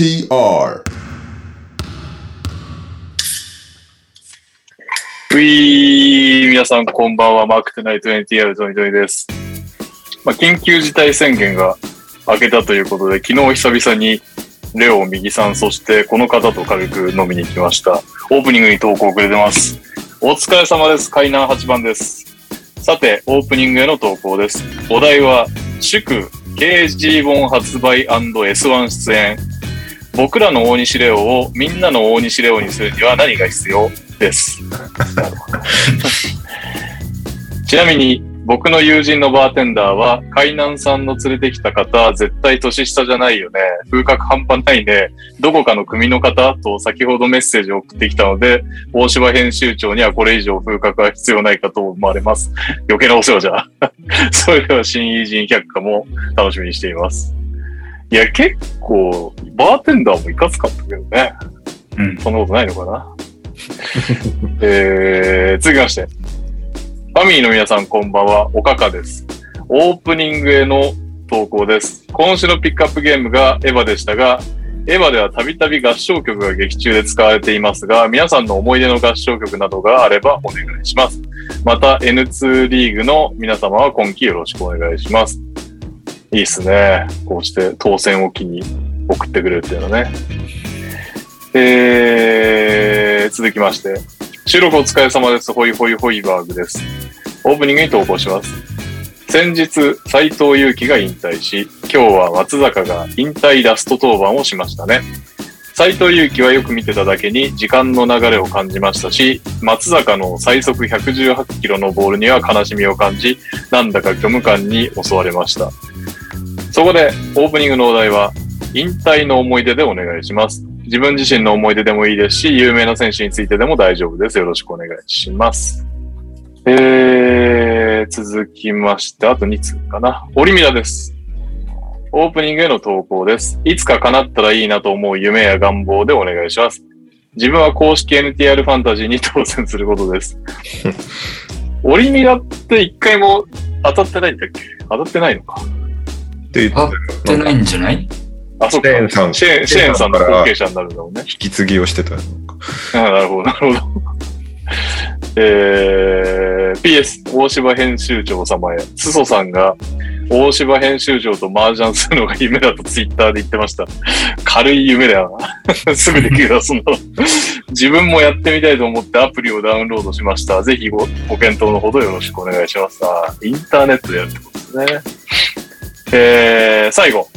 NTR ういー皆さんこんばんは、マークトゥナイト NTR トニトニです。まあ、緊急事態宣言が明けたということで、昨日久々にレオ右さん、そしてこの方と軽く飲みに行きました。オープニングに投稿くれてます。お疲れ様です。海南8番です。さて、オープニングへの投稿です。お題は、祝 KG 本発売 &S1 出演。僕らの大西レオをみんなの大西レオにするには何が必要です。ちなみに、僕の友人のバーテンダーは、海南さんの連れてきた方、絶対年下じゃないよね。風格半端ないね。どこかの組の方と先ほどメッセージを送ってきたので、大柴編集長にはこれ以上風格は必要ないかと思われます。余計なお世話じゃ。それでは新偉人百科も楽しみにしています。いや、結構、バーテンダーもいかつかったけどね。うん。そんなことないのかな えー、続きまして。ファミリーの皆さんこんばんは、おかかです。オープニングへの投稿です。今週のピックアップゲームがエヴァでしたが、エヴァではたびたび合唱曲が劇中で使われていますが、皆さんの思い出の合唱曲などがあればお願いします。また N2 リーグの皆様は今季よろしくお願いします。いいっすね。こうして当選を機に送ってくれるっていうのね。えー、続きまして。収録お疲れ様です。ホイホイホイバーグです。オープニングに投稿します。先日、斎藤佑樹が引退し、今日は松坂が引退ラスト登板をしましたね。斎藤佑樹はよく見てただけに時間の流れを感じましたし、松坂の最速118キロのボールには悲しみを感じ、なんだか虚無感に襲われました。そこで、オープニングのお題は、引退の思い出でお願いします。自分自身の思い出でもいいですし、有名な選手についてでも大丈夫です。よろしくお願いします。えー、続きまして、あと2通かな。オリミラです。オープニングへの投稿です。いつか叶ったらいいなと思う夢や願望でお願いします。自分は公式 NTR ファンタジーに当選することです。オリミラって一回も当たってないんだっけ？当たってないのか。って言あっってないんじゃない？あ、そっか。シェーンさんシェーンシェーンさんの後継者になるんだもんね。引き継ぎをしてたなるほど、なるほど。えー、PS、大柴編集長様へ、すそさんが、大柴編集長と麻雀するのが夢だとツイッターで言ってました。軽い夢だよな。すぐできるな、そんなの。自分もやってみたいと思ってアプリをダウンロードしました。ぜひごご検討のほどよろしくお願いします。あインターネットでやるってことですね。えー、最後。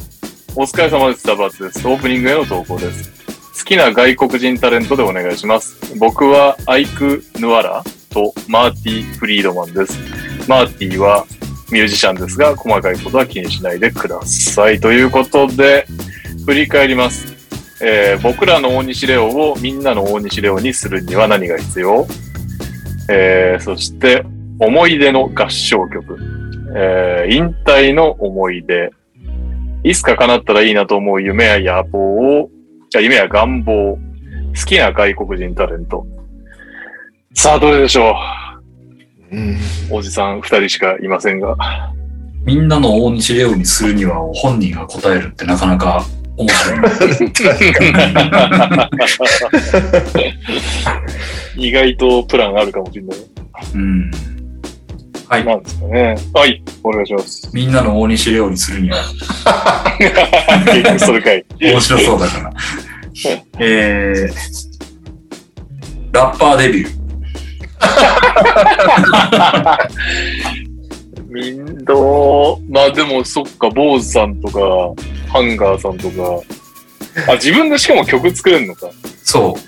お疲れ様です。ダバツです。オープニングへの投稿です。好きな外国人タレントでお願いします。僕はアイク・ヌアラとマーティ・フリードマンです。マーティはミュージシャンですが、細かいことは気にしないでください。ということで、振り返ります。えー僕らの大西レオをみんなの大西レオにするには何が必要？えーそして、思い出の合唱曲。えー引退の思い出。いつか叶ったらいいなと思う夢や野望をじゃあ、夢や願望。好きな外国人タレント。さあ、どれでしょう？ん。うおじさん二人しかいませんが。みんなの大西レオにするには本人が答えるってなかなか面白い。意外とプランあるかもしれない。うん。はい。なんですかね。はい、お願いします。みんなの大西レオにするには結局それかい。面白そうだから。えー、ラッパーデビュー。みんどまあでも、そっか、坊主さんとか、ハンガーさんとか。あ、自分でしかも曲作れるのか。そう。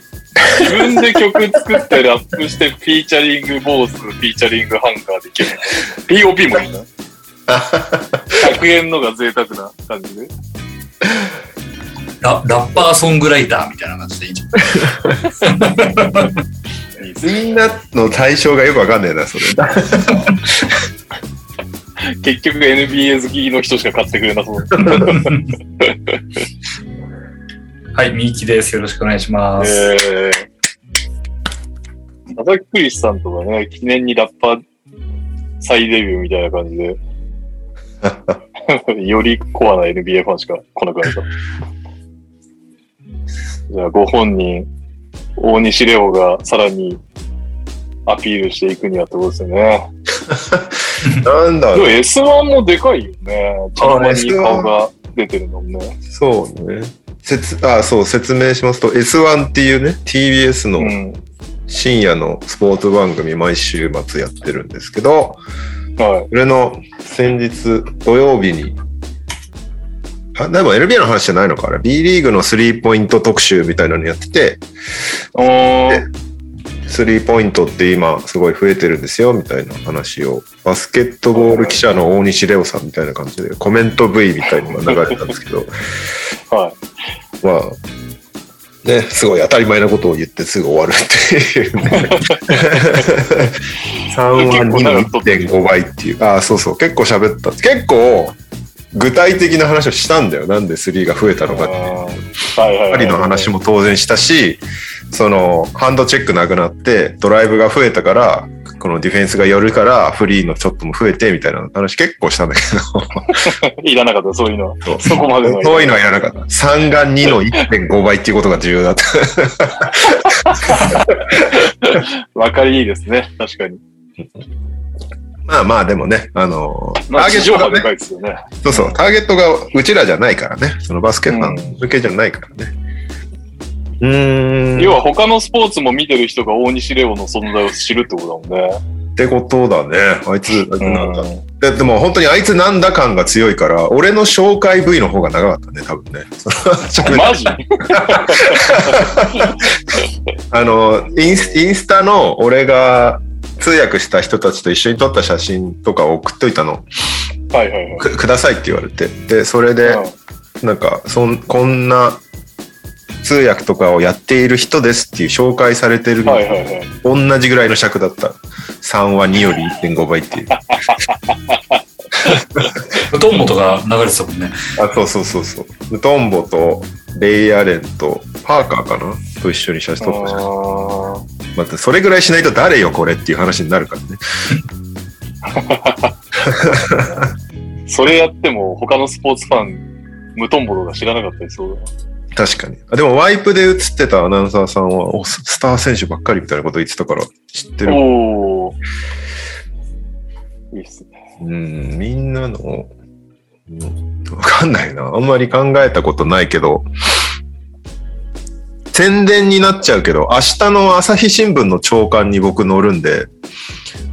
自分で曲作ってラップして、フィーチャリング坊主、フィーチャリングハンガーでいける。POP もいいな。100円のが贅沢な感じで。ララッパーソングライターみたいな感じでいいじゃん。みんなの対象がよくわかんないな、それ。結局 NBA 好きの人しか買ってくれなそう。はい、ミーキです。よろしくお願いします。えー、佐々木クリスさんとかね、記念にラッパー再デビューみたいな感じで、よりコアな NBA ファンしか来なくなった。じゃあ、ご本人、大西レオがさらにアピールしていくにはってことですよね。で もなんだろう。S1 もでかいよね。茶の間に S1 顔が出てるのもね。そうね。説、あ、そう、説明しますと、S1 っていうね、TBS のうん。深夜のスポーツ番組毎週末やってるんですけど、はい。それの先日土曜日に、あ、でも NBA の話じゃないのかあれ ?B リーグのスリーポイント特集みたいなのやってて。スリーポイントって今すごい増えてるんですよみたいな話を、バスケットボール記者の大西レオさんみたいな感じでコメント V みたいなのが流れてたんですけど、はい。まあ、ね、すごい当たり前なことを言ってすぐ終わるっていうね。3は2の1.5倍っていう。ああ、そうそう。結構喋った。結構、具体的な話をしたんだよ。なんで3が増えたのかっていう。はいはい、はい。パリの話も当然したし、その、ハンドチェックなくなって、ドライブが増えたから、このディフェンスが寄るから、フリーのショットも増えて、みたいな話結構したんだけ いらなかった、そういうのは。ど、そこまでのそういうのはいらなかった。3が2の1.5倍っていうことが重要だった。わかりいいですね。確かに。まあまあ、でもね、あの、タまあ、ーゲットがねいですよね。そうそう、ターゲットがうちらじゃないからね、そのバスケファン向けじゃないからね。うーん。要は他のスポーツも見てる人が大西レオの存在を知るってことだもんね。ってことだね。あいつ、あいつなんだ。うんででも本当にあいつなんだ感が強いから、俺の紹介 V の方が長かったね、多分ね。マジ？あのインス、インスタの俺が通訳した人たちと一緒に撮った写真とかを送っといたの。はいはいはい。くくださいって言われて。で、それで、なんか、そん、こんな通訳とかをやっている人ですっていう紹介されてるうんのはいはいはい。同じぐらいの尺だった。3は2より1.5倍っていう。トンボとか流れてたもんね。あ、そうそうそうそう。ムトンボとレイアレンとパーカーかな？と一緒に写真撮った写真。あまたそれぐらいしないと誰よこれっていう話になるからね。ー それやっても他のスポーツファン、無トンボとか知らなかったりそうだな。確かに。あでもワイプで映ってたアナウンサーさんは、おススター選手ばっかりみたいなこと言ってたから知ってる。おー。いいっすね。うん、みんなの、うんわかんないな。あんまり考えたことないけど、宣伝になっちゃうけど、明日の朝日新聞の朝刊に僕載るんで、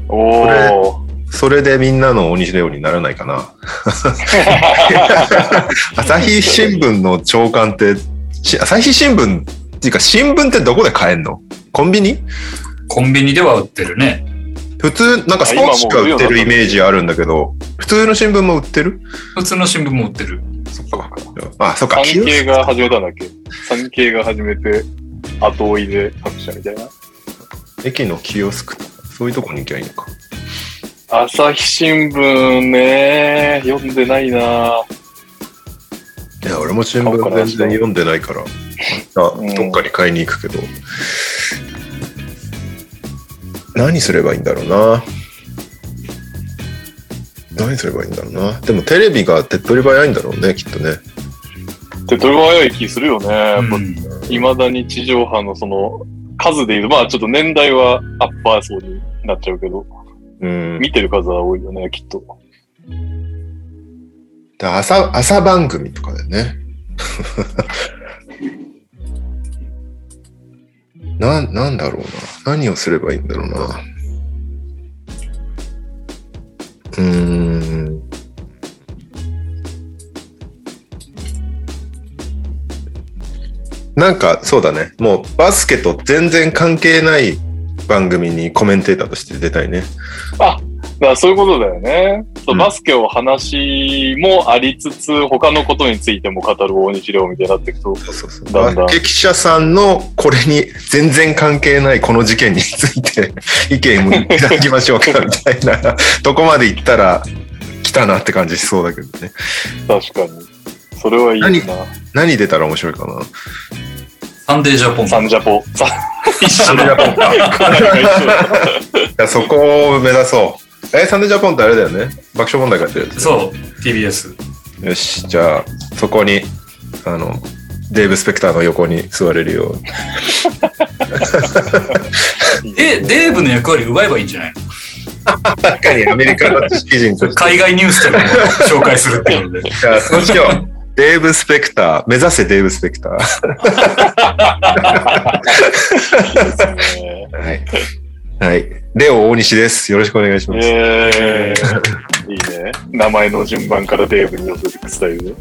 おー。それでみんなの大西レオにならないかな。朝日新聞の朝刊って、し朝日新聞っていうか新聞ってどこで買えんの？コンビニ？コンビニでは売ってるね。普通、なんかスポーツしか売ってるイメージあるんだけど、普通の新聞も売ってる？普通の新聞も売ってる。そっか。あ、そっか。産経が始めたんだっけ？産経が始めて、後追いで各社みたいな？駅のキオスクそういうとこに行きゃいいのか。朝日新聞ね、読んでないないや、俺も新聞全然読んでないから、どっかに買いに行くけど、何すればいいんだろうな。何すればいいんだろうな。でもテレビが手っ取り早いんだろうね、きっとね。手っ取り早い気するよね。やっぱうん未だに地上波のその数で言うと、まあちょっと年代はアッパー層になっちゃうけど、うん。見てる数は多いよね、きっと。で朝、朝番組とかだよね。な、なんだろうな。何をすればいいんだろうな。うん。なんか、そうだね。もう、バスケと全然関係ない番組にコメンテーターとして出たいね。あからそういうことだよね。バスケを話もありつつ、他のことについても語る大西レオみたいになっていくと、そうそうそう。だんだんバスケ記者さんのこれに全然関係ないこの事件について 意見をいただきましょうかみたいな とこまで行ったら来たなって感じしそうだけどね。確かに。それはいいな。何出たら面白いかな？サンデージャポン。サンジャポ。サン一緒サンデージャポンか。一じゃあそこを目指そう。え、サンデージャポンってあれだよね。爆笑問題書いてるやつ。そう、TBS。よし、じゃあそこに、あの、デーブ・スペクターの横に座れるように。え、デーブの役割奪えばいいんじゃない？確かにアメリカの知識人として。海外ニュースとかも紹介するっていうので。じゃあ、そうしよう。デーブ・スペクター。目指せデーブ・スペクター。はい。はい。レオ大西です。よろしくお願いします。えー、いいね。名前の順番からデーブに寄せていくスタイルで。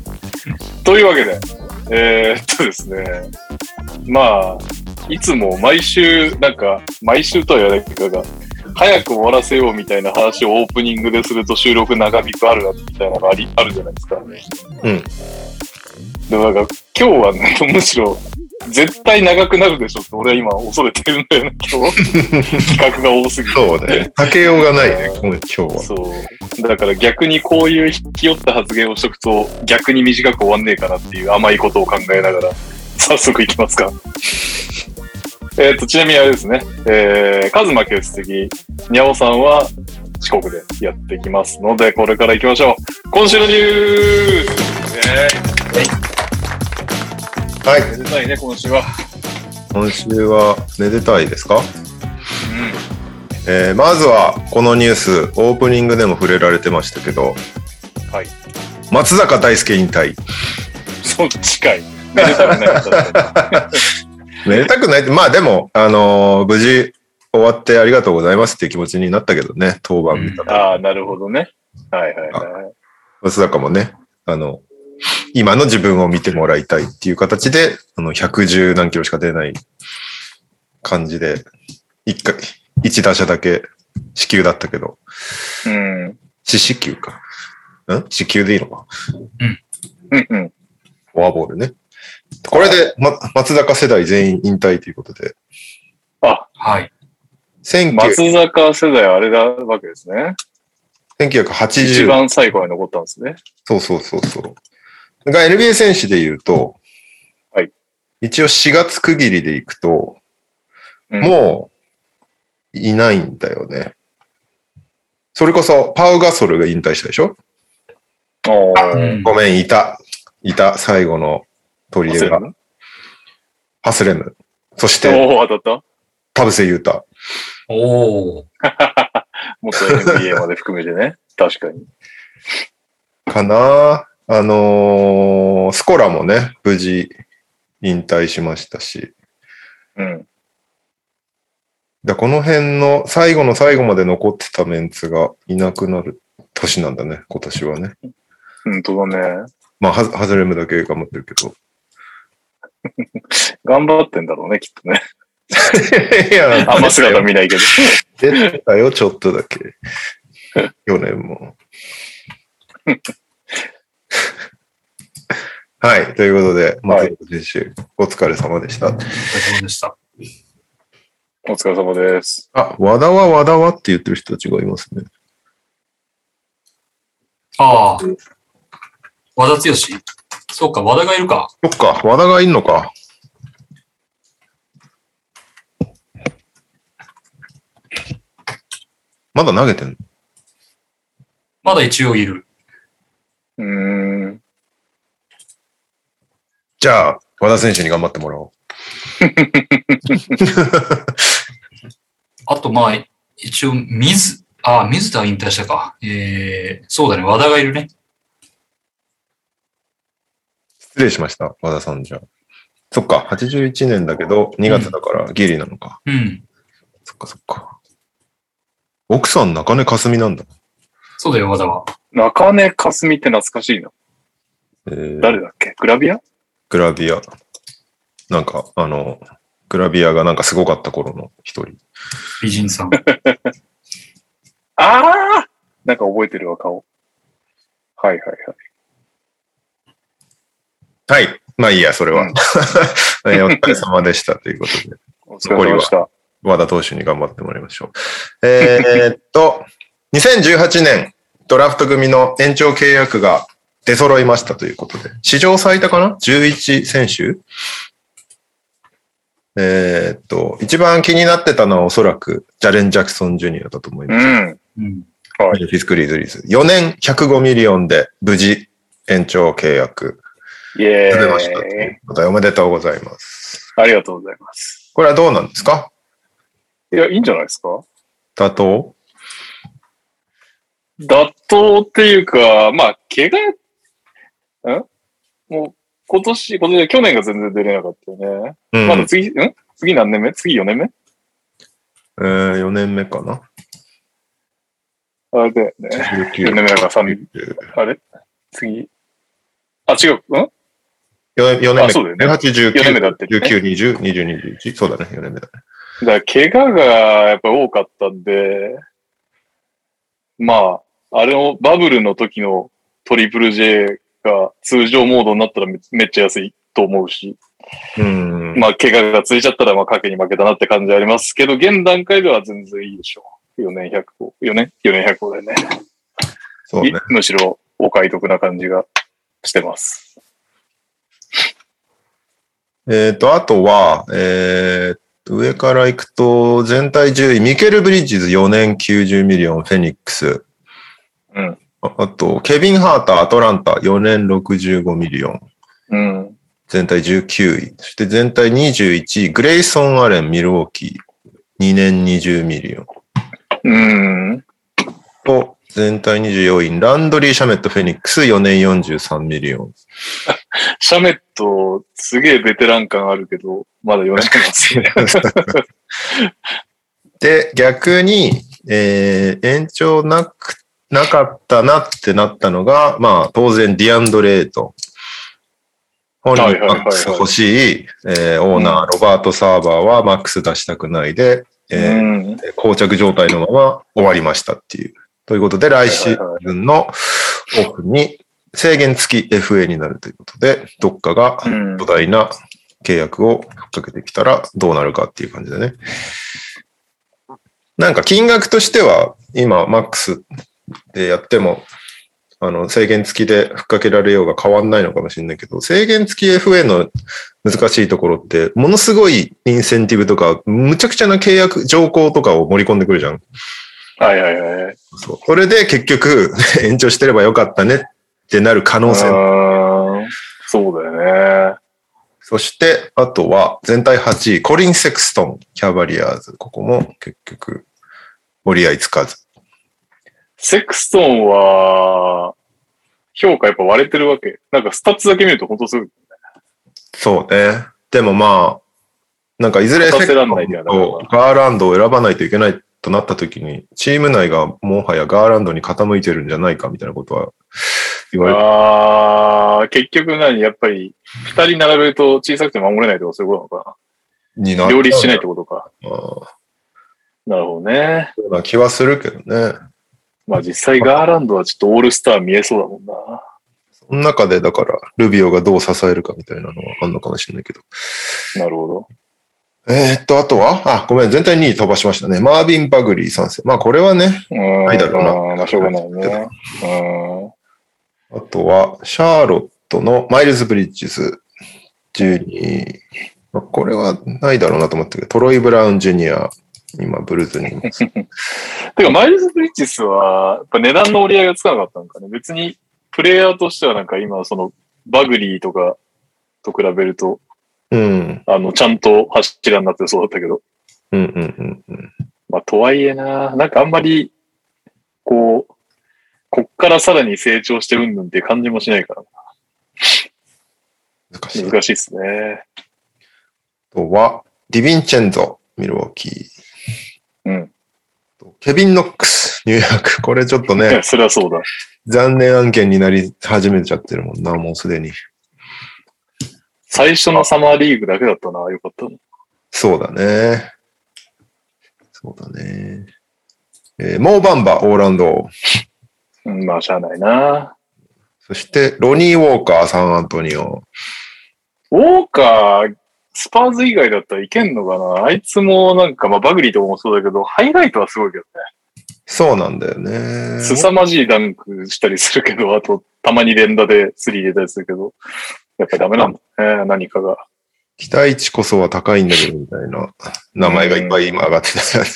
というわけで、えー、っとですね。まあ、いつも毎週、なんか、毎週とは言わないけど、早く終わらせようみたいな話をオープニングですると収録長引くあるなみたいなのがありあるじゃないですか。うん。でもなんか、今日はね、むしろ、絶対長くなるでしょって俺は今恐れてるんだよね、今日。企画が多すぎて。そうね。避けようがないね、今日は。そう。だから逆にこういうひきよった発言をしとくと逆に短く終わんねえかなっていう甘いことを考えながら 早速いきますか。えっと、ちなみにあれですね。えー、カズマ欠席、にゃおさんは四国でやっていきますので、これから行きましょう。今週のニュースはい。めでたいね、今週は。今週は、めでたいですか？うえーまずは、このニュース、オープニングでも触れられてましたけど、はい。松坂大輔引退。ん。そっちかい。めでたくないめで たくないって、まあでも、あのー無事終わってありがとうございますっていう気持ちになったけどね、当番見たら。ああ、なるほどね。はいはいはい。松坂もね、あの、今の自分を見てもらいたいっていう形で、あの、110何キロしか出ない感じで、一回、一打者だけ支給だったけど、うん。四死球か。ん？支給でいいのか？うんうん。フォアボールね。これで、ま、松坂世代全員引退ということで、はい。19松坂世代あれだわけですね。一1980、番最後に残ったんですね。そうそうそうそう。が NBA 選手で言うと、はい。一応4月区切りでいくと、うんもう、いないんだよね。それこそ、パウガソルが引退したでしょ？ごめん、いた。いた、最後の取りが。ハスレム？そして、おー、当たった？田臥勇太。おお。もっと NBA まで含めてね。確かに。かなあのースコラもね、無事引退しましたし。うん。だこの辺の最後の最後まで残ってたメンツがいなくなる年なんだね、今年はね。本当だね。まあ、ハズハズレムだけ頑張ってるけど。頑張ってんだろうね、きっとね。いやあんま姿見ないけど。出てたよ、ちょっとだけ。去年も。はい。ということで、松本選手、お疲れ様でした。お疲れ様でした。お疲れ様です。あ、和田は和田はって言ってる人たちがいますね。ああ。和田剛？そうか、和田がいるか。そっか、和田がいんのか。まだ投げてんの？まだ一応いる。うーん。じゃあ、和田選手に頑張ってもらおう。あと、まあ、一応、水、ああ、水田は引退したか。えー、そうだね、和田がいるね。失礼しました、和田さんじゃあ。そっか、81年だけど、2月だからギリなのか。うん。そっかそっか。奥さん中根かすみなんだ。そうだよ、和田は。中根かすみって懐かしいな。えー誰だっけ？グラビア？グラビア。なんか、あの、グラビアがなんかすごかった頃の一人。美人さん。ああなんか覚えてるわ、顔。はいはいはい。はい。まあいいや、それは。お疲れ様でしたということで、お疲れ様でした。和田投手に頑張ってもらいましょう。えーっと、2018年ドラフト組の延長契約が出揃いましたということで、史上最多かな ?11 選手えーっと、一番気になってたのはおそらくジャレン・ジャクソン・ジュニアだと思います。うん。うん。はい。メンフィス・グリズリーズ。4年105ミリオンで無事延長契約。イェ食べましたーイ。お答えおめでとうございます。ありがとうございます。これはどうなんですか？いや、いいんじゃないですか？妥当？妥当っていうか、まあ、怪我、んもう、今年、今年、去年が全然出れなかったよね。うん。まだ次、ん？次何年目？次4年目？えー、4年目かな。あれだよね。4 19年目だから3、あれ？次？あ、違う。ん？4年 ,4 年目。あそうだよね18、19、四年目だってね19、20、20、21。そうだね、4年目だね。だから、怪我がやっぱ多かったんで、まあ、あれのバブルの時のトリプル J が通常モードになったらめめっちゃ安いと思うし、うん。まあ、怪我がついちゃったら、まあ、賭けに負けたなって感じありますけど、現段階では全然いいでしょう。4年100個。4年 ?4 年100個だよね。そうねい。むしろお買い得な感じがしてます。えっ、と、あとは、えーと上から行くと、全体10位、ミケル・ブリッジズ4年90ミリオン、フェニックス。うん。ああと、ケビン・ハーター、アトランタ4年65ミリオン、うん。全体19位。そして全体21位、グレイソン・アレン、ミルウォーキー2年20ミリオン。うん。と、全体24位、ランドリー・シャメット・フェニックス4年43ミリオン。シャメット、すげえベテラン感あるけど、まだ4年ますね。で、逆に、えー延長なく、なかったなってなったのが、まあ、当然、ディアンドレート。本人マックス欲しい、えーオーナー、ロバート・サーバーはマックス出したくないで、えーうん。膠着状態のまま終わりましたっていう。ということで、来シーズンのオフに制限付き FA になるということで、どっかがうん巨大な契約をかけてきたらどうなるかっていう感じでね。なんか金額としては今マックスでやってもあの制限付きでふっかけられようが変わんないのかもしれないけど、制限付き FA の難しいところって、ものすごいインセンティブとか、むちゃくちゃな契約条項とかを盛り込んでくるじゃん。はいはいはい。そうそれで結局 延長してればよかったねってなる可能性もうんそうだよね。そして、あとは全体8位、コリン・セクストン、キャバリアーズ。ここも結局、折り合いつかず。セクストンは、評価やっぱ割れてるわけ。なんかスタッツだけ見ると本当すぐ。そうね。でもまあ、なんかいずれセクストンとガーランドを選ばないといけないとなった時に、チーム内がもはやガーランドに傾いてるんじゃないかみたいなことは言われて、ああ、結局何やっぱり、二人並べると小さくて守れないとかそういうことなのかなにな両立しないってことか。なるほどね。そうな気はするけどね。まあ実際ガーランドはちょっとオールスター見えそうだもんな。その中で、だから、ルビオがどう支えるかみたいなのはあんのかもしれないけど。なるほど。えーっと、あとは？あ、ごめん、全体2位飛ばしましたね。マービン・バグリー参戦。まあ、これはね、うん。ないだろうなうんまあしょうがないね。うん。あとは、シャーロットのマイルズ・ブリッジズ、12位。まあ、これはないだろうなと思ったけど、トロイ・ブラウン・ジュニア、今、ブルズにいます。てか、マイルズ・ブリッジスは、やっぱ値段の折り合いがつかなかったのかね。別に、プレイヤーとしてはなんか今、その、バグリーとかと比べると、うん、あの、ちゃんと柱になってそうだったけど。うん、うん、うんうん。まあ、とはいえな、なんかあんまり、こう、こっからさらに成長してうんぬんって感じもしないから、難しい。あ難しいですね。とは、ディヴィンチェンゾ、ミルウォーキー。うん。ケビン・ノックス、ニューヨーク。これちょっとね、それはそうだ。残念案件になり始めちゃってるもんな、もうすでに。最初のサマーリーグだけだったな、よかったの。そうだね。そうだね。えーモーバンバ、オーランド。うん、まあ、しゃあないな。そして、ロニー・ウォーカー、サンアントニオ。ウォーカー、スパーズ以外だったらいけんのかな？あいつもなんか、まあ、バグリーとかもそうだけど、ハイライトはすごいけどそうなんだよねね。。凄まじいダンクしたりするけど、あと、たまに連打でスリー入れたりするけど、やっぱりダメなんだね、何かが。期待値こそは高いんだけど、みたいな名前がいっぱい今上がってたよね。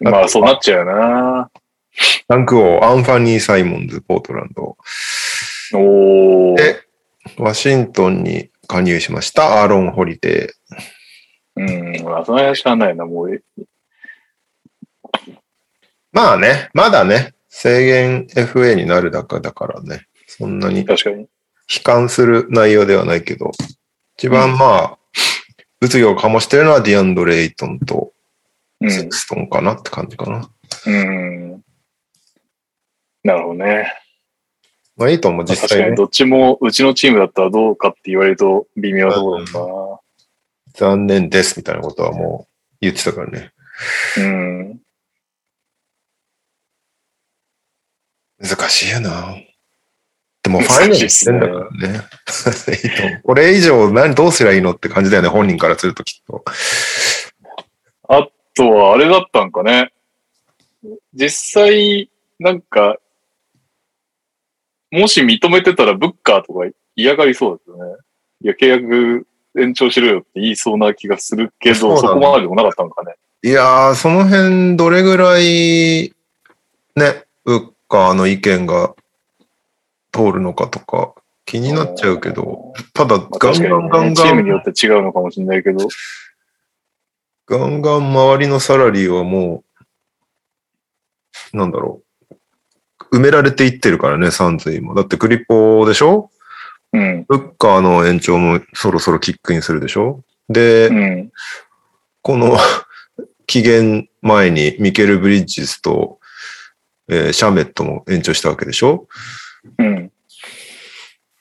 まあ、そうなっちゃうよな。ランク王、アンファニー・サイモンズ、ポートランド。おー。でワシントンに加入しました。アーロン・ホリデー。うん、まあ、その辺は知らないな、もう。まあね、まだね、制限 FA になるだかだからね、そんなに。悲観する内容ではないけど、一番まあ、物議を醸してるのはディアンド・レイトンとうん。セクストンかなって感じかな。うん。なるほどね。まあ、エイトンもまあ実際ね、確かにどっちもうちのチームだったらどうかって言われると微妙なところだも残念ですみたいなことはもう言ってたからね。うん。難しいよな。でもファイナルしてんだからね。エイトンこれ以上何どうすりゃいいのって感じだよね、本人からするときっと。あとはあれだったんかね。実際、なんか、もし認めてたらブッカーとか嫌がりそうですよね。いや、契約延長しろよって言いそうな気がするけど、そそこまでもなかったんかね。いやー、その辺どれぐらい、ね、ウッカーの意見が通るのかとか気になっちゃうけど、ただまあ、ガン確かに、ガンガンね、チームによガン、って違うのかもしれないけど、ガンガン周りのサラリーはもう、なんだろう。埋められていってるからね、サンズ今。だってクリポでしょ？うん。ウッカーの延長もそろそろキックインするでしょ？で、うん。この 期限前にミケル・ブリッジスと、えーシャメットも延長したわけでしょ？うん。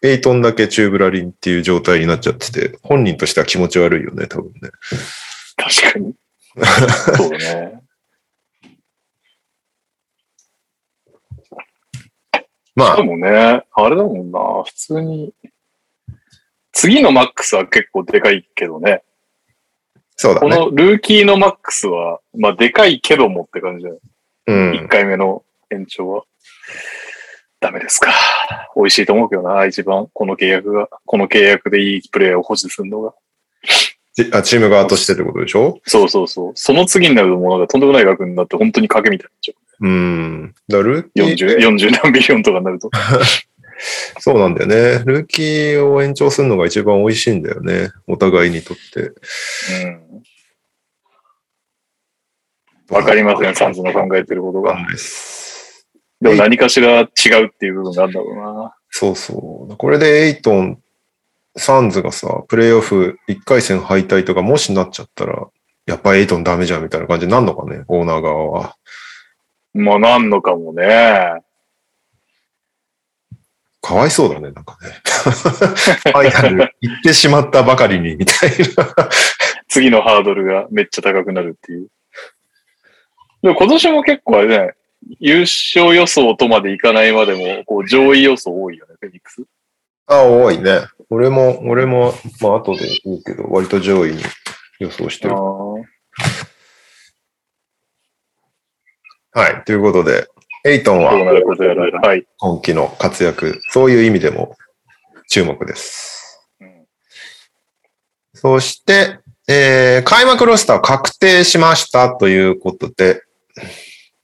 エイトンだけチューブラリンっていう状態になっちゃってて、本人としては気持ち悪いよね、多分ね。確かに。そうだね。まあ、でもね、あれだもんな、普通に。次のマックスは結構でかいけどね。そうだね。このルーキーのマックスは、まあでかいけどもって感じだよ。1うん。回目の延長は。ダメですか。美味しいと思うけどな、一番。この契約が。この契約でいいプレイヤーを保持するのが。チーム側としてってことでしょ？そうそうそう。その次になるともうなんかとんでもない額になって本当に賭けみたいになっちゃうん。だルーう。キー40、40何ビリオンとかになると。そうなんだよね。ルーキーを延長するのが一番美味しいんだよね。お互いにとって。うん。わかりません、サンズの考えてることが。でも何かしら違うっていう部分があるんだろうな。そうそう。これでエイトン、サンズがさ、プレイオフ1回戦敗退とかもしなっちゃったら、やっぱエイトンダメじゃんみたいな感じになるのかね、オーナー側は。まあなんのかもね。かわいそうだね、なんかね。ファイナル行ってしまったばかりに、みたいな。次のハードルがめっちゃ高くなるっていう。でも今年も結構あれじゃない優勝予想とまでいかないまでも、こう上位予想多いよね、フェニックス。あ、多いね。俺も、俺も、まあ後で言うけど、割と上位に予想してる。はい。ということで、エイトンはることやら。はい。今季の活躍、そういう意味でも注目です。うんそして、えー開幕ロスター確定しましたということで、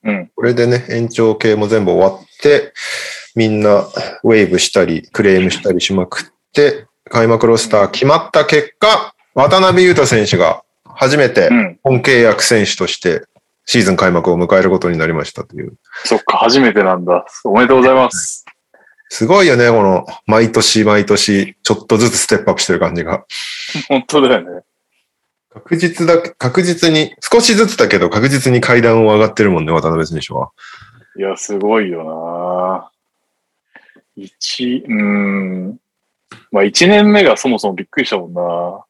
うん。これでね、延長系も全部終わって、みんなウェーブしたり、クレームしたりしまくって、開幕ロスター決まった結果、渡辺裕太選手が初めてうん。本契約選手としてシーズン開幕を迎えることになりましたという。そっか、初めてなんだ。おめでとうございます。すごいよね、この毎年毎年ちょっとずつステップアップしてる感じが。本当だよね。確実だ、確実に、少しずつだけど確実に階段を上がってるもんね、渡辺選手は。いや、すごいよな一、うーん。まあ一年目がそもそもびっくりしたもんな。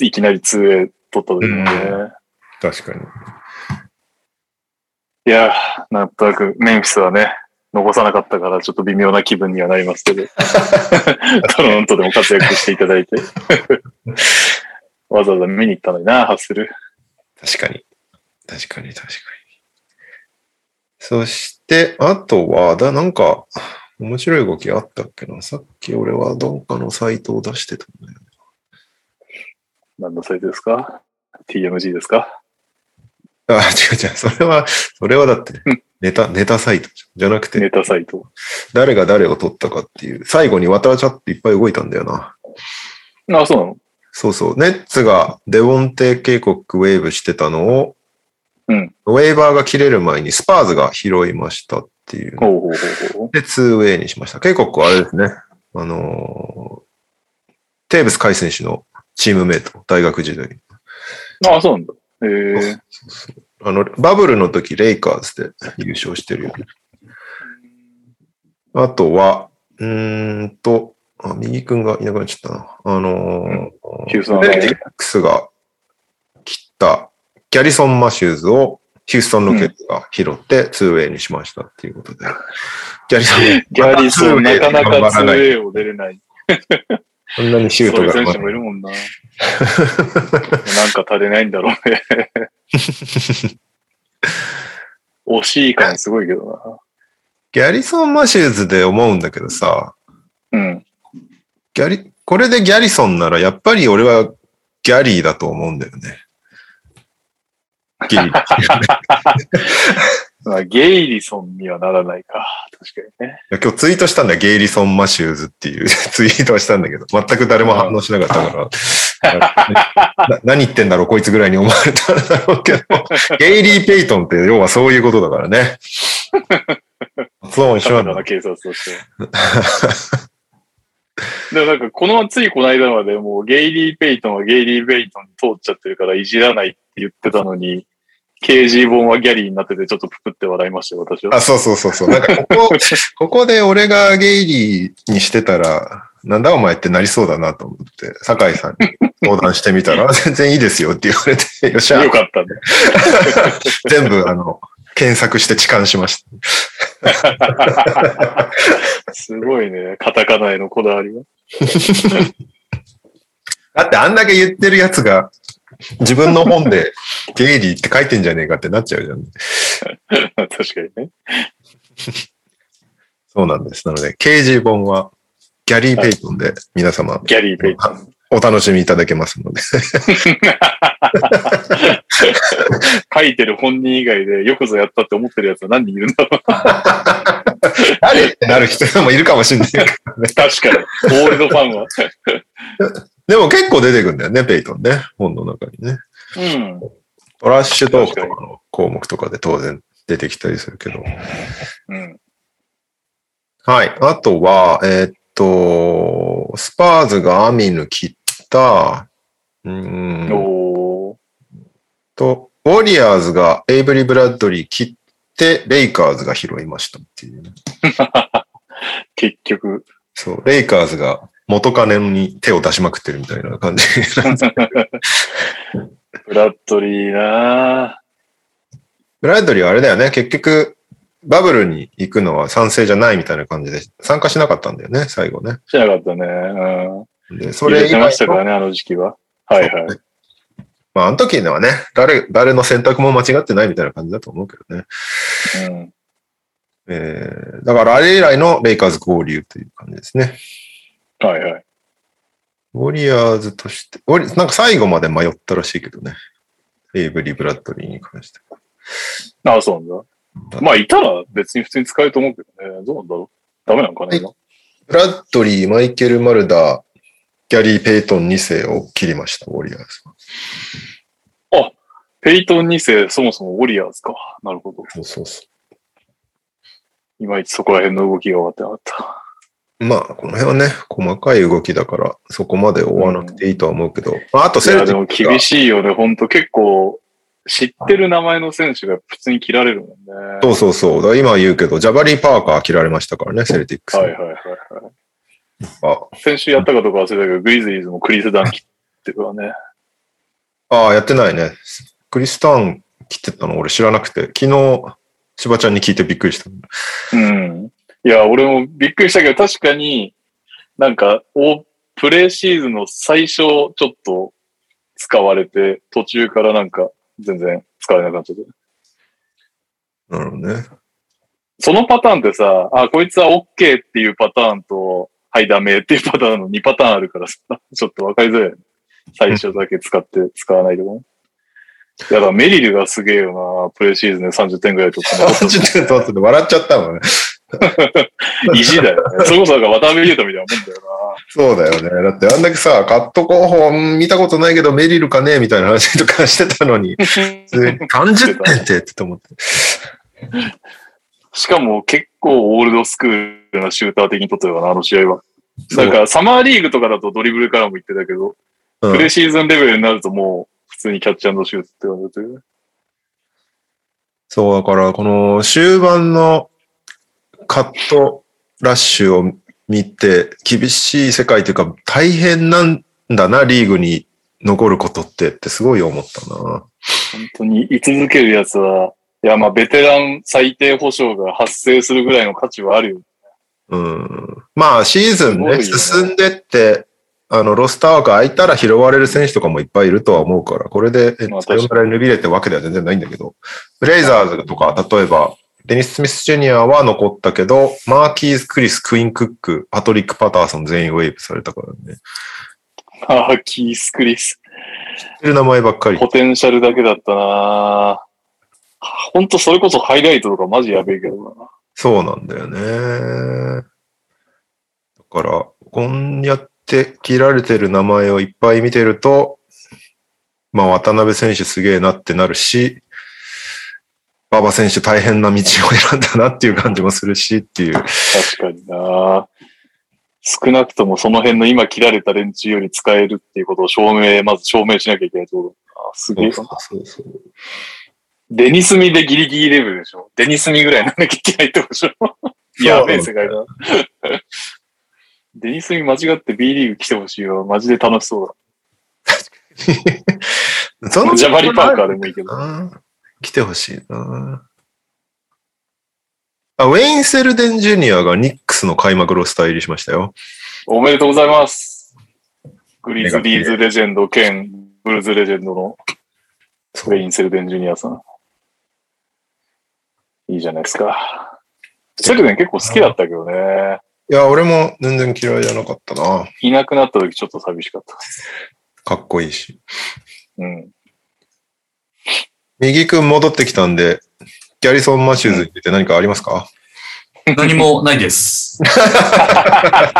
いきなり 2A 取った時にね。確かに。いや、なんとなくメンフィスはね、残さなかったからちょっと微妙な気分にはなりますけど。トロントでも活躍していただいて。わざわざ見に行ったのにな、ハッスル。確かに。確かに、確かに。そして、あとは、だ、なんか、面白い動きあったっけなさっき俺はどっかのサイトを出してたんだよ。何のサイトですか ?TMG ですか？あ、違う違う。それは、それはだって、ネタ、ネタサイトじゃなくて、ネタサイト。誰が誰を取ったかっていう、最後に渡らちゃっていっぱい動いたんだよな。あ、そうなの？そうそう。ネッツがデボンテ警告ウェーブしてたのを、うんウェーバーが切れる前にスパーズが拾いましたっていう。で、2ウェイにしました。警告はあれですね。あのーテーブス海選手のチームメイト、大学時代。あ、そうなんだ。へえ。あの、バブルの時、レイカーズで優勝してるよね。あとは、うーんと、あ、右くんがいなくなっちゃったな。あのーヒューンックスが切ったギャリソン・マシューズをヒューストン・ロケットが拾って2ウェイにしましたっていうことで。ギャリソン、ギャリソン、なかなか頑張らない 2A を出れない。そんなにシュートがそういう選手もいるもんな。なんか足りないんだろうね。惜しい感すごいけどギャリソン・マシューズで思うんだけどさ、な。うん。ギャリ、これでギャリソンならやっぱり俺はギャリーだと思うんだよね。ギリ。まあ、ゲイリソンにはならないか。確かにね。今日ツイートしたんだよ。ゲイリソン・マシューズっていう ツイートはしたんだけど、全く誰も反応しなかったから、な 何言ってんだろう、こいつぐらいに思われたんだろうけど、ゲイリー・ペイトンって要はそういうことだからね。そう、一緒なんだ。警察として。でもなんか、このついこの間までもうゲイリー・ペイトンはゲイリー・ペイトンに通っちゃってるからいじらないって言ってたのに、KG 本はギャリーになっててちょっとプクって笑いましたよ、私は。あ、そうそうそうそう。なんかここ、ここで俺がゲイリーにしてたら、なんだお前ってなりそうだなと思って、酒井さんに相談してみたら、全然いいですよって言われて、よっしゃよ、かったね。全部あの、検索して痴漢しました。すごいね。カタカナへのこだわりが。だってあんだけ言ってるやつが、自分の本でゲイリーって書いてんじゃねえかってなっちゃうじゃん。確かにね。そうなんです。なので、刑事本はギャリー・ペイトンで皆様ギャリー・ペイトン。お楽しみいただけますので。書いてる本人以外でよくぞやったって思ってるやつは何人いるんだろう。誰ってなる人もいるかもしれないね。確かに。オールドファンは。でも結構出てくるんだよね、ペイトンね。本の中にね。うん。トラッシュトークとかの項目とかで当然出てきたりするけど。うん。はい。あとは、えーっと、スパーズがアミヌ切った、うーんおーと、ウォリアーズがエイブリ・ブラッドリー切って、レイカーズが拾いましたっていうね。結局。そう、レイカーズが元金に手を出しまくってるみたいな感じ。ブラッドリーなブラッドリーはあれだよね。結局、バブルに行くのは賛成じゃないみたいな感じで参加しなかったんだよね、最後ね。しなかったね。うん。で、そそれ以外のましたからね、あの時期は。はいはい。まあ、あの時のはね、誰、誰の選択も間違ってないみたいな感じだと思うけどね。うん。えー、だからあれ以来のレイカーズ合流という感じですね。はいはい。ウォリアーズとして、なんか最後まで迷ったらしいけどね。エイブリー・ブラッドリーに関して。ああ、そうなんだ。まあ、いたら別に普通に使えると思うけどね。どうなんだろう？ダメなのかな、今？ブラッドリー、マイケル・マルダー、ギャリー・ペイトン2世を切りました、ウォリアーズは。ペイトン2世、そもそもウォリアーズか。なるほど。そうそうそいまいちそこら辺の動きが終わってなかった。う。まあ、この辺はね、細かい動きだから、そこまで追わなくていいとは思うけど、まあ、あとセルテでもィックが厳しいよね。ほんと結構、知ってる名前の選手が普通に切られるもんね。そうそうそう。今言うけど、ジャバリー・パーカー切られましたからね、セルティックス。はいはいはいはい。あ先週やったかどうか忘れたけど、グリズリーズもクリス・ダン切ってるわね。ああ、やってないね。クリスタン切ってたの俺知らなくて、昨日、しばちゃんに聞いてびっくりした。うん。いや、俺もびっくりしたけど、確かになんか、おプレーシーズンの最初、ちょっと使われて、途中からなんか全然使われなくなっちゃって。なるほどね。そのパターンってさ、あ、こいつは OK っていうパターンと、はい、ダメっていうパターンの2パターンあるからさ、ちょっとわかりづらいよね。最初だけ使って使わないでも。やだ、メリルがすげえよな。プレシーズンで30点ぐらい取って残った30点取ってて笑っちゃったもんね。意地だよね。それこそ渡辺裕太みたいなもんだよそうだよね。だってあんだけさ、カット候補見たことないけどメリルかねみたいな話とかしてたのに、な。普通に30点ってって思って。しかも結構オールドスクールなシューター的にとってはな、あの試合は。なんかサマーリーグとかだとドリブルからも言ってたけど、うんプレシーズンレベルになるともう普通にキャッチシュートって感じだよね。そう、だから、この終盤のカットラッシュを見て、厳しい世界というか、大変なんだな、リーグに残ることってってすごい思ったな。本当に居続けるやつは、いやまあベテラン最低保障が発生するぐらいの価値はあるよ。うん。まあ、シーズンね、ね進んでって、あの、ロスター枠空いたら拾われる選手とかもいっぱいいるとは思うから、これで、それぐらい伸びれってわけでは全然ないんだけど、ブレイザーズとか、例えば、デニス・スミス・ジュニアは残ったけど、マーキーズ・クリス、クイーン・クック、パトリック・パターソン全員ウェイブされたからね。ああ、キース・クリス。知ってる名前ばっかり。ポテンシャルだけだったな本当それこそハイライトとかマジやべえけどな。そうなんだよね。だから、こんやって切られてる名前をいっぱい見てると、まあ渡辺選手すげえなってなるし、馬場選手大変な道を選んだなっていう感じもするしっていう。確かにな少なくともその辺の今切られた連中より使えるっていうことを証明、まず証明しなきゃいけないってこと。すげえな。そうそう。デニスミでギリギリレベルでしょ。デニスミぐらいなんなきゃいけないってことでしょ。やべえ世界だ。デニスミ間違って B リーグ来てほしいわ。マジで楽しそうそだ。ジャバリパーカーでもいいけど。な来てほしいなあ、ウェイン・セルデン・ジュニアがニックスの開幕ロスター入りしましたよ。おめでとうございます。グリズリーズレジェンド兼ブルーズレジェンドのウェイン・セルデン・ジュニアさん。いいじゃないですか。セルデン結構好きだったけどね。いや、俺も全然嫌いじゃなかったな。いなくなった時ちょっと寂しかった。かっこいいし。うん。右くん戻ってきたんで、ギャリソン・マシューズについて何かありますか、何もないです。あ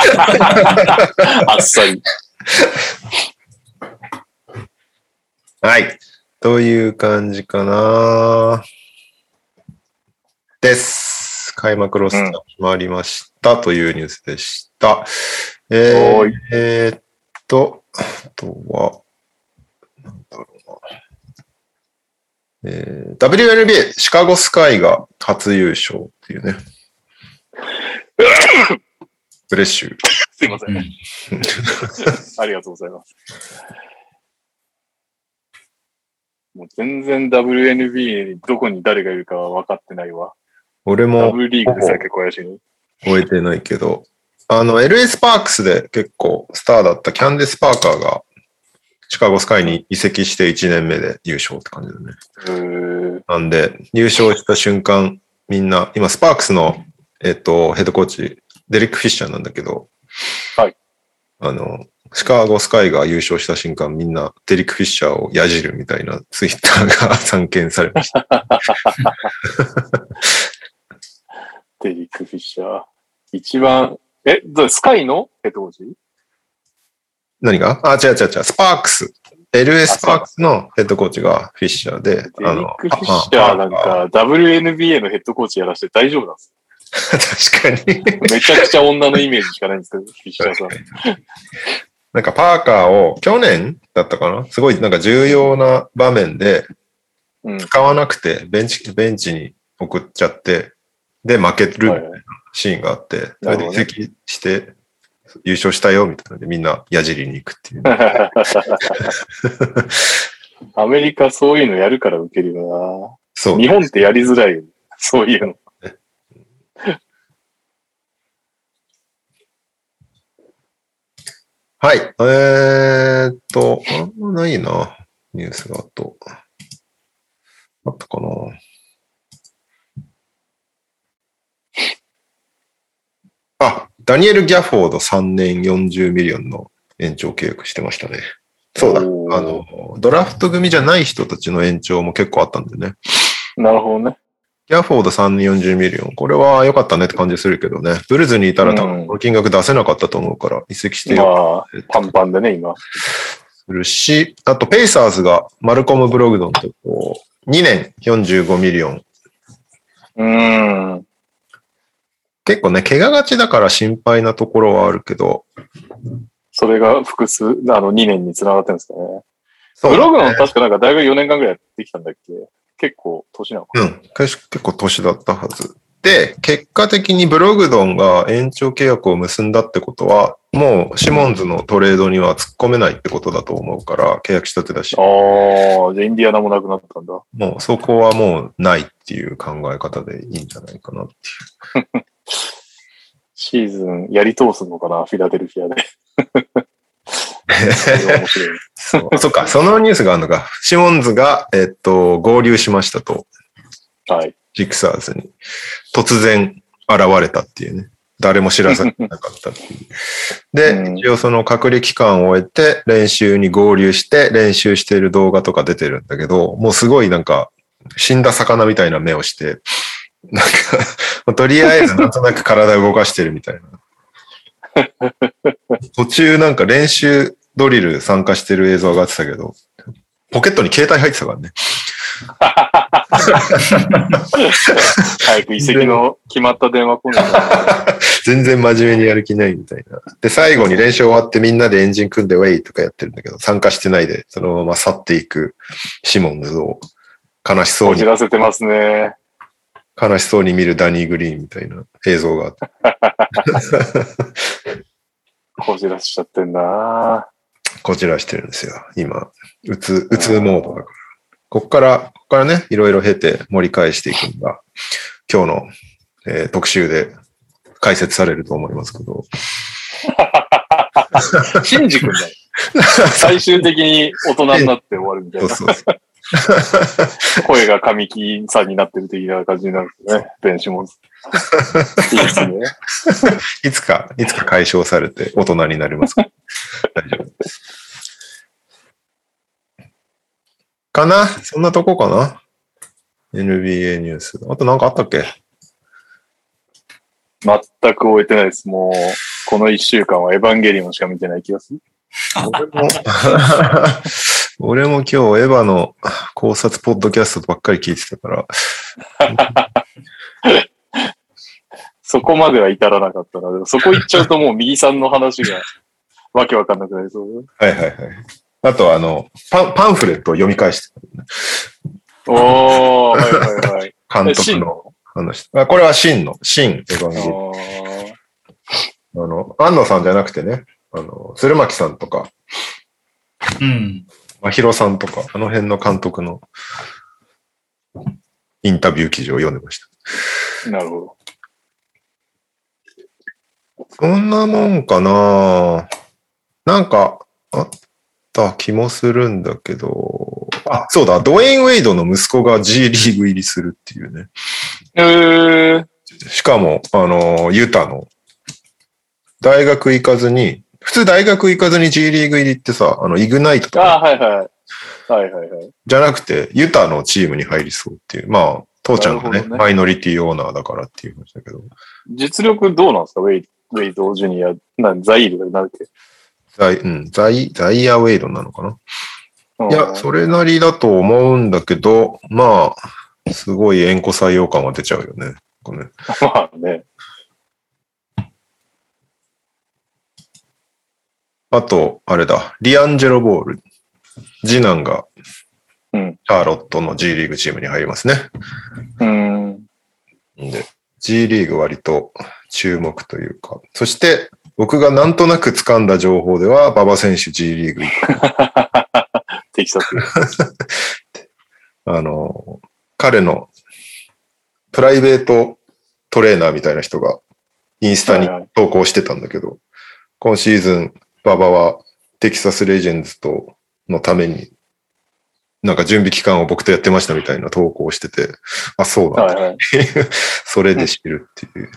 っさり。はい。という感じかな。です。開幕ロスター決まりましたというニュースでした。えーおーいえーっと、あとは、なんだろうな。えー WNBA シカゴスカイが初優勝っていうね。ブレッシュ。すいませ。うんん ありがとうございます。もう全然 WNBA にどこに誰がいるかは分かってないわ。俺も W リーグでさえ結構怪しいの。終えてないけど、あの、LA スパークスで結構スターだったキャンディス・パーカーがシカゴスカイに移籍して1年目で優勝って感じだね。なんで、優勝した瞬間、みんな、今スパークスの、えっと、ヘッドコーチ、デリック・フィッシャーなんだけど、はい。あの、シカゴスカイが優勝した瞬間、みんなデリック・フィッシャーをやじるみたいなツイッターが散見されました。デリック・フィッシャー。一番、え、スカイのヘッドコーチ？何が？あ、違う違う違う、スパークス。LA スパークスのヘッドコーチがフィッシャーで、デリック・フィッシャーなんか WNBA のヘッドコーチやらせて大丈夫なんです確かに。めちゃくちゃ女のイメージしかないんですけど、フィッシャーさん。なんかパーカーを去年だったかな？すごいなんか重要な場面でうん。使わなくてベンチ、ベンチに送っちゃって、で負けるみたいなシーンがあって、それで移籍して優勝したよみたいなのでみんな矢尻に行くっていう。アメリカそういうのやるから受けるよな。そう。日本ってやりづらいよ。そういうの。はい。えーっと、あんまないな。ニュースがあと。あったかな。あ、ダニエル・ギャフォード3年40ミリオンの延長契約してましたね。そうだ。あの、ドラフト組じゃない人たちの延長も結構あったんでね。なるほどね。ギャフォード3年40ミリオン。これは良かったねって感じするけどね。ブルズにいたら多うん分この金額出せなかったと思うから、移籍してよまあ、パンパンでね、今。するし、あとペイサーズがマルコム・ブログドンとこう、2年45ミリオン。うーん。結構ね、怪我がちだから心配なところはあるけど、それが複数、あの、2年につながってるんですかね。そうブログドンね確かなんか大学4年間ぐらいやってきたんだっけ？結構年なのかうん、結結構年だったはず。で、結果的にブログドンが延長契約を結んだってことは、もうシモンズのトレードには突っ込めないってことだと思うから、契約したてだし、ああ、じゃあインディアナもなくなったんだ。もうそこはもうないっていう考え方でいいんじゃないかなっていう。シーズンやり通すのかな、フィラデルフィアで。そ。そうそっか、そのニュースがあるのか。シモンズが、えっと、合流しましたと、はい。ジクサーズに。突然現れたっていうね。誰も知らさなかったっていう。で、うん一応その隔離期間を終えて練習に合流して練習している動画とか出てるんだけど、もうすごいなんか死んだ魚みたいな目をして、なんか、とりあえずなんとなく体を動かしてるみたいな。途中なんか練習ドリル参加してる映像上がってたけど、ポケットに携帯入ってたからね。早く移籍の決まった電話来ない 全然真面目にやる気ないみたいな。で、最後に練習終わってみんなでエンジン組んでウェイとかやってるんだけど、参加してないで、そのまま去っていくシモンズを悲しそうにこじ、らせてますね。悲しそうに見るダニー・グリーンみたいな映像があって、こじらしちゃってんなこちらしてるんですよ。今、うつ、うつモードだから。こっから、こっからね、いろいろ経て盛り返していくんだ。今日の、えー特集で解説されると思いますけど。シンジ君だよ。最終的に大人になって終わるみたいな。そうそうそう。声が神木さんになってる的な感じになるんですよね。ベンシモンズ。いいですね。いつか、いつか解消されて大人になりますか？ら。大丈夫です。かな？そんなとこかな ?NBA ニュース。あとなんかあったっけ？全く終えてないです。もう、この一週間はエヴァンゲリオンしか見てない気がする。俺も、俺も今日エヴァの考察ポッドキャストばっかり聞いてたから、そこまでは至らなかったな。でもそこ行っちゃうともう右さんの話がわけわかんなくなりそう。はいはいはい。あとあの、パンパンフレットを読み返してた、おー、はいはいはい。監督の話。あこれは真の、真エヴァンゲリオンあの、安野さんじゃなくてね、あの、鶴巻さんとか、うん。まひろさんとか、あの辺の監督のインタビュー記事を読んでました。なるほど。そんなもんかななんか、あった気もするんだけど、あ、そうだ、ドウェイン・ウェイドの息子が G リーグ入りするっていうね。えー、しかも、あの、ユタの、大学行かずに、普通大学行かずに G リーグ入りってさ、あの、イグナイトとかあーはいはい。はいはいはい。じゃなくて、ユタのチームに入りそうっていう。まあ、父ちゃんがね、ねマイノリティオーナーだからっていう話だけど。実力どうなんですか？ウェイウェイドジュニア、なんザイールがなんだっけ？ザイ、うん、ザイ、ザイアウェイドなのかな？うんいや、それなりだと思うんだけど、まあ、すごい縁故採用感は出ちゃうよね。ね まあね。あと、あれだ、リアンジェロ・ボール。次男が、うんシャーロットの G リーグチームに入りますね。うん。んで、G リーグ割と注目というか、そして僕がなんとなく掴んだ情報では、馬場選手 G リーグ行くテキサス。あの、彼のプライベートトレーナーみたいな人がインスタに投稿してたんだけど、今シーズン、馬場はテキサスレジェンズとのために、なんか準備期間を僕とやってましたみたいな投稿をしてて、あ、そうだはいはい。それで知るっていう。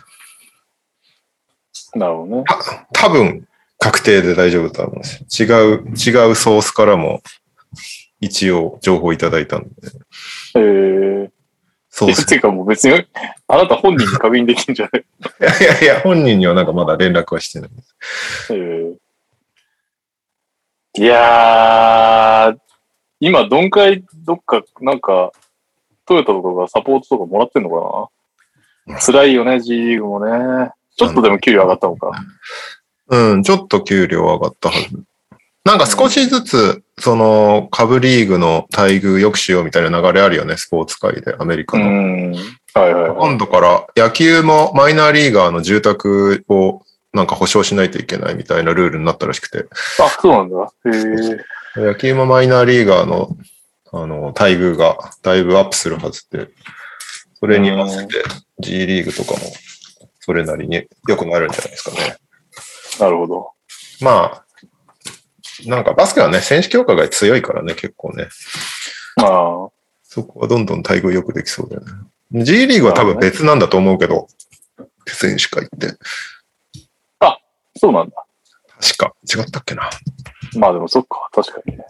なるほどね。多分、確定で大丈夫と思うんですよ。違う、違うソースからも一応情報いただいたんで。えー、そうですていうかもう別に、あなた本人に確認できんじゃない？いやいやいや、本人にはなんかまだ連絡はしてない。えーいやー、今、どんかい、どっか、なんか、トヨタとかがサポートとかもらってんのかな？辛いよね、G リーグもね。ちょっとでも給料上がったのか。うん、ちょっと給料上がったはず。なんか少しずつ、その、株リーグの待遇良くしようみたいな流れあるよね、スポーツ界で、アメリカうの。ん。はいはいはい。今度から野球もマイナーリーガーの住宅をなんか保証しないといけないみたいなルールになったらしくて、あ、そうなんだ。へえ。野球もマイナーリーガーのあの待遇がだいぶアップするはずで、それに合わせて G リーグとかもそれなりに良くなるんじゃないですかね。なるほど。まあ、なんかバスケはね、選手強化が強いからね、結構ね。ああ。そこはどんどん待遇良くできそうだよね。G リーグは多分別なんだと思うけど、選手会って。そうなんだ。確か。違ったっけな。まあでもそっか。確かにね。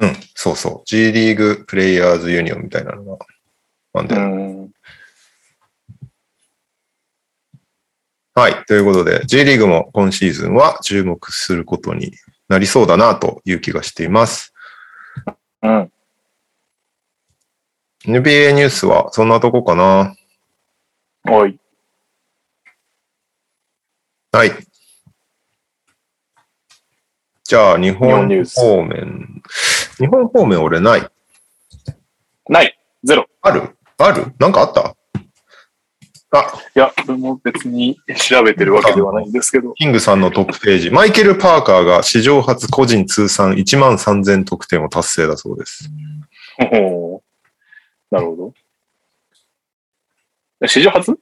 うん、そうそう。G リーグプレイヤーズユニオンみたいなのが。なんで、うん。はい。ということで、J リーグも今シーズンは注目することになりそうだなという気がしています。うん。NBA ニュースはそんなとこかな。おい。はい。じゃあ、日日本方面。日本方面俺ない。ない。ゼロ。ある？ある？なんかあった？あ、いや、俺も別に調べてるわけではないんですけど。キングさんのトップページ。マイケル・パーカーが史上初個人通算1万3000得点を達成だそうです。ほうなるほど。え史上初？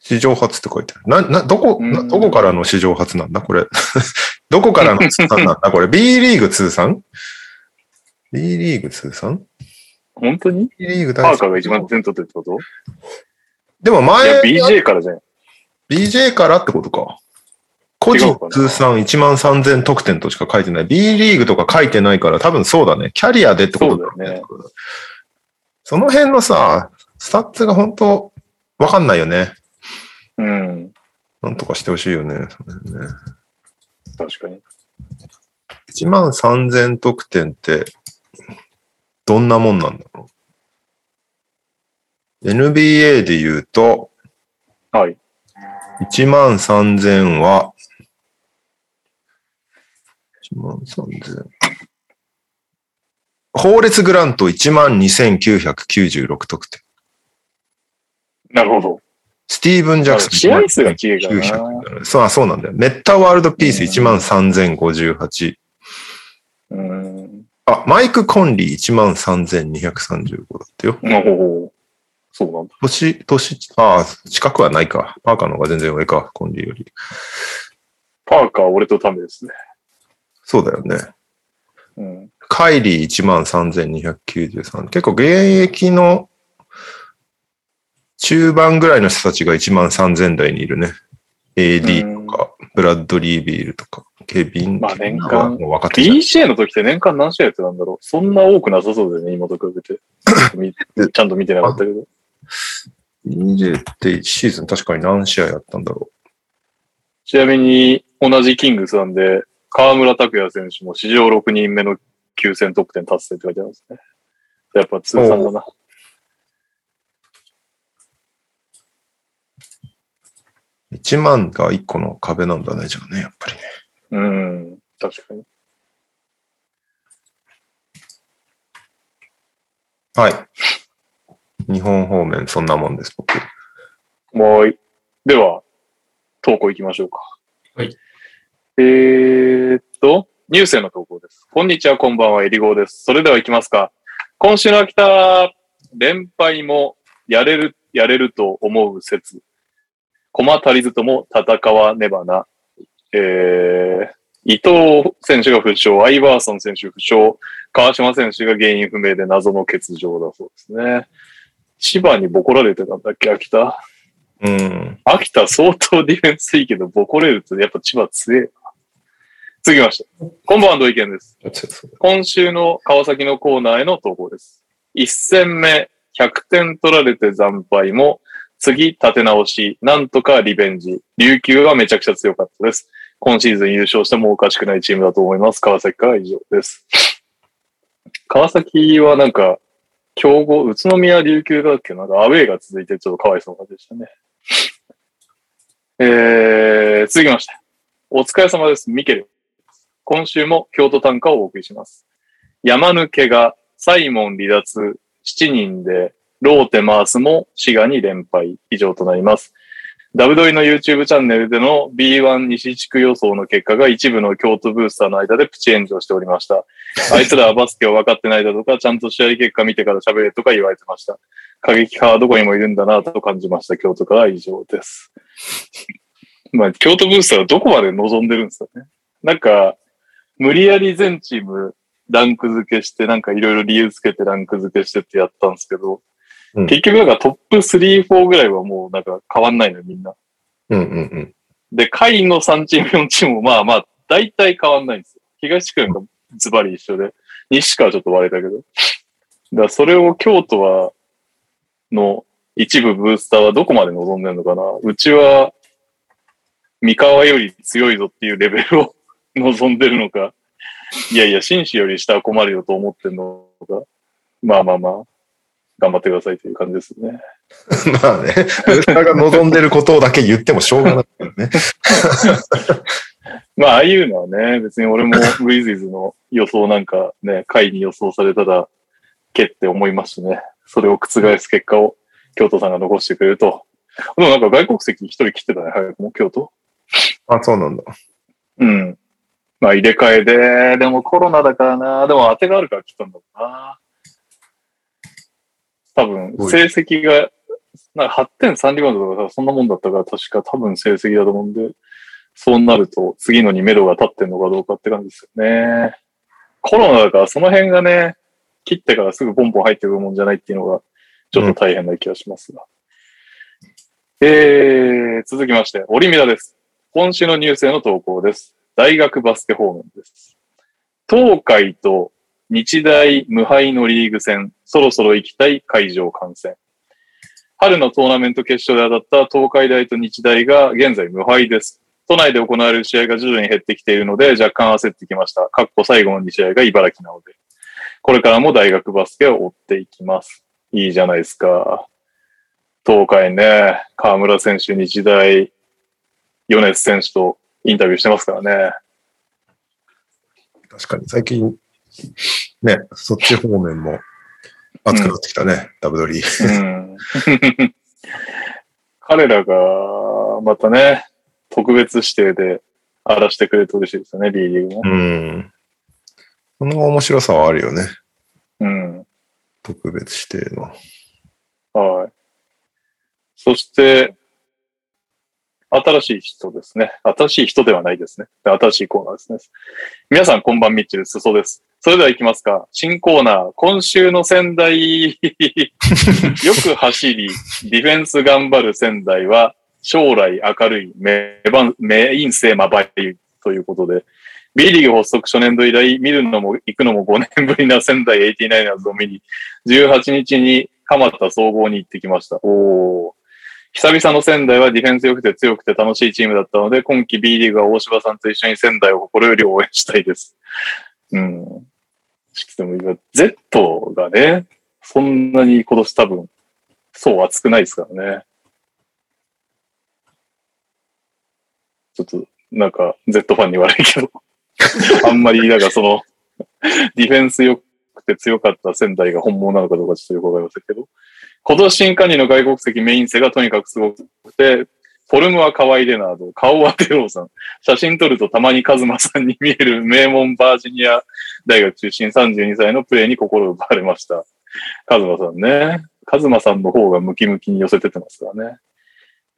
史上初って書いてある。な、な、どこ、なうんどこからの史上初なんだ？これ。どこからの通算なんだ？これ。B リーグ通算 ?B リーグ通算？本当に ?B リーグパ大ーカーが一番点取ってるってこと？でもいや、前、BJ からじゃん。BJ からってことか。個人通算1万3000得点としか書いてない。B リーグとか書いてないから多分そうだね。キャリアでってことだよね。その辺のさ、スタッツが本当わかんないよね。うん。なんとかしてほしいよね。ね確かに。1万3000得点って、どんなもんなんだろう。NBA で言うと、はい。1万3000は、1万3000。法列グラント1万2996得点。なるほど。スティーブン・ジャクソン。試合数が違うからな。900そうあそうなんだよ。メッタワールドピース1万3058。うん。あ、マイク・コンリー1万3235だったよ。なるほど。そうなんだ。年、年、ああ、近くはないか。パーカーの方が全然上か、コンリーより。パーカーは俺とタメですね。そうだよね。うん。カイリー1万3293。結構現役の中盤ぐらいの人たちが1万3000台にいるね。AD とか、ブラッドリー・ビールとか、ケビン。まあ年間もう分かってきた BJ の時って年間何試合やってたんだろうそんな多くなさそうだよね、今と比べて。みちゃんと見てなかったけど。20ってシーズン確かに何試合やったんだろちなみに、同じキングスなんで、河村拓也選手も史上6人目の9000得点達成って書いてあるんですね。やっぱ通算だな。1万が1個の壁なんだね、じゃあね、やっぱりね。うん。確かに。はい。日本方面、そんなもんです、僕。もうい、では、投稿行きましょうか。はい。えーっと、ニュースへの投稿です。こんにちは、こんばんは、えりごーです。それでは行きますか。今週の秋田、連敗もやれる、やれると思う説。駒足りずとも戦わねばな。えー、伊藤選手が負傷、アイバーソン選手負傷、川島選手が原因不明で謎の欠場だそうですね。千葉にボコられてたんだっけ、秋田？うん。秋田相当ディフェンスいいけど、ボコれるとやっぱ千葉強えな。続きまして。こんばんは、土井健です。今週の川崎のコーナーへの投稿です。1戦目、100点取られて惨敗も、次立て直し、なんとかリベンジ。琉球はめちゃくちゃ強かったです。今シーズン優勝してもおかしくないチームだと思います。川崎から以上です。川崎はなんか、強豪、宇都宮琉球だっけ？なんかアウェーが続いてちょっとかわいそうな感じでしたね。えー、続きまして。お疲れ様です。ミケル。今週も京都短歌をお送りします。山抜けがサイモン離脱7人でローテマースも滋賀に連敗以上となります。ダブドリの YouTube チャンネルでの B1 西地区予想の結果が一部の京都ブースターの間でプチ炎上しておりました。あいつらはバスケを分かってないだとか、ちゃんと試合結果見てから喋れとか言われてました。過激派はどこにもいるんだなと感じました。京都からは以上です。まあ、京都ブースターはどこまで望んでるんですかね。なんか、無理やり全チームランク付けして、なんかいろいろ理由つけてランク付けしてってやったんですけど、うん結局なんかトップ3、4ぐらいはもうなんか変わんないのよ、みんな。うんうんうん。で、下位の3チーム、4チームもまあまあ、大体変わんないんですよ。東地区なんかズバリ一緒で、西区はちょっと割れたけど。だからそれを京都は、の一部ブースターはどこまで望んでるのかなうちは、三河より強いぞっていうレベルを 望んでるのか。いやいや、紳士より下は困るよと思ってんのか。まあまあまあ、頑張ってくださいという感じですね。まあね、ウサが望んでることだけ言ってもしょうがないからね。まあ、ああいうのはね、別に俺もグイズイズの予想なんかね、回に予想されたら、けって思いますしね。それを覆す結果を京都さんが残してくれると。でもなんか外国籍一人来てたね、早くも京都。あ、そうなんだ。うん。まあ入れ替えで、でもコロナだからな。でも当てがあるから来たんだろうな。多分、成績が、なんか8点3リバウンドとかさそんなもんだったから確か多分成績だと思うんで、そうなると次のに目処が立ってんのかどうかって感じですよね。コロナだからその辺がね、切ってからすぐポンポン入ってくるもんじゃないっていうのが、ちょっと大変な気がしますが。えー、続きまして、オリミラです。今週のニュースへの投稿です。大学バスケ方面です。東海と日大無敗のリーグ戦、そろそろ行きたい会場観戦。春のトーナメント決勝で当たった東海大と日大が現在無敗です。都内で行われる試合が徐々に減ってきているので若干焦ってきました。かっこ最後の2試合が茨城なので。これからも大学バスケを追っていきます。いいじゃないですか。東海ね、河村選手、日大、米津選手とインタビューしてますからね。確かに最近、ね、そっち方面も熱くなってきたね、ダブドリ彼らが、またね、特別指定で荒らしてくれると嬉しいですよね、B リーグも。うん。その面白さはあるよね。うん。特別指定の。はい。そして、新しい人ですね。新しい人ではないですね。新しいコーナーですね。皆さん、こんばんみっちるすそです。それでは行きますか。新コーナー、今週の仙台、よく走り、ディフェンス頑張る仙台は、将来明るいメイン性まばゆということで、B リーグ発足初年度以来、見るのも行くのも5年ぶりな仙台 89ers を見に、18日に蒲田総合に行ってきました。おー久々の仙台はディフェンス良くて強くて楽しいチームだったので、今季 B リーグは大柴さんと一緒に仙台を心より応援したいです。うん。でも今、Z がね、そんなに今年多分、そう熱くないですからね。ちょっと、なんか、Z ファンに悪いけど、あんまり、なんかその、ディフェンス良くて強かった仙台が本物なのかどうかちょっとよくわかりませんけど、今年新加入の外国籍メイン生がとにかくすごくて、フォルムは河合レナード、顔はテローさん、写真撮るとたまにカズマさんに見える名門バージニア大学出身32歳のプレーに心奪われました。カズマさんね。カズマさんの方がムキムキに寄せててますからね。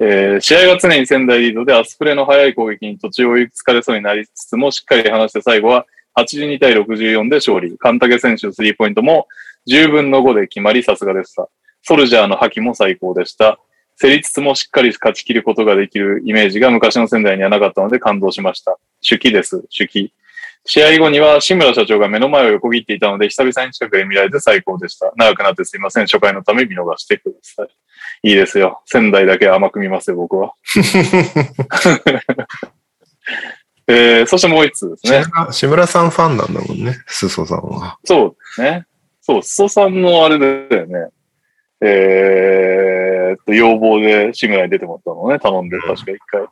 えー試合が常に仙台リードでアスプレの速い攻撃に途中追いつかれそうになりつつもしっかり離して最後は82対64で勝利。カンタケ選手のスリーポイントも10分の5で決まりさすがでした。ソルジャーの覇気も最高でした。競りつつもしっかり勝ち切ることができるイメージが昔の仙台にはなかったので感動しました。手記です、手記。試合後には志村社長が目の前を横切っていたので久々に近くで見られて最高でした。長くなってすいません。初回のため見逃してください。いいですよ。仙台だけ甘く見ますよ、僕は。えー、そしてもう一つですね。志村さんファンなんだもんね、すそさんは。そうですね。そう、すそさんのあれだよね。えーっと、要望で志村に出てもらったのね、頼んで、確か一回。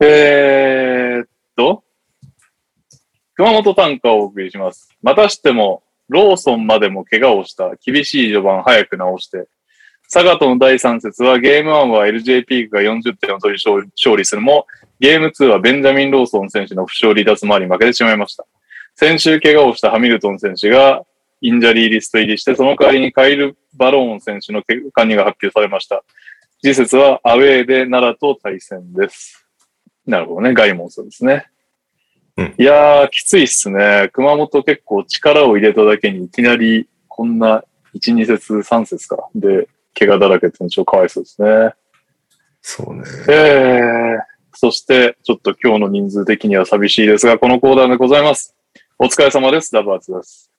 えーっと、熊本短歌をお送りします。またしても、ローソンまでも怪我をした厳しい序盤早く直して、佐賀との第3節はゲーム1は LJ ピークが40点を取り勝勝利するも、ゲーム2はベンジャミン・ローソン選手の負傷離脱もあり負けてしまいました。先週怪我をしたハミルトン選手がインジャリーリスト入りして、その代わりにカイル・バローン選手の怪我にが発表されました。次節はアウェーで奈良と対戦です。なるほどね。ガイモンそうですね。うんいやー、きついっすね。熊本結構力を入れただけにいきなりこんな1、2節、3節か。で、怪我だらけってのはちょっとかわいそうですね。そうね。えー、そして、ちょっと今日の人数的には寂しいですが、このコーナーでございます。お疲れ様です。ダブアツです。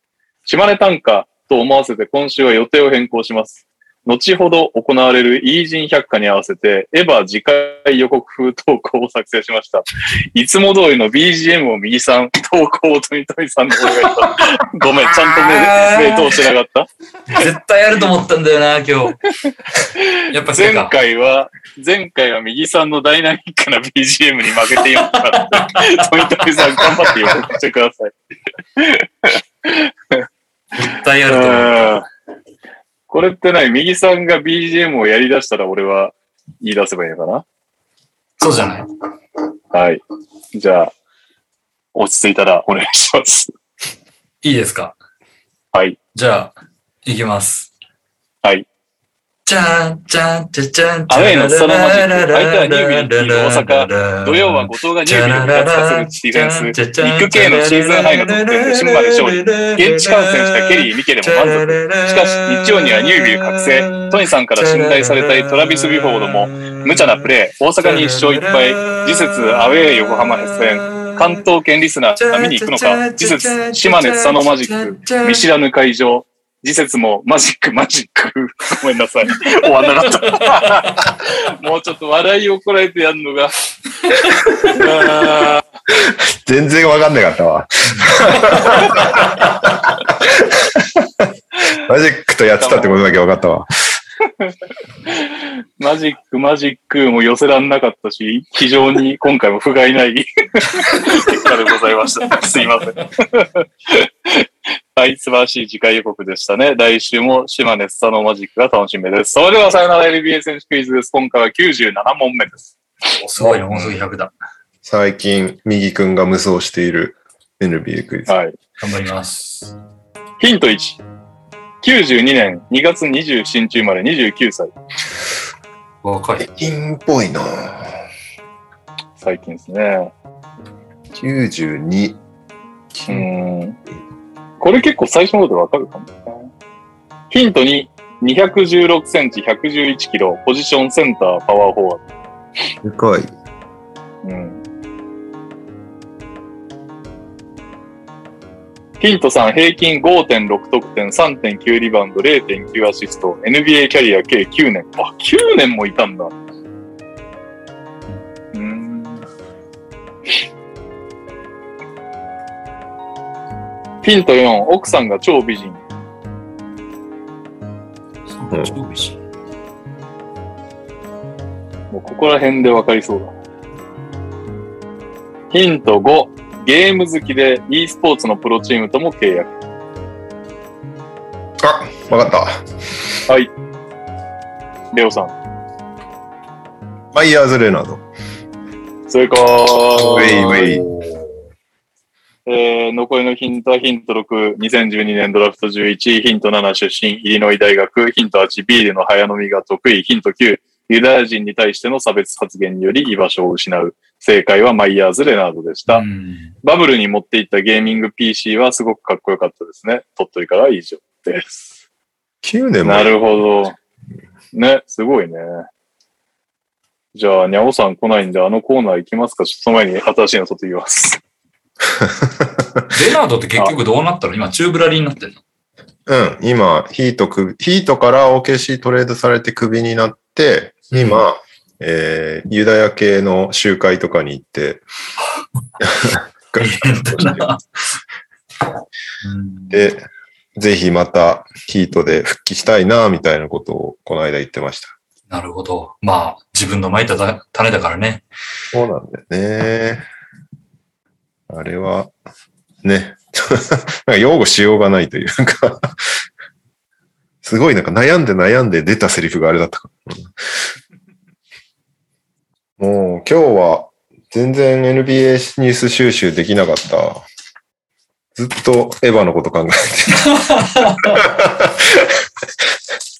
島根短歌と思わせて今週は予定を変更します。後ほど行われるイージン百科に合わせて、エヴァ次回予告風投稿を作成しました。いつも通りの BGM を右さん、投稿をトニトニさんでお願いします。ごめん、ちゃんと目、目通してなかった 絶対やると思ったんだよな、今日。やっぱ前か。回は、前回は右さんのダイナミックな BGM に負けてよかった。トミトミさん頑張って予告してください。絶対やると思。うんこれって何？右さんが BGM をやり出したら俺は言い出せばいいのかな？そうじゃない。はい。じゃあ、落ち着いたらお願いします。いいですか？はい。じゃあ、いきます。はい。じゃん、じゃん、じゃじゃん、アウェイのストローマジック相手はニュービルっていう大阪土曜は後藤がニュービルを復活させるディフェンス。ビッグ K のシーズンハイの得点で島まで勝利。現地観戦したケリー・ミケでも満足。しかし、日曜にはニュービル覚醒。トニさんから信頼されたいトラビス・ビフォードも、無茶なプレー。大阪に1勝1敗。次節、アウェー横浜ヘス戦。関東圏リスナー、見に行くのか。次節、島根佐野マジック。見知らぬ会場。次節もマジック、マジック。ごめんなさい。終わんなかった。もうちょっと笑いをこらえてやるのが。あ ー全然わかんなかったわ。マジックとやってたってことだけわかったわ。マジック、マジックも寄せらんなかったし、非常に今回も不甲斐ない結果でございました。すいません。はい、素晴らしい次回予告でしたね。来週も島根スタのマジックが楽しみです。それではさよなら NBA 選手クイズです。今回は97問目です。すごいな、もうすぐ100だ。最近、右くんが無双している NBA クイズ。はい。頑張ります。ヒント1。92年2月27日生まれ29歳。若い。最近っぽいな最近ですね。92。うーん。これ結構最初のことでわかるかもね。ヒント2。216センチ、111キロ、ポジションセンター、パワーフォワー深い。ド。うん。ヒント3、平均5.6得点、3.9リバウンド、0.9アシスト、NBA キャリア計9年。あ、9年もいたんだ。うーん。ヒント4、奥さんが超美人。そう超美人。もうここら辺でわかりそうだ。ヒント5、ゲーム好きで e スポーツのプロチームとも契約。あ、わかった。レオさん。マイヤーズ・レナード。正解。ウェイウェイ。えー、残りのヒントはヒント6、2012年ドラフト11、ヒント7出身、イリノイ大学、ヒント8、ビールの早飲みが得意、ヒント9、ユダヤ人に対しての差別発言により居場所を失う。正解はマイヤーズ・レナードでした。うんバブルに持っていったゲーミング PC はすごくかっこよかったですね。鳥取からは以上です。9年も。なるほど。ね、すごいね。じゃあ、にゃおさん来ないんで、あのコーナー行きますか？ちょっとその前に新しいの取ってきます。レナードって結局どうなったの？今、チューブラリーになってんの？うん、今、ヒートく、ヒートから OKC トレードされてクビになって、今、えーユダヤ系の集会とかに行って、で、ぜひまたヒートで復帰したいな、みたいなことをこの間言ってました。なるほど。まあ、自分の蒔いた種種だからね。そうなんだよね。あれは、ね。なんか擁護しようがないというか、すごいなんか悩んで悩んで出たセリフがあれだったから。もう今日は全然 NBA ニュース収集できなかった。ずっとエヴァのこと考えて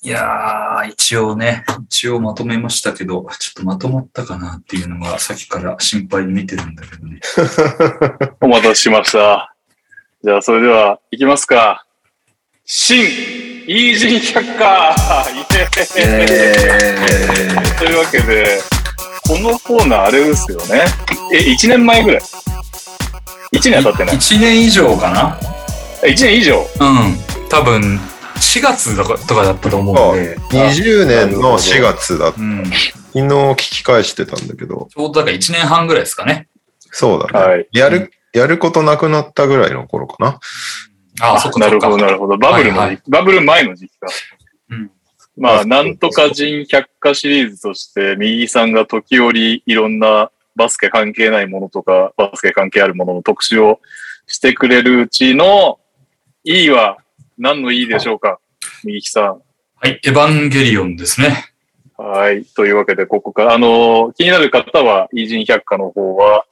いやー、一応ね、一応まとめましたけど、ちょっとまとまったかなっていうのが、さっきから心配に見てるんだけどね。お待たせしました。じゃあ、それでは、行きますか。新、イージー百科イエーイというわけで、このコーナーあれですよね。え、1年前ぐらい ?1 年は経ってない。1年以上かな1年以上。うん。多分、4月とかとかだったと思うんで、20年の4月だ。昨うん。日聞き返してたんだけど、ちょうどだから1年半ぐらいですかね。そうだね。はい。やる、やることなくなったぐらいの頃かな。ああ、そっかそっか。なるほど、なるほど。バブルのはいはいバブル前の時期か。うんまあ、なんとか人百科シリーズとして、右さんが時折いろんなバスケ関係ないものとか、バスケ関係あるものの特集をしてくれるうちの、いいは何のいいでしょうか右木さん。はい、エヴァンゲリオンですね。はい。というわけで、ここから、あの、気になる方は、イージン百科の方は、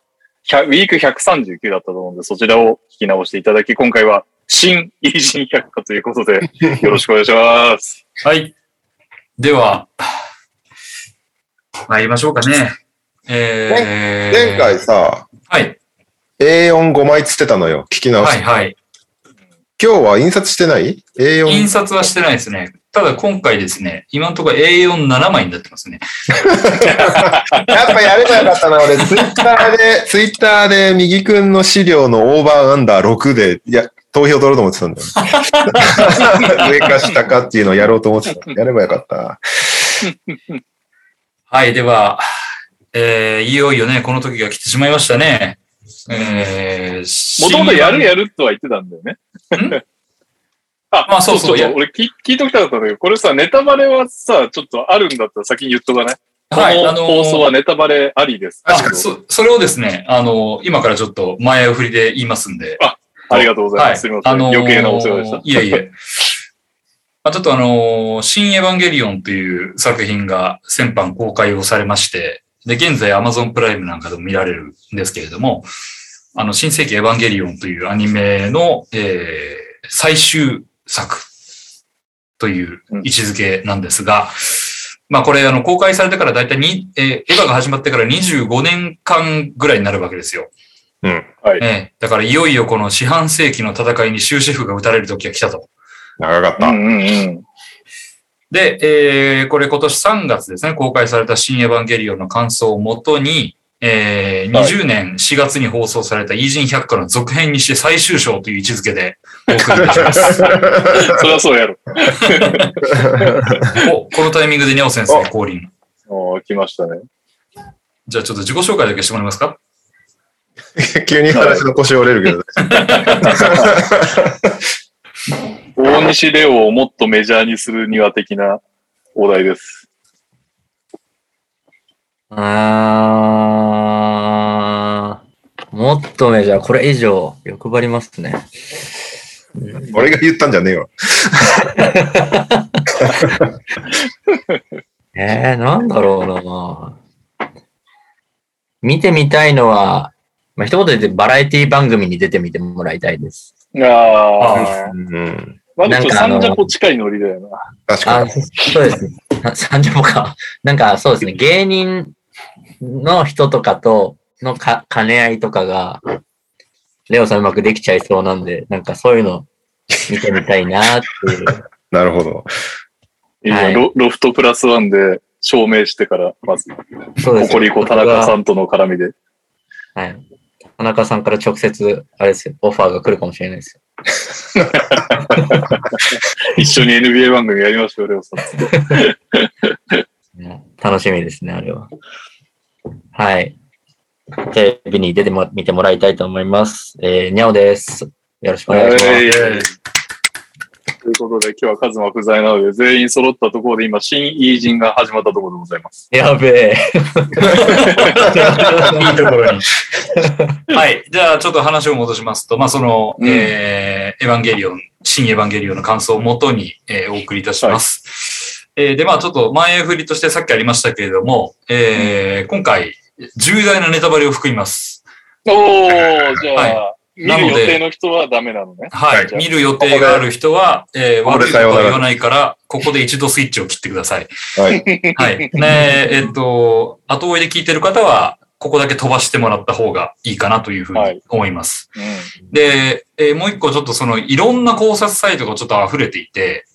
100ウィーク139だったと思うんで、そちらを聞き直していただき、今回は、新イージン百科ということで、よろしくお願いします。はい。では、参りましょうかね。えー、前回さ、はい、A45 枚つってたのよ。聞き直し。はい、はい。今日は印刷してない ?A4。印刷はしてないですね。ただ今回ですね、今のところ A47 枚になってますね。やっぱやればよかったな。俺、ツイッターで、ツイッターで右くんの資料のオーバーアンダー6で、いや、投票取ろうと思ってたんだよ。上か下かっていうのをやろうと思ってた。やればよかった。はい、では、えー、いよいよね、この時が来てしまいましたね。えー、もともとやるややるとは言ってたんだよね。あ、まあそうそう俺聞聞いときたかったんだけど、これさ、ネタバレはさ、ちょっとあるんだったら先に言っとかない？はい、こあのの放送はネタバレありです。あそ、それをですね、あの、今からちょっと前振りで言いますんで。ありがとうございます。すみません。ー余計なお世話でした。いえいえ。まあ、ちょっとあのー新エヴァンゲリオンという作品が先般公開をされまして、で、現在 Amazon プライムなんかでも見られるんですけれども、あの、新世紀エヴァンゲリオンというアニメの、えー最終作という位置づけなんですが、まあこれあの公開されてからだいたいに、えーエヴァが始まってから25年間ぐらいになるわけですよ。うん。はい。ええだからいよいよこの四半世紀の戦いに終止符が打たれる時が来たと。長かった。うんうんうん。で、えーこれ今年3月ですね、公開された新エヴァンゲリオンの感想をもとに、えーはい20年4月に放送されたイージン百科の続編にして最終章という位置づけでお送りいたします。そりゃそうやろ。お、このタイミングでニャオ先生降臨。おー来ましたね。じゃあちょっと自己紹介だけしてもらえますか？急に話の腰折れるけど、大西レオをもっとメジャーにするには的なお題です。あー、もっとメジャー、これ以上欲張りますね。俺が言ったんじゃねえわ。えー、なんだろうな見てみたいのは、まあ、一言で言ってバラエティ番組に出てみてもらいたいです。ああ。うん。まあ、ちょっとなんかあのサンジャポ近いノリだよな。あ確かに。、そうですね。あサンジャポか。なんかそうですね、芸人の人とかとのか兼ね合いとかが、レオさんうまくできちゃいそうなんで、なんかそういうの見てみたいなっていう。なるほど。今はいロロフトプラスワンで証明してから、まず、そうですココリコ田中さんとの絡みで。はい。田中さんから直接、あれですよ、オファーが来るかもしれないですよ。一緒に NBA 番組やりましょう、レオさん。ね楽しみですね、あれは。はい。テレビに出ても見てもらいたいと思います。えー、にゃおです。よろしくお願いします。はいということで、今日はカズマ不在なので、全員揃ったところで今、新イージンが始まったところでございます。やべえ。いいところに。はい。じゃあ、ちょっと話を戻しますと、まあ、その、うんえー、エヴァンゲリオン、新エヴァンゲリオンの感想をもとに、えーお送りいたします。えーで、まあ、ちょっと前振りとしてさっきありましたけれども、えー今回、重大なネタバレを含みます。おー、じゃあ、は見なのでる予定の人はダメなのね。はい。見る予定がある人は、えー、悪いことは言わないから、ここで一度スイッチを切ってください。はい。はい。ねえ、えっと、後追いで聞いてる方は、ここだけ飛ばしてもらった方がいいかなというふうに思います。うんで、えーもう一個ちょっとその、いろんな考察サイトがちょっと溢れていて、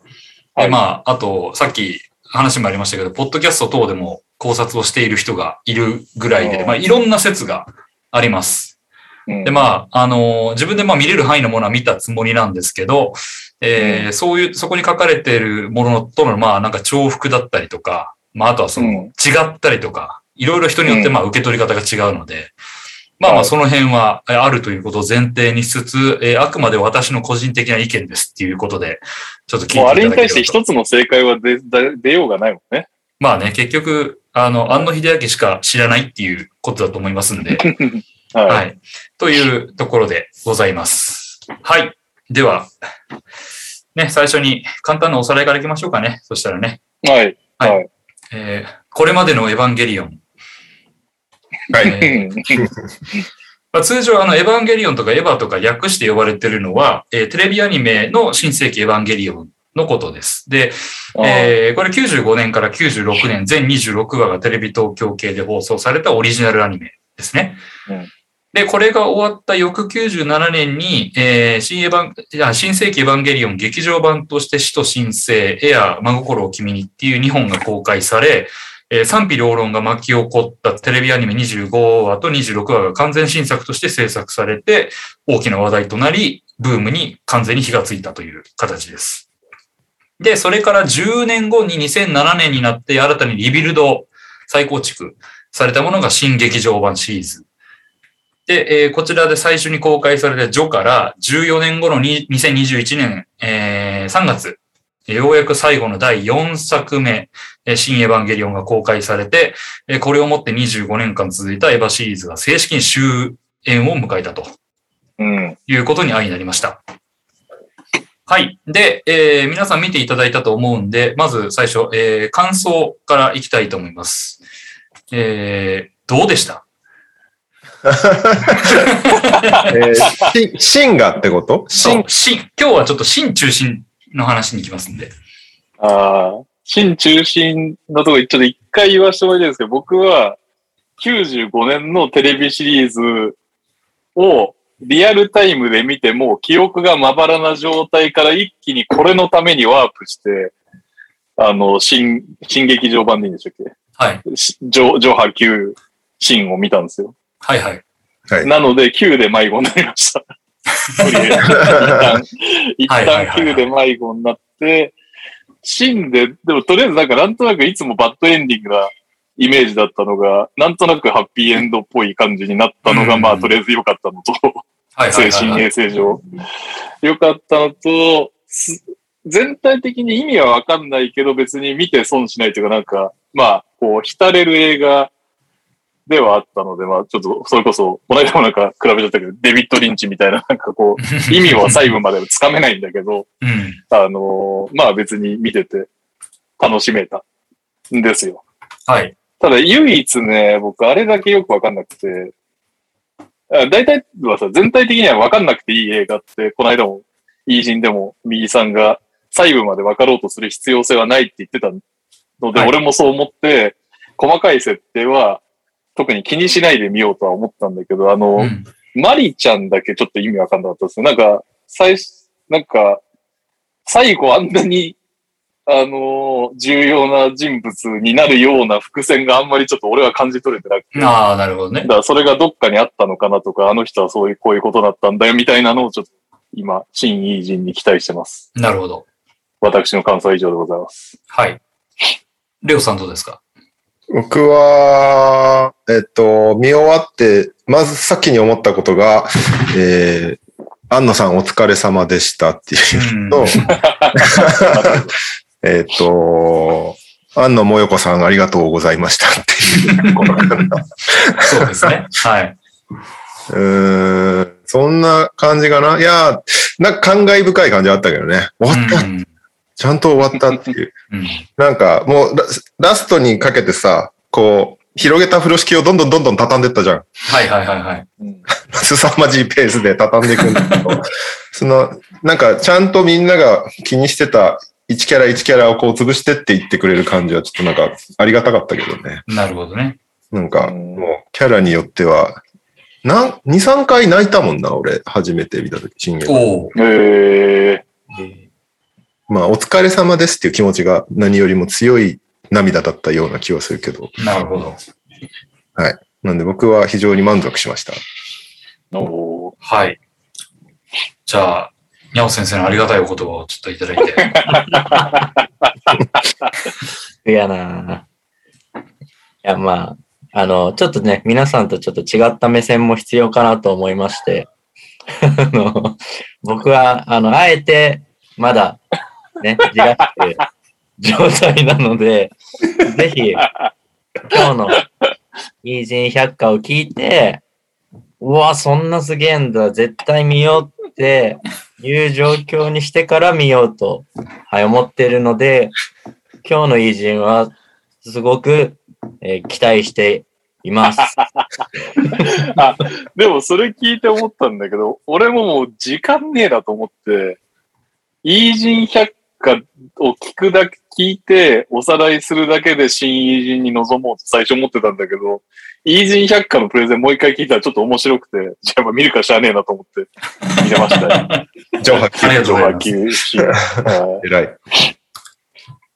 はいでまあ、あと、さっき話もありましたけど、ポッドキャスト等でも考察をしている人がいるぐらいで、うんまあ、いろんな説があります。うん。で、まあ、あのー自分でまあ見れる範囲のものは見たつもりなんですけど、えーそういう、そこに書かれているものとの、まあ、なんか重複だったりとか、まあ、あとはその、うん。違ったりとか、いろいろ人によってまあ、受け取り方が違うので、まあまあ、はい。その辺はえーあるということを前提にしつつ、えーあくまで私の個人的な意見ですっていうことで、ちょっと聞いていただければと。あれに対して一つの正解は出出出ようがないもんね。まあね、結局、あの、安野秀明しか知らないっていうことだと思いますんで、は。はいい。というところでございます。はい。では、ね、最初に簡単なおさらいからいきましょうかね。そしたらね、はい。はいはい。えーこれまでのエヴァンゲリオン。はい。えー まあ、通常、あの、エヴァンゲリオンとかエヴァとか略して呼ばれてるのは、えーテレビアニメの新世紀エヴァンゲリオンのことです。で、えーこれ95年から96年、全26話がテレビ東京系で放送されたオリジナルアニメですね。うんで、これが終わった翌97年に、えー新エヴァン、新世紀エヴァンゲリオン劇場版として死と新生、エア、真心を君にっていう2本が公開され、えー賛否両論が巻き起こったテレビアニメ25話と26話が完全新作として制作されて、大きな話題となり、ブームに完全に火がついたという形です。で、それから10年後に2007年になって新たにリビルド再構築されたものが新劇場版シリーズ。で、えーこちらで最初に公開されたジョから14年後のに2021年、えー3月、ようやく最後の第4作目、えー新エヴァンゲリオンが公開されて、えーこれをもって25年間続いたエヴァシリーズが正式に終焉を迎えたとうん。いうことに相になりました。はい。で、えー皆さん見ていただいたと思うんで、まず最初、えー感想からいきたいと思います。えーどうでした？えーしシンガってこと？シンそう、新、今日はちょっと新中心の話に行きますんで。ああ、新中心のところ、ちょっと一回言わせてもらいたいんですけど、僕は95年のテレビシリーズをリアルタイムで見ても、記憶がまばらな状態から一気にこれのためにワープして、あの、新、新劇場版でいいんでしたっはい。上、上波級シーンを見たんですよ。はいはい。はい。なので、9で迷子になりました。とりあえず一旦、一旦はいはい9で迷子になって、死んで、でもとりあえずなんかなんとなくいつもバッドエンディングなイメージだったのが、なんとなくハッピーエンドっぽい感じになったのが、うんまあとりあえず良かったのと。精神衛生上。良かったのと、す全体的に意味はわかんないけど別に見て損しないというかなんか、まあ、こう、浸れる映画ではあったので、まあちょっとそれこそ、この間もなんか比べちゃったけど、デビッド・リンチみたいな なんかこう、意味は細部まではつかめないんだけど、うん。あのーまあ別に見てて楽しめたんですよ。はい。ただ唯一ね、僕あれだけよくわかんなくて、あ大体はさ、全体的にはわかんなくていい映画って、この間も、イージンでも右さんが細部までわかろうとする必要性はないって言ってたので、はい俺もそう思って、細かい設定は特に気にしないで見ようとは思ったんだけど、あの、うん。マリちゃんだけちょっと意味わかんなかったですね。なんか、最初、なんか、最後あんなに、あの、重要な人物になるような伏線があんまりちょっと俺は感じ取れてなくて。ああ、なるほどねだ。からそれがどっかにあったのかなとか、あの人はそういう、こういうことだったんだよみたいなのをちょっと今、新イージンに期待してます。なるほど。私の感想は以上でございます。はい。レオさんどうですか？僕は、えっと、見終わって、まず先に思ったことが、えー、安野さんお疲れ様でしたっていうのと、えっと、安野もよこさんありがとうございましたっていう。そうですね。はい。うーん、そんな感じかな。いや、なんか感慨深い感じあったけどね。終わった、うんちゃんと終わったっていう。うんなんかもうラスラストにかけてさ、こう、広げた風呂敷をどんどんどんどん畳んでったじゃん。はいはいはいはい。う ん凄まじいペースで畳んでいくんだけど、その、なんかちゃんとみんなが気にしてた1キャラ1キャラをこう潰してって言ってくれる感じはちょっとなんかありがたかったけどね。なるほどね。なんかうんもうキャラによっては、なん、2、3回泣いたもんな、俺。初めて見たとき、新劇。おお。えまあ、お疲れ様ですっていう気持ちが何よりも強い涙だったような気はするけど。なるほど。なんで僕は非常に満足しました。ー、おーはい。じゃあ、にゃお先生のありがたいお言葉をちょっといただいて。いやなぁいや、まあ、あの、ちょっとね、皆さんとちょっと違った目線も必要かなと思いまして、あの、僕は、あの、あえて、まだ、ね、じらして状態なので、ぜひ、今日の、イージン百科を聞いて、うわ、そんなすげえんだ、絶対見ようっていう状況にしてから見ようと、はい、思ってるので、今日のイージンは、すごく、えー期待しています。でもそれ聞いて思ったんだけど、俺ももう時間ねえなと思って、イージン百科を聞くだけ、聞いて、おさらいするだけで新イージンに臨もうと最初思ってたんだけど、イージン百科のプレゼンもう一回聞いたらちょっと面白くて、じゃあやっぱ見るかしゃあねえなと思って見れましたよ。上白ありがとうございます上波球偉い。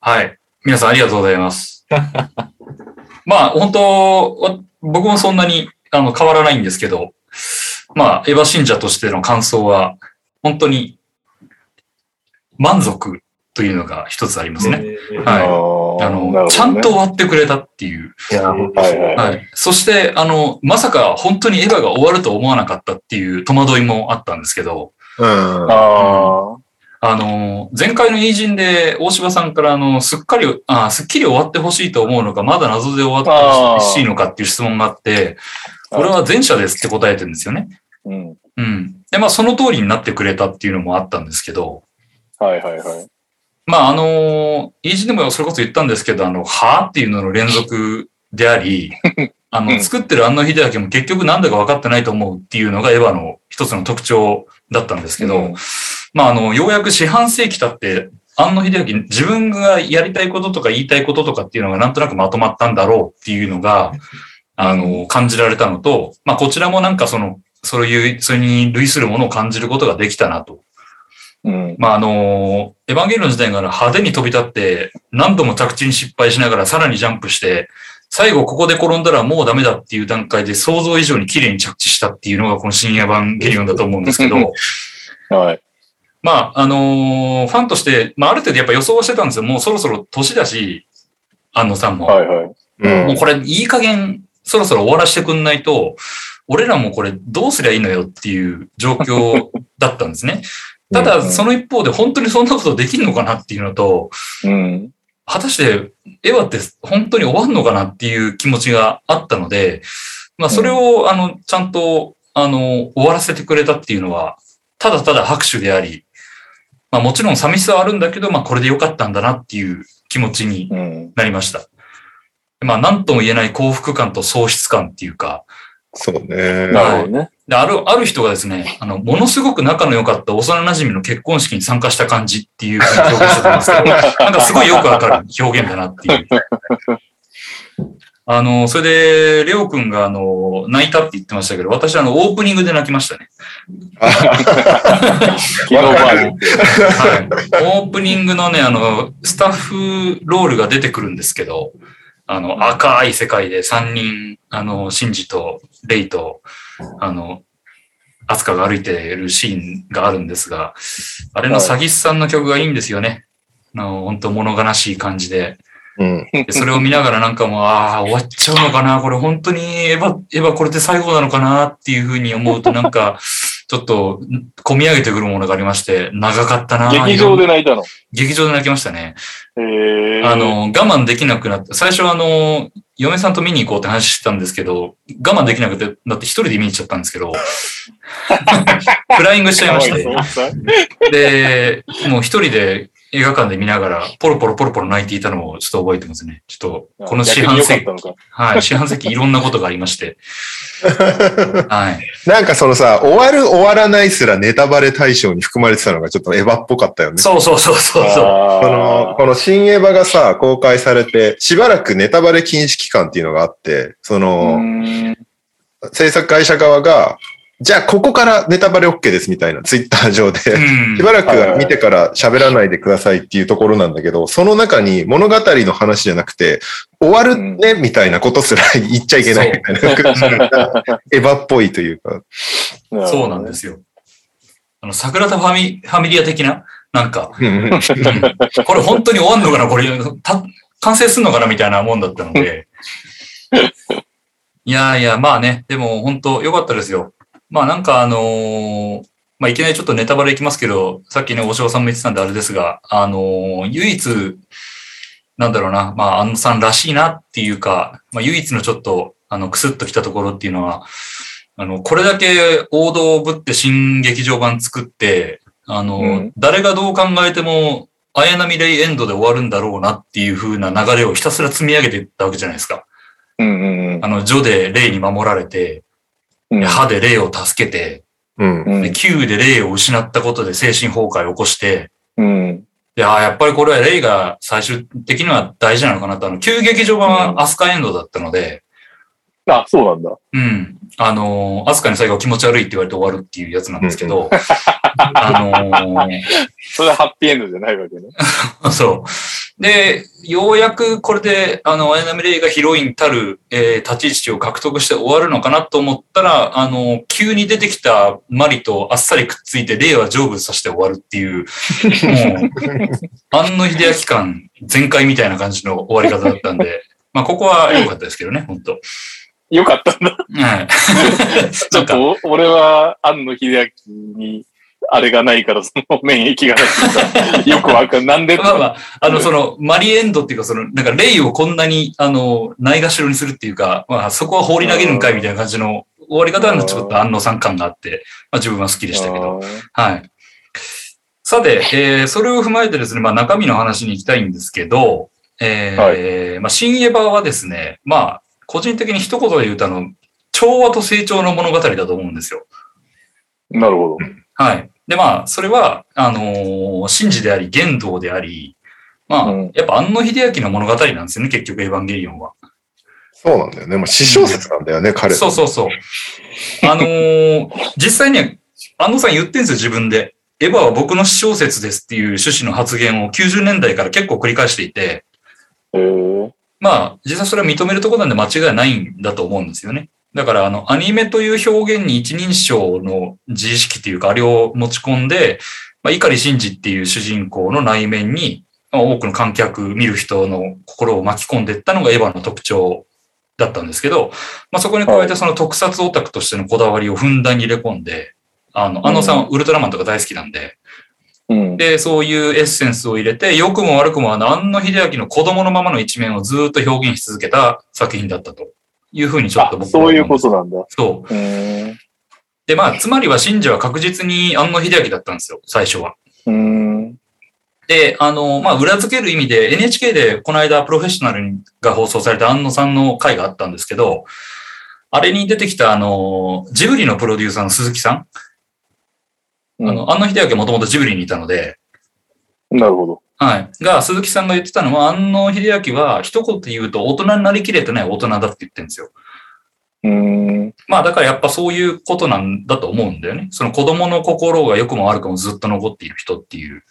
はい。皆さんありがとうございます。まあ、本当わ僕もそんなにあの変わらないんですけど、まあ、エヴァ信者としての感想は、本当に満足というのが一つありますね。はい。あの、ちゃんと終わってくれたっていう。いや、はいはいはい。そして、あの、まさか本当にエヴァが終わると思わなかったっていう戸惑いもあったんですけど、うん。ああの、前回のイージンで大柴さんから、あの、すっかり、あ、すっきり終わってほしいと思うのか、まだ謎で終わってほしいのかっていう質問があって、あ。これは前者ですって答えてるんですよね。うん。うん。で、まあ、その通りになってくれたっていうのもあったんですけど、はいはいはい。まあ、あの、イージンでもそれこそ言ったんですけど、あの、はぁっていうのの連続であり、あの、うん作ってる安野秀明も結局なんだか分かってないと思うっていうのがエヴァの一つの特徴だったんですけど、うんまあ、あの、ようやく四半世紀経って、安野秀明、自分がやりたいこととか言いたいこととかっていうのがなんとなくまとまったんだろうっていうのが、あの、感じられたのと、まあ、こちらもなんかその、そういう、それに類するものを感じることができたなと。うん。まあ、あの、エヴァンゲリオン時代から派手に飛び立って、何度も着地に失敗しながらさらにジャンプして、最後ここで転んだらもうダメだっていう段階で想像以上に綺麗に着地したっていうのがこの新エヴァンゲリオンだと思うんですけど、はい。まあ、あのーファンとして、まあ、ある程度やっぱ予想はしてたんですよ。もうそろそろ年だし、安野さんも。はいはい。うんもうこれいい加減そろそろ終わらせてくんないと、俺らもこれどうすりゃいいのよっていう状況だったんですね。ただ、うんその一方で本当にそんなことできるのかなっていうのと、うん。果たしてエヴァって本当に終わんのかなっていう気持ちがあったので、まあそれを、あの、ちゃんと、あの、終わらせてくれたっていうのは、ただただ拍手であり、まあもちろん寂しさはあるんだけど、まあこれでよかったんだなっていう気持ちにうん。なりました。まあ何とも言えない幸福感と喪失感っていうか、そうね。なるほどね。である、ある人がですね、あの、ものすごく仲の良かった幼馴染の結婚式に参加した感じっていう表現してたんですけど、なんかすごいよくわかる表現だなっていう。あの、それで、レオ君が、あの、泣いたって言ってましたけど、私、あの、オープニングで泣きましたね。はい。オープニングのね、あの、スタッフロールが出てくるんですけど、あの、赤い世界で3人、あの、シンジとレイと、あの、アスカが歩いているシーンがあるんですが、あれのサギスさんの曲がいいんですよね。あの、本当物悲しい感じで。うん。でそれを見ながらなんかもう、ああ、終わっちゃうのかなこれ本当にエヴァ、エヴァこれで最後なのかなっていうふうに思うとなんか、ちょっと、込み上げてくるものがありまして、長かったな劇場で泣いたの？劇場で泣きましたね。えー、あ、の、我慢できなくなって、最初あの、嫁さんと見に行こうって話してたんですけど、我慢できなくて、だって一人で見に行っちゃったんですけど、フライングしちゃいまして、で、もう一人で映画館で見ながら、ポロポロポロポロ泣いていたのをちょっと覚えてますね。ちょっと、この四半世紀。はい、四半世紀いろんなことがありまして、はい。なんかそのさ、終わる終わらないすらネタバレ対象に含まれてたのがちょっとエヴァっぽかったよね。そうそうそうそうそう。この、この新エヴァがさ、公開されて、しばらくネタバレ禁止期間っていうのがあって、そうの、ん制作会社側が、じゃあここからネタバレ OK ですみたいなツイッター上で、うん しばらくは見てから喋らないでくださいっていうところなんだけど、その中に物語の話じゃなくて、終わるね、みたいなことすら言っちゃいけないみたいな。エヴァっぽいというか。そうなんですよ。あの、桜田ファミ、ファミリア的な、なんか、これ本当に終わんのかなこれ、た完成すんのかなみたいなもんだったので。いやいや、まあね、でも本当良かったですよ。まあなんかあのーまあいきなりちょっとネタバレいきますけど、さっきね、大城さんも言ってたんであれですが、あのー唯一、なんだろうな、まあ安野さんらしいなっていうか、まあ唯一のちょっと、あの、クスッときたところっていうのは、あの、これだけ王道をぶって新劇場版作って、あの、うん誰がどう考えても、綾波レイエンドで終わるんだろうなっていう風な流れをひたすら積み上げていったわけじゃないですか。うんうんうんあの、ジョでレイに守られて、うん。歯でレイを助けて、うん。うんで、Q でレイを失ったことで精神崩壊を起こして、うん。で、ああ、やっぱりこれはレイが最終的には大事なのかなと、あの、旧劇場版はアスカエンドだったので、あ、そうなんだ。うん。あのー、アスカに最後気持ち悪いって言われて終わるっていうやつなんですけど、あのー、それはハッピーエンドじゃないわけね。そう。で、ようやくこれで、あの、綾波レイがヒロインたる、えー立ち位置を獲得して終わるのかなと思ったら、あの、急に出てきたマリとあっさりくっついて、レイは成仏させて終わるっていう、もう、庵野秀明感全開みたいな感じの終わり方だったんで、まあ、ここは良かったですけどね、本当よかったんだ。はい。ちょっとお、俺は、庵野秀明に、あれがないから、その免疫がない よくわかんなんでまあまあ、あの、その、マリエンドっていうか、その、なんか、レイをこんなに、あの、ないがしろにするっていうか、まあ、そこは放り投げるんかいみたいな感じの終わり方はちょっと安野さん感があって、まあ、自分は好きでしたけど。はい。さて、えー、それを踏まえてですね、まあ、中身の話に行きたいんですけど、えーまあ、新エヴァはですね、まあ、個人的に一言で言うと、あの、調和と成長の物語だと思うんですよ。なるほど。はい。で、まあ、それは、あのー真珠であり、玄道であり、まあ、うんやっぱ安野秀明の物語なんですよね、結局、エヴァンゲリオンは。そうなんだよね。もう詩小説なんだよね、彼。そうそうそう。あのー実際に、安野さん言ってんですよ、自分で。エヴァは僕の私小説ですっていう趣旨の発言を90年代から結構繰り返していて、えー、まあ、実際それは認めるところなんで間違いないんだと思うんですよね。だから、あの、アニメという表現に一人称の自意識っていうか、あれを持ち込んで、まあ、碇シンジっていう主人公の内面に、まあ多くの観客、見る人の心を巻き込んでいったのがエヴァの特徴だったんですけど、まあ、そこに加えてその特撮オタクとしてのこだわりをふんだんに入れ込んで、あの、安野さんはウルトラマンとか大好きなんで、うん。で、そういうエッセンスを入れて、良くも悪くもあの、安野秀明の子供のままの一面をずっと表現し続けた作品だったというふうにちょっあと僕はそういうことなんだ。そう。う。で、まあ、つまりは信者は確実に安野秀明だったんですよ、最初は。で、あの、まあ、裏付ける意味で NHK でこの間プロフェッショナルが放送された安野さんの回があったんですけど、あれに出てきたあの、ジブリのプロデューサーの鈴木さん。うんあの、安野秀明はもともとジブリにいたので、なるほど。はい。が、鈴木さんが言ってたのは、安野秀明は、一言で言うと、大人になりきれてない大人だって言ってるんですよ。うーん。まあ、だからやっぱそういうことなんだと思うんだよね。その子供の心が良くも悪くもずっと残っている人っていう。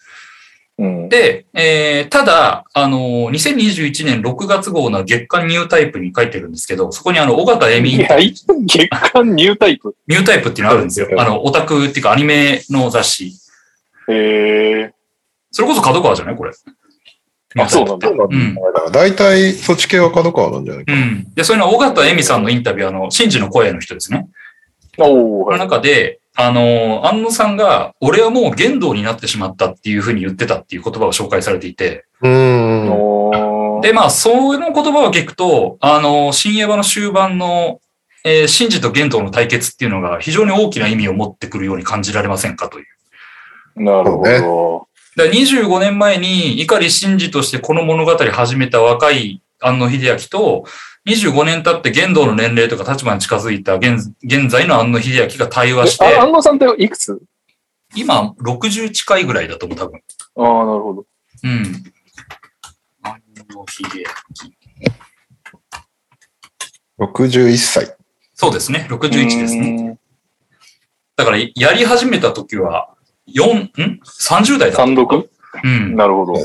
うん。で、えー、ただ、あの、2021年6月号の月刊ニュータイプに書いてるんですけど、そこにあの、尾形恵美いや、い月間ニュータイプ。ニュータイプっていうのあるんですよう。んあの、オタクっていうかアニメの雑誌。へえ。それこそ角川じゃないこれ。あ、そうなんだ。そうなん大体、そっち系は角川なんじゃないかう。ん。で、それの尾形恵美さんのインタビュー、あの、真珠の声の人ですね。おお、このはい。中で、あの、安野さんが、俺はもう言動になってしまったっていうふうに言ってたっていう言葉が紹介されていて、うーん。で、まあ、その言葉を聞くと、あの、新エヴァの終盤の、えー、真珠と言動の対決っていうのが非常に大きな意味を持ってくるように感じられませんかという。なるほど。だから25年前に碇真司としてこの物語始めた若い安野秀明と、25年経って言動の年齢とか立場に近づいた現現在の安野秀明が対話して安野さんっていくつ？今60近いぐらいだと思う、多分。ああ、なるほど。うん。安野秀明。61歳。そうですね、61ですね。ね。だから、やり始めた時は、4、ん ?30 代だった。単独うん。なるほど。の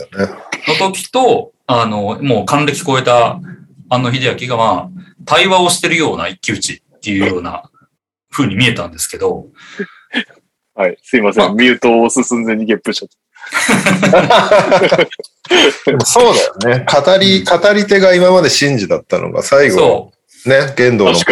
時と、あの、もう還暦超えた安野秀明が、まあ、対話をしてるような一騎打ちっていうような風に見えたんですけど、はい。すいませあん。ミュートを押す寸前にゲップしちゃっ でもそうだよね。語り、語り手が今まで真珠だったのが最後、そね、言動の終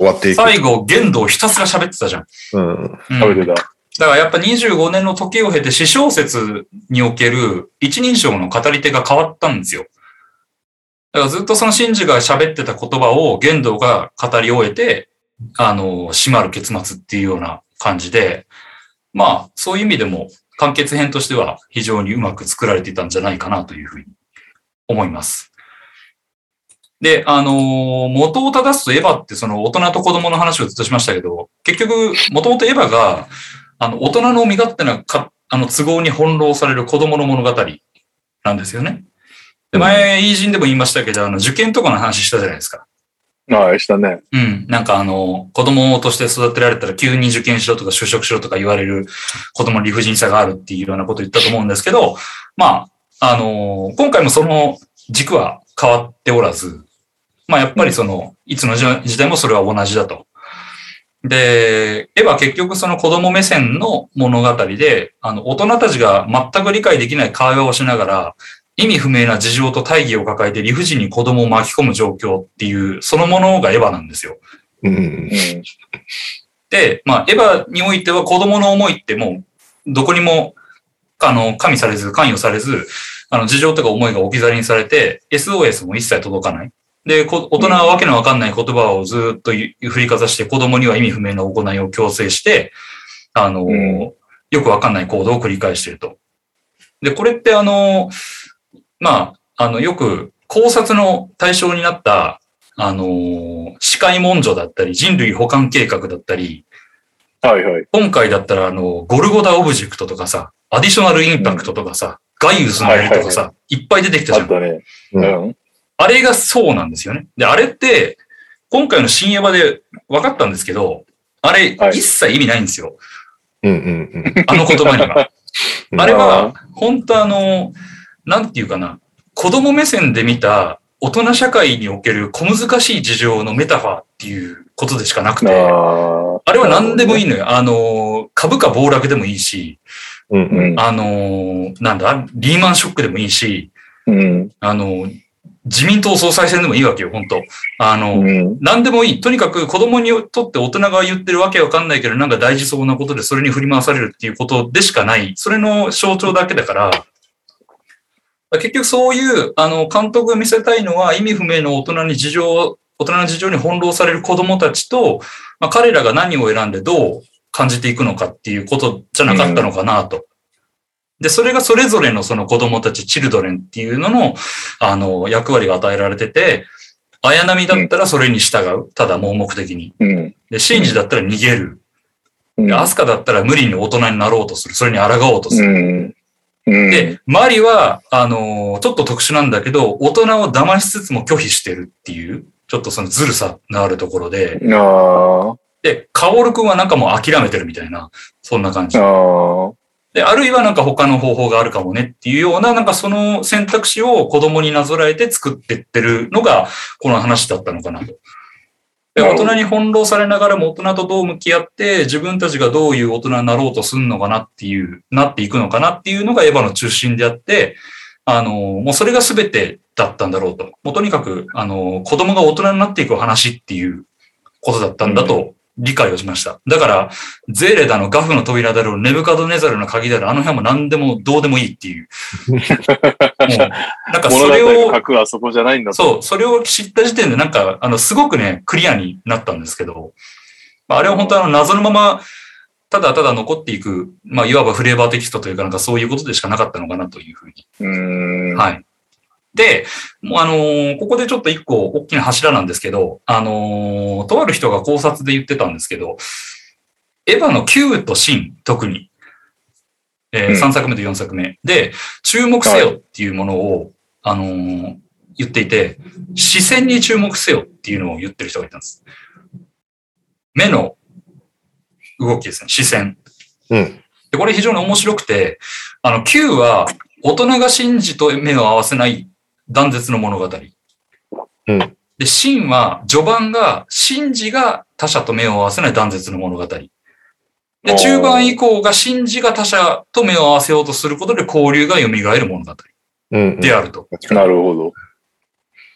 わっていく。最後、言動ひたすら喋ってたじゃん。うん。うんた。食べてた。だからやっぱ25年の時を経て詩小説における一人称の語り手が変わったんですよ。だからずっとその真珠が喋ってた言葉を言動が語り終えて、あの、閉まる結末っていうような感じで、まあ、そういう意味でも完結編としては非常にうまく作られていたんじゃないかなというふうに思います。で、あのー元を正すとエヴァってその大人と子供の話をずっとしましたけど、結局、もともとエヴァが、あの、大人の身勝手なか、あの、都合に翻弄される子供の物語なんですよね。で、前、イージンでも言いましたけど、あの、受験とかの話したじゃないですか。はい、したね。うん。なんかあの、子供として育てられたら急に受験しろとか就職しろとか言われる子供の理不尽さがあるっていうようなことを言ったと思うんですけど、まあ、あの、今回もその軸は変わっておらず、まあやっぱりその、いつの時時代もそれは同じだと。で、エヴァ結局その子供目線の物語で、あの、大人たちが全く理解できない会話をしながら、意味不明な事情と大義を抱えて理不尽に子供を巻き込む状況っていう、そのものがエヴァなんですよ。うん。うん。で、まあ、エヴァにおいては子供の思いってもう、どこにも、あの、加味されず、関与されず、あの、事情とか思いが置き去りにされて、SOS も一切届かない。で、こ大人はわけのわかんない言葉をずっとゆ振りかざして、子供には意味不明な行いを強制して、あの、うんよくわかんない行動を繰り返していると。で、これってあの、まあ、あの、よく考察の対象になった、あの、死海文書だったり、人類補完計画だったり、はいはい。今回だったら、あの、ゴルゴダオブジェクトとかさ、アディショナルインパクトとかさ、ガイウスの槍とかさ、いっぱい出てきたじゃん。あったね。ううんん。あれがそうなんですよね。で、あれって、今回の新エヴァで分かったんですけど、あれ、はい一切意味ないんですよ。うんうんうん。あの言葉には。うんあれは、本当あの、なんていうかな、子供目線で見た大人社会における小難しい事情のメタファーっていうことでしかなくて、ああれは何でもいいい。のよ。あの、株価暴落でもいいし、うんううん。ん。あの、なんだ、リーマンショックでもいいし、うん。あの、自民党総裁選でもいいわけよ、本当あの、うん。何でもいい。とにかく子供にとって大人が言ってるわけわかんないけど、なんか大事そうなことでそれに振り回されるっていうことでしかない。それの象徴だけだから、結局そういう、あの、監督が見せたいのは意味不明の大人に事情、大人の事情に翻弄される子供たちと、まあ、彼らが何を選んでどう感じていくのかっていうことじゃなかったのかなと。で、それがそれぞれのその子供たち、チルドレンっていうのの、あの、役割が与えられてて、綾波だったらそれに従う。ただ盲目的に。うん。で、シンジだったら逃げる。うんで、アスカだったら無理に大人になろうとする。それに抗おうとする。で、マリは、あのーちょっと特殊なんだけど、大人を騙しつつも拒否してるっていう、ちょっとそのずるさのあるところで。で、カオルくんはなんかもう諦めてるみたいな、そんな感じ。で、あるいはなんか他の方法があるかもねっていうような、なんかその選択肢を子供になぞらえて作ってってるのが、この話だったのかなと。で、大人に翻弄されながらも大人とどう向き合って、自分たちがどういう大人になろうとするのかなっていう、なっていくのかなっていうのがエヴァの中心であって、あの、もうそれが全てだったんだろうと。もうとにかく、あの、子供が大人になっていく話っていうことだったんだと理解をしました。だから、ゼーレだの、ガフの扉だろう、ネブカドネザルの鍵だろう、あの辺も何でもどうでもいいっていう。もう、なんかそ物れを、そこじゃないんだと。そう、それを知った時点でなんか、あの、すごくね、クリアになったんですけど、まああれは本当あの、謎のまま、ただただ残っていく、まあ、いわばフレーバーテキストというか、なんかそういうことでしかなかったのかなというふうにうーん。はい。で、もうあのーここでちょっと一個大きな柱なんですけど、あのーとある人が考察で言ってたんですけど、エヴァの Q とシン、特に、えうん3作目と4作目で、注目せよっていうものを、あのー言っていて、視線に注目せよっていうのを言ってる人がいたんです。目の動きですね、視線。うん。で、これ非常に面白くて、あの、Q は大人がシンジと目を合わせない断絶の物語。うん。で、シンは序盤がシンジが他者と目を合わせない断絶の物語。で、中盤以降がシンジが他者と目を合わせようとすることで交流が蘇る物語うん。であると。確かになるほど。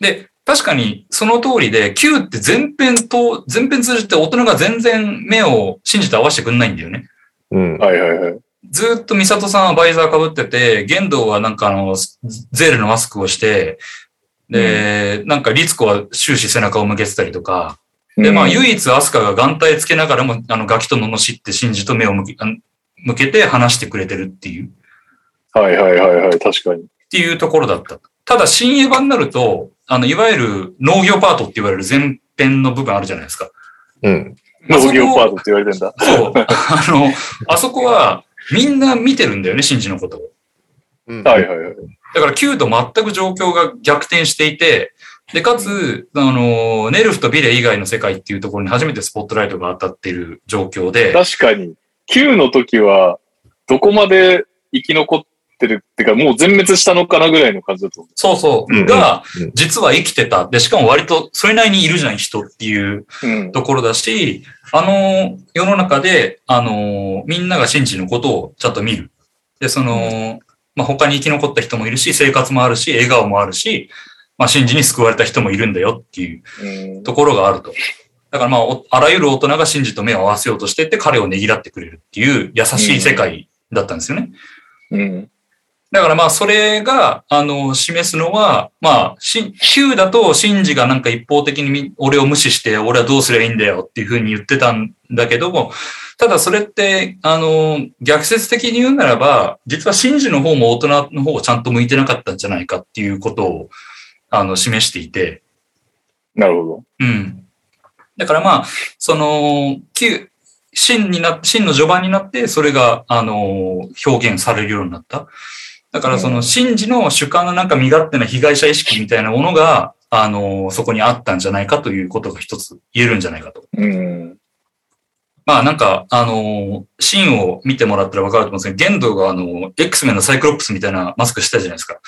で、確かにその通りで、Q って全編と、全編通じて大人が全然目をシンジと合わせてくんないんだよね。うん。はいはいはい。ずーっとミサトさんはバイザー被ってて、玄道はなんかあの、ゼールのマスクをして、で、なんかリツコは終始背中を向けてたりとか、で、まあうん唯一アスカが眼帯つけながらも、あの、ガキと罵ってシンジと目を向け向けて話してくれてるっていう、っはいはいはいはい。確かに。ていうところだった。ただ、新エヴァになると、あの、いわゆる農業パートって言われる前編の部分あるじゃないですか。うん。農業パートって言われてんだ。そう。あの、あそこはみんな見てるんだよね、シンジのことを。うんはいはいはい。だから Q と全く状況が逆転していて、で、かつ、あの、ネルフとビレ以外の世界っていうところに初めてスポットライトが当たっている状況で、確かに、Q の時は、どこまで生き残ってるってか、もう全滅したのかなぐらいの感じだと思そうそう、うんがうん、実は生きてた。で、しかも割とそれなりにいるじゃん、人っていうう。うん。ところだし、あの、世の中で、あの、みんながシンジのことをちゃんと見る。で、その、まあ、他に生き残った人もいるし、生活もあるし、笑顔もあるし、まあ、シンジに救われた人もいるんだよっていううんところがあると。だからまあ、おあらゆる大人がシンジと目を合わせようとしてって彼をねぎらってくれるっていう優しい世界だったんですよね。うん。だからまあ、それが、あの、示すのは、まあ、し Q だと、シンジがなんか一方的にみ俺を無視して、俺はどうすりゃいいんだよっていうふうに言ってたんだけども、ただそれって、あの、逆説的に言うならば、実はシンジの方も大人の方をちゃんと向いてなかったんじゃないかっていうことを、あの、示していて、なるほど。うん。だからまあ、その、旧、真にな、真の序盤になって、それが、あの、表現されるようになった。だからその、真珠の主観のなんか身勝手な被害者意識みたいなものが、あの、そこにあったんじゃないかということが一つ言えるんじゃないかと。うん。まあなんか、あの、シーンを見てもらったらわかると思うんですけど、玄道があの、X メンのサイクロプスみたいなマスクしてたじゃないですか。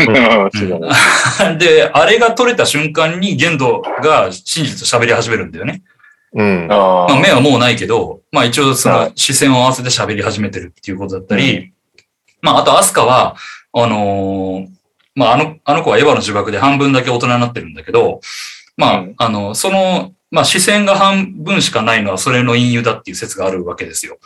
違 う ね で、あれが取れた瞬間に玄道が真実と喋り始めるんだよね。うん。あまあ、目はもうないけど、まあ一応そはの視線を合わせて喋り始めてるっていうことだったり、まああとアスカは、あのーまああの、あの子はエヴァの呪縛で半分だけ大人になってるんだけど、まあ、うんあの、その、まあ視線が半分しかないのはそれの隠喩だっていう説があるわけですよ。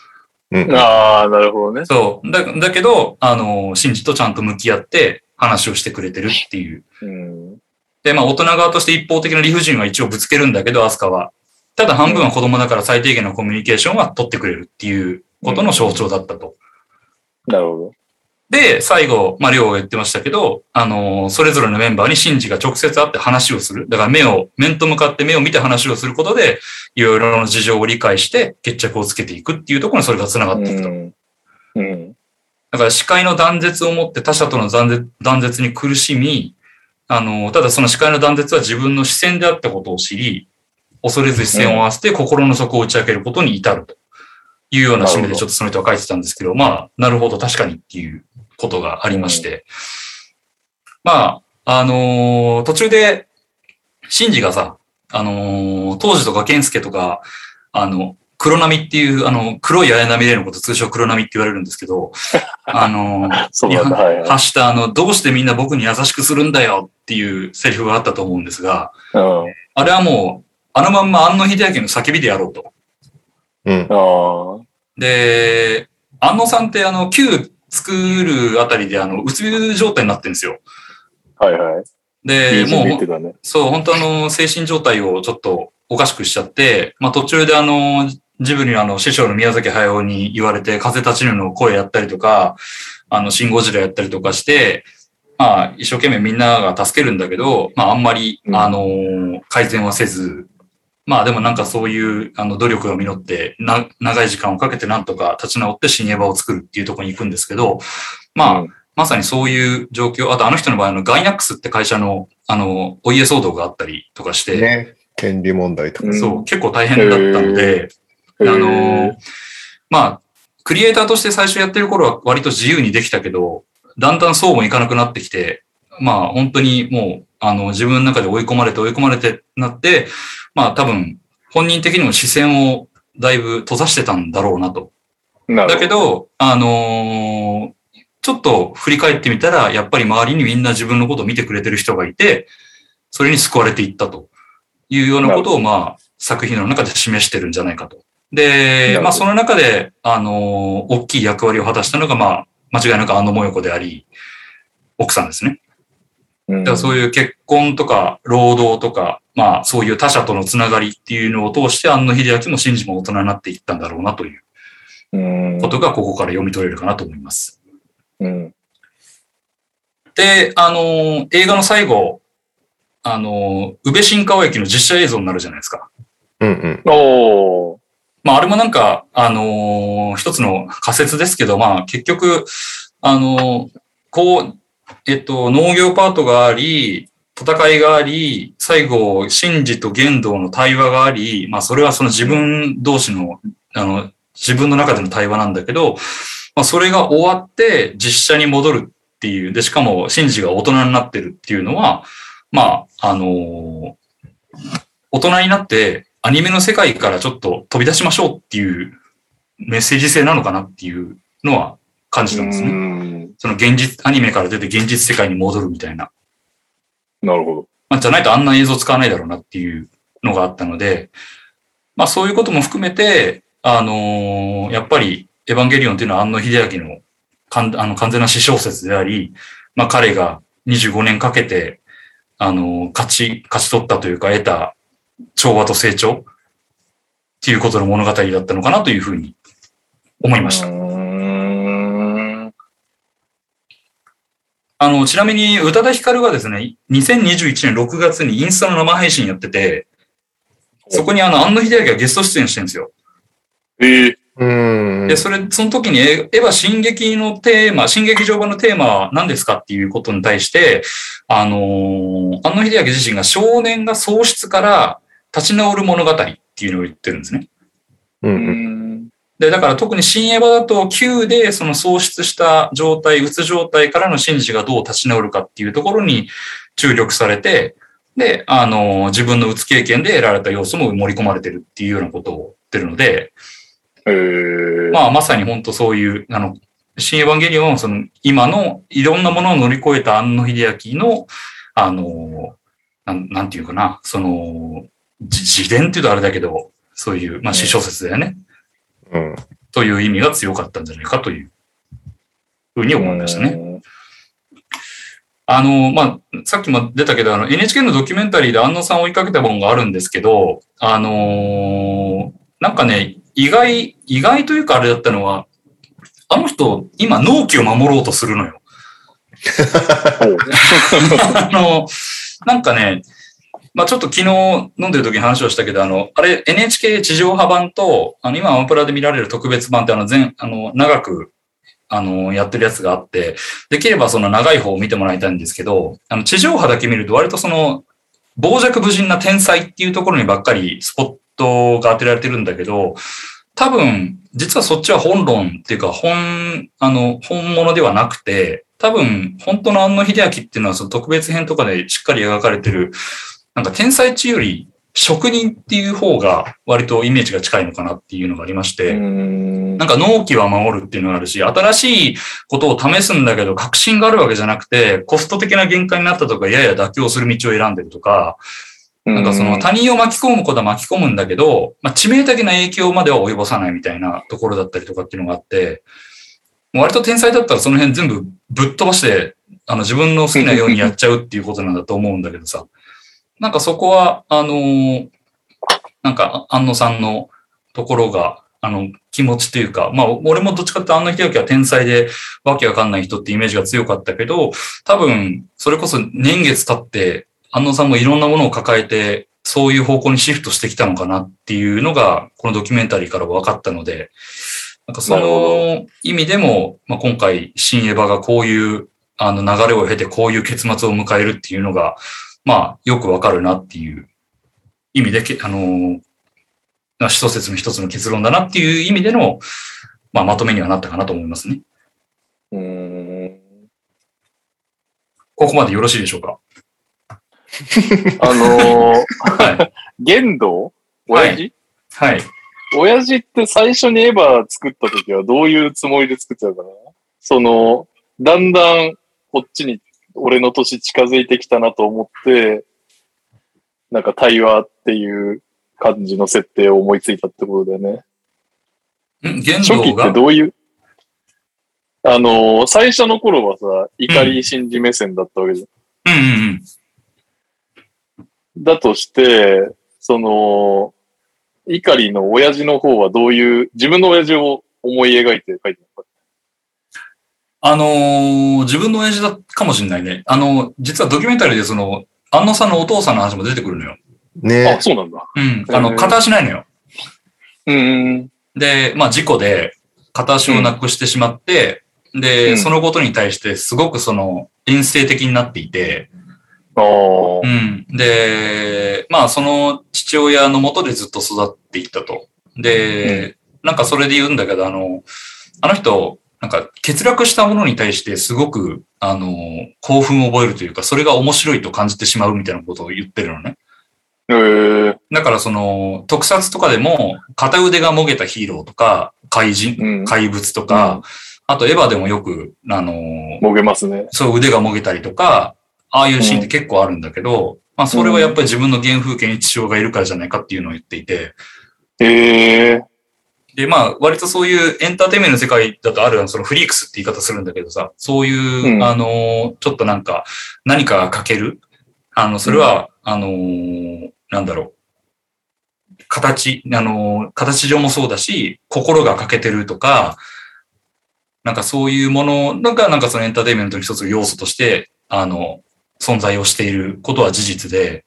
うん。ああ、なるほどね。そう。だ、だけど、あの、シンジとちゃんと向き合って話をしてくれてるっていう。うん。で、まあ大人側として一方的な理不尽は一応ぶつけるんだけど、アスカは。ただ半分は子供だから最低限のコミュニケーションは取ってくれるっていうことの象徴だったと。なるほで、最後、まあ、りょうが言ってましたけど、あのーそれぞれのメンバーにシンジが直接会って話をする。だから目を、面と向かって目を見て話をすることで、いろいろな事情を理解して決着をつけていくっていうところにそれが繋がど。っていくと。うん。うん。だから視界の断絶をもって他者との断絶断絶に苦しみ、あの、ただその視界の断絶は自分の視線であったことを知り、恐れず視線を合わせて心の底を打ち明けることに至るというような締めでちょっとその人は書いてたんですけど、まあ、なるほど、確かにっていうことがありまして。まあ、あのー途中で、シンジがさ、あのー当時とか健介とか、あの、黒波っていう、あの、黒い綾波レイのこと通称黒波って言われるんですけど、あの。発したあの、どうしてみんな僕に優しくするんだよっていうセリフがあったと思うんですが、うん。あれはもう、あのまんま安野秀明の叫びでやろうと。うん。で、安野さんってあの、旧作るあたりであの、うつ病状態になってるんですよ。はいはい。で、もう。そう、本当あの、精神状態をちょっとおかしくしちゃって、まあ途中であの、ジブリのあの、師匠の宮崎駿に言われて、風立ちぬの声やったりとか、あの、シンゴジラやったりとかして、まあ、一生懸命みんなが助けるんだけど、まあ、あんまり、うんあの、改善はせず、まあでもなんかそういう、あの、努力が実って、な、長い時間をかけてなんとか立ち直って新エヴァを作るっていうところに行くんですけど、まあ、うんまさにそういう状況、あとあの人の場合、あの、ガイナックスって会社の、あの、お家騒動があったりとかして、ね。権利問題とか。うんそう、結構大変だったので、あのーまあ、クリエイターとして最初やってる頃は割と自由にできたけど、だんだんそうもいかなくなってきて、まあ本当にもう、あの、自分の中で追い込まれて追い込まれてなって、まあ多分、本人的にも視線をだいぶ閉ざしてたんだろうなと。なだけど、あのーちょっと振り返ってみたら、やっぱり周りにみんな自分のことを見てくれてる人がいて、それに救われていったというようなことを、まあ、作品の中で示してるんじゃないかと。なでまあ、その中で、あのー大きい役割を果たしたのが、まあ、間違いなくあのもよこであり、奥さんですね。うんだからそういう結婚とか、労働とか、まあ、そういう他者とのつながりっていうのを通して、安野秀明も真治も大人になっていったんだろうなといううんことが、ここから読み取れるかなと思います。うん。で、あのー映画の最後、あのー宇部新川駅の実写映像になるじゃないですか。うんうん。おー。まあ、あれもなんか、あのー一つの仮説ですけど、まあ、結局、あのーこう、えっと、農業パートがあり、戦いがあり、最後、真治と玄道の対話があり、まあ、それはその自分同士の、あの、自分の中での対話なんだけど、まあ、それが終わって実写に戻るっていう、で、しかも、真治が大人になってるっていうのは、まあ、あの大人になってアニメの世界からちょっと飛び出しましょうっていうメッセージ性なのかなっていうのは感じたんですね。ん。その現実、アニメから出て現実世界に戻るみたいな。なるほど。まあ、じゃないとあんな映像使わないだろうなっていうのがあったので、まあそういうことも含めて、あのーやっぱりエヴァンゲリオンっていうのは安野秀明のかんあの完全な私小説であり、まあ彼が25年かけて、あのー勝ち、勝ち取ったというか得た調和と成長っていうことの物語だったのかなというふうに思いました。うん。あの、ちなみに宇多田ヒカルがですね、2021年6月にインスタの生配信やってて、そこにあの、安野秀明がゲスト出演してるんですよ。ええ。うん。で、それ、その時にエエヴァ進撃のテーマ、新劇場版のテーマは何ですかっていうことに対して、あのー安野秀明自身が少年が喪失から立ち直る物語っていうのを言ってるんですね。うんううん。ん。で、だから特に新エヴァだと Q でその喪失した状態、うつ状態からの真治がどう立ち直るかっていうところに注力されて、で、あの、自分のうつ経験で得られた要素も盛り込まれてるっていうようなことを言ってるので、ええ。まあまさに本当そういう、あの、新エヴァンゲリオンはその今のいろんなものを乗り越えた安野秀明の、あの、なんなんていうかな、その、じ自伝っていうとあれだけど、そういう、まあ詩小説だよね。うん。という意味が強かったんじゃないかというふうに思いましたね。ね。あの、まあ、さっきも出たけど、あの、NHK のドキュメンタリーで安野さんを追いかけた本があるんですけど、あのーなんかね、意外、意外というかあれだったのは、あの人、今、納期を守ろうとするのよ。あの、なんかね、まあちょっと昨日飲んでる時に話をしたけど、あの、あれ NHK 地上波版と、あの、今アマプラで見られる特別版ってあの、全、あの、長く、あの、やってるやつがあって、できればその長い方を見てもらいたいんですけど、あの、地上波だけ見ると割とその、傍若無人な天才っていうところにばっかりスポットが当てられてるんだけど、多分、実はそっちは本論っていうか、本、あの、本物ではなくて、多分、本当の安野秀明っていうのはその特別編とかでしっかり描かれてる、なんか天才地より職人っていう方が割とイメージが近いのかなっていうのがありまして、んなんか納期は守るっていうのがあるし、新しいことを試すんだけど、確信があるわけじゃなくて、コスト的な限界になったとか、やや妥協する道を選んでるとか、なんかその他人を巻き込むことは巻き込むんだけど、まあ、致命的な影響までは及ぼさないみたいなところだったりとかっていうのがあって、割と天才だったらその辺全部ぶっ飛ばして、あの自分の好きなようにやっちゃうっていうことなんだと思うんだけどさ。なんかそこは、あのーなんか安野さんのところが、あの、気持ちというか、まあ、俺もどっちかって安野秀明は天才でわけわかんない人ってイメージが強かったけど、多分、それこそ年月経って、安野さんもいろんなものを抱えて、そういう方向にシフトしてきたのかなっていうのが、このドキュメンタリーから分かったので、なんかその意味でも、まあ、今回、新エヴァがこういうあの流れを経てこういう結末を迎えるっていうのが、まあ、よくわかるなっていう意味でけ、あの、まあ一説の一つの結論だなっていう意味での、まあ、まとめにはなったかなと思いますね。うん。ここまでよろしいでしょうか？あのー、はい。玄道？親父、はい。親父って最初にエヴァ作った時はどういうつもりで作ってたのかな？その、だんだんこっちに俺の年近づいてきたなと思って、なんか対話っていう感じの設定を思いついたってことだよね。初期ってどういう、あのー最初の頃はさ、怒り信じ目線だったわけじゃん。うんうんうん。だとして、その、怒の親父の方はどういう、自分の親父を思い描いて書いてるのか。あのー自分の親父だかもしれないね。あの、実はドキュメンタリーでその、安野さんのお父さんの話も出てくるのよ。ねあ、そうなんだ。うん。あの、片足ないのよ。うん。で、まあ事故で片足をなくしてしまって、で、うんそのことに対してすごくその、遠征的になっていて、ああ。うん。で、まあその父親のもとでずっと育っていったと。で、なんかそれで言うんだけど、あの、あの人、なんか欠落したものに対してすごく、あの、興奮を覚えるというか、それが面白いと感じてしまうみたいなことを言ってるのね。ええだからその、特撮とかでも、片腕がもげたヒーローとか、怪人、うん。怪物とか、あとエヴァでもよく、あの、もげますね。そう腕がもげたりとか、ああいうシーンって結構あるんだけど、まあそれはやっぱり自分の原風景に父親がいるからじゃないかっていうのを言っていて、ええで、まあ割とそういうエンターテインメントの世界だとある、そのフリークスって言い方するんだけどさ、そういう、うん。あの、ちょっとなんか、何かが欠ける、あの、それは、あの、なんだろう、形、あの、形上もそうだし、心が欠けてるとか、なんかそういうものなんか、なんかそのエンターテインメントの一つの要素として、あの、存在をしていることは事実で、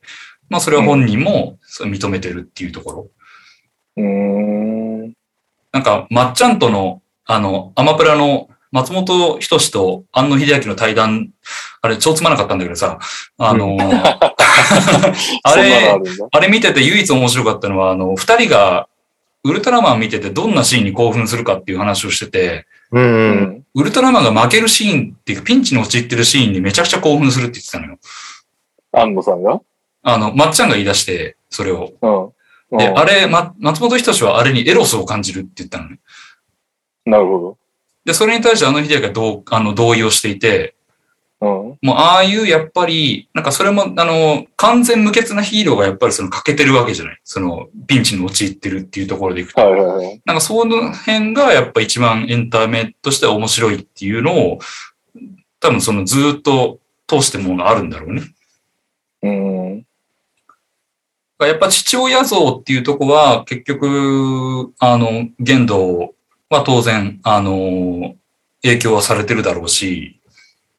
まあそれは本人も認めてるっていうところ。うーん。なんか、まっちゃんとの、あの、アマプラの松本人志と安野秀明の対談、あれ超つまなかったんだけどさ、あの、あれ。あれ見てて唯一面白かったのは、あの、二人がウルトラマン見ててどんなシーンに興奮するかっていう話をしてて、う。ん。ウルトラマンが負けるシーンっていうか、ピンチに陥ってるシーンにめちゃくちゃ興奮するって言ってたのよ。安野さんが？あの、まっちゃんが言い出して、それを。うん。で、うんあれ、ま、松本人志はあれにエロスを感じるって言ったのね。なるほで、それに対してあの秀明がどう、あの、同意をしていて、ど。もう、ああいう、やっぱり、なんかそれも、あの、完全無欠なヒーローがやっぱりその欠けてるわけじゃない。その、ピンチに陥ってるっていうところでいくうん。と。はいはいはい。なんかその辺がやっぱ一番エンタメとしては面白いっていうのを、多分そのずっと通してものがあるんだろうね。うん。やっぱ父親像っていうとこは結局、あの、言動は当然、あの、影響はされてるだろうし、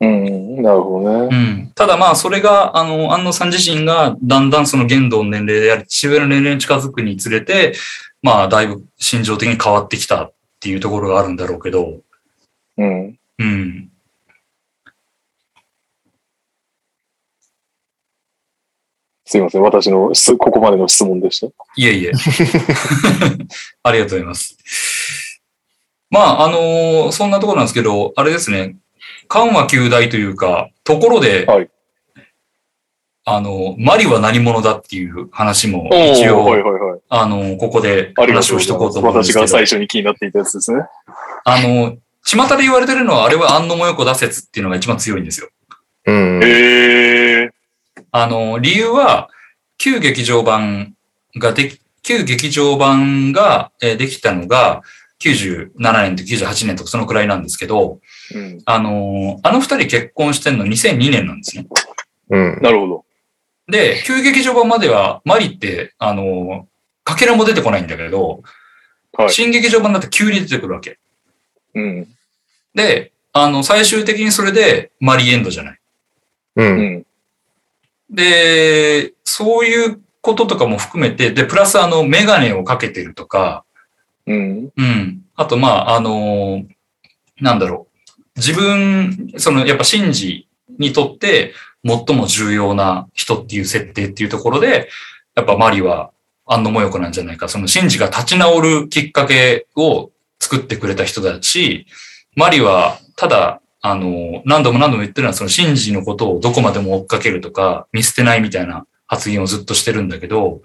うん。なるほどうね。ん。ただまあ、それが、あの、安野さん自身が、だんだんその言動の年齢であり、父親の年齢に近づくにつれて、まあ、だいぶ心情的に変わってきたっていうところがあるんだろうけど、うん。うん。すいません。私の質ここまでの質問でした。いえいえ。ありがとうございます。まあ、あのーそんなところなんですけど、あれですね、緩和旧大というか、ところで、はいあの、マリは何者だっていう話もお一応、はいはいはい。あの、ここで話をしとこうと。思うんですけど、私が最初に気になっていたやつですね。あの、巷で言われてるのは、あれは安野もよこだ説っていうのが一番強いんですよ。うん。へえ。あの、理由は、旧劇場版ができ、旧劇場版がえーできたのが、97年と98年とかそのくらいなんですけど、うん。あの、あの二人結婚してんの2002年なんですね。うん。なるほど。で、旧劇場版までは、マリって、あの、かけらも出てこないんだけど、はい。新劇場版だって急に出てくるわけ。うん。で、あの、最終的にそれでマリエンドじゃない。う。うんん。で、そういうこととかも含めて、で、プラスあの、メガネをかけてるとか、うん。うん。あと、まあ、あのーなんだろう。自分、その、やっぱ、シンジにとって、最も重要な人っていう設定っていうところで、やっぱマリは、安野もよこなんじゃないか。その、シンジが立ち直るきっかけを作ってくれた人だし、マリは、ただ、あのー何度も何度も言ってるのは、その、シンジのことをどこまでも追っかけるとか、見捨てないみたいな発言をずっとしてるんだけど、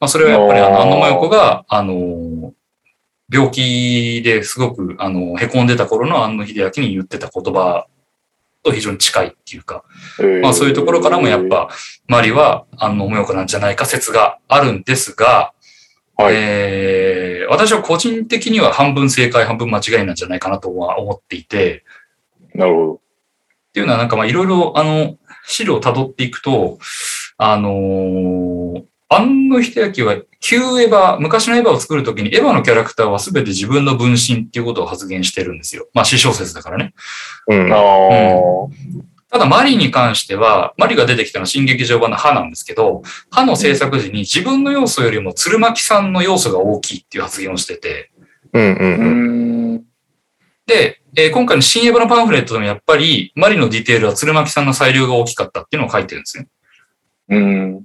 まあ、それはやっぱり、あの、安野もよこが、あのー病気ですごく、あの、凹んでた頃の安野秀明に言ってた言葉と非常に近いっていうか、まあそういうところからもやっ、ぱ、マリは安野もよこなんじゃないか説があるんですが、はい。えー私は個人的には半分正解、半分間違いなんじゃないかなとは思っていて、なるほっていうのはなんかまあいろいろあの、資料を辿っていくと、あのー、安野秀明は旧エヴァ、昔のエヴァを作るときにエヴァのキャラクターは全て自分の分身っていうことを発言してるんですよ。まあ、詩小説だからね。うんど。。ああ。ただ、マリに関しては、マリが出てきたのは新劇場版の歯なんですけど、歯の制作時に自分の要素よりも鶴巻さんの要素が大きいっていう発言をしてて、うん。う。うんん。で、えー今回の新エヴァのパンフレットでもやっぱり、マリのディテールは鶴巻さんの裁量が大きかったっていうのを書いてるんですよ。うん。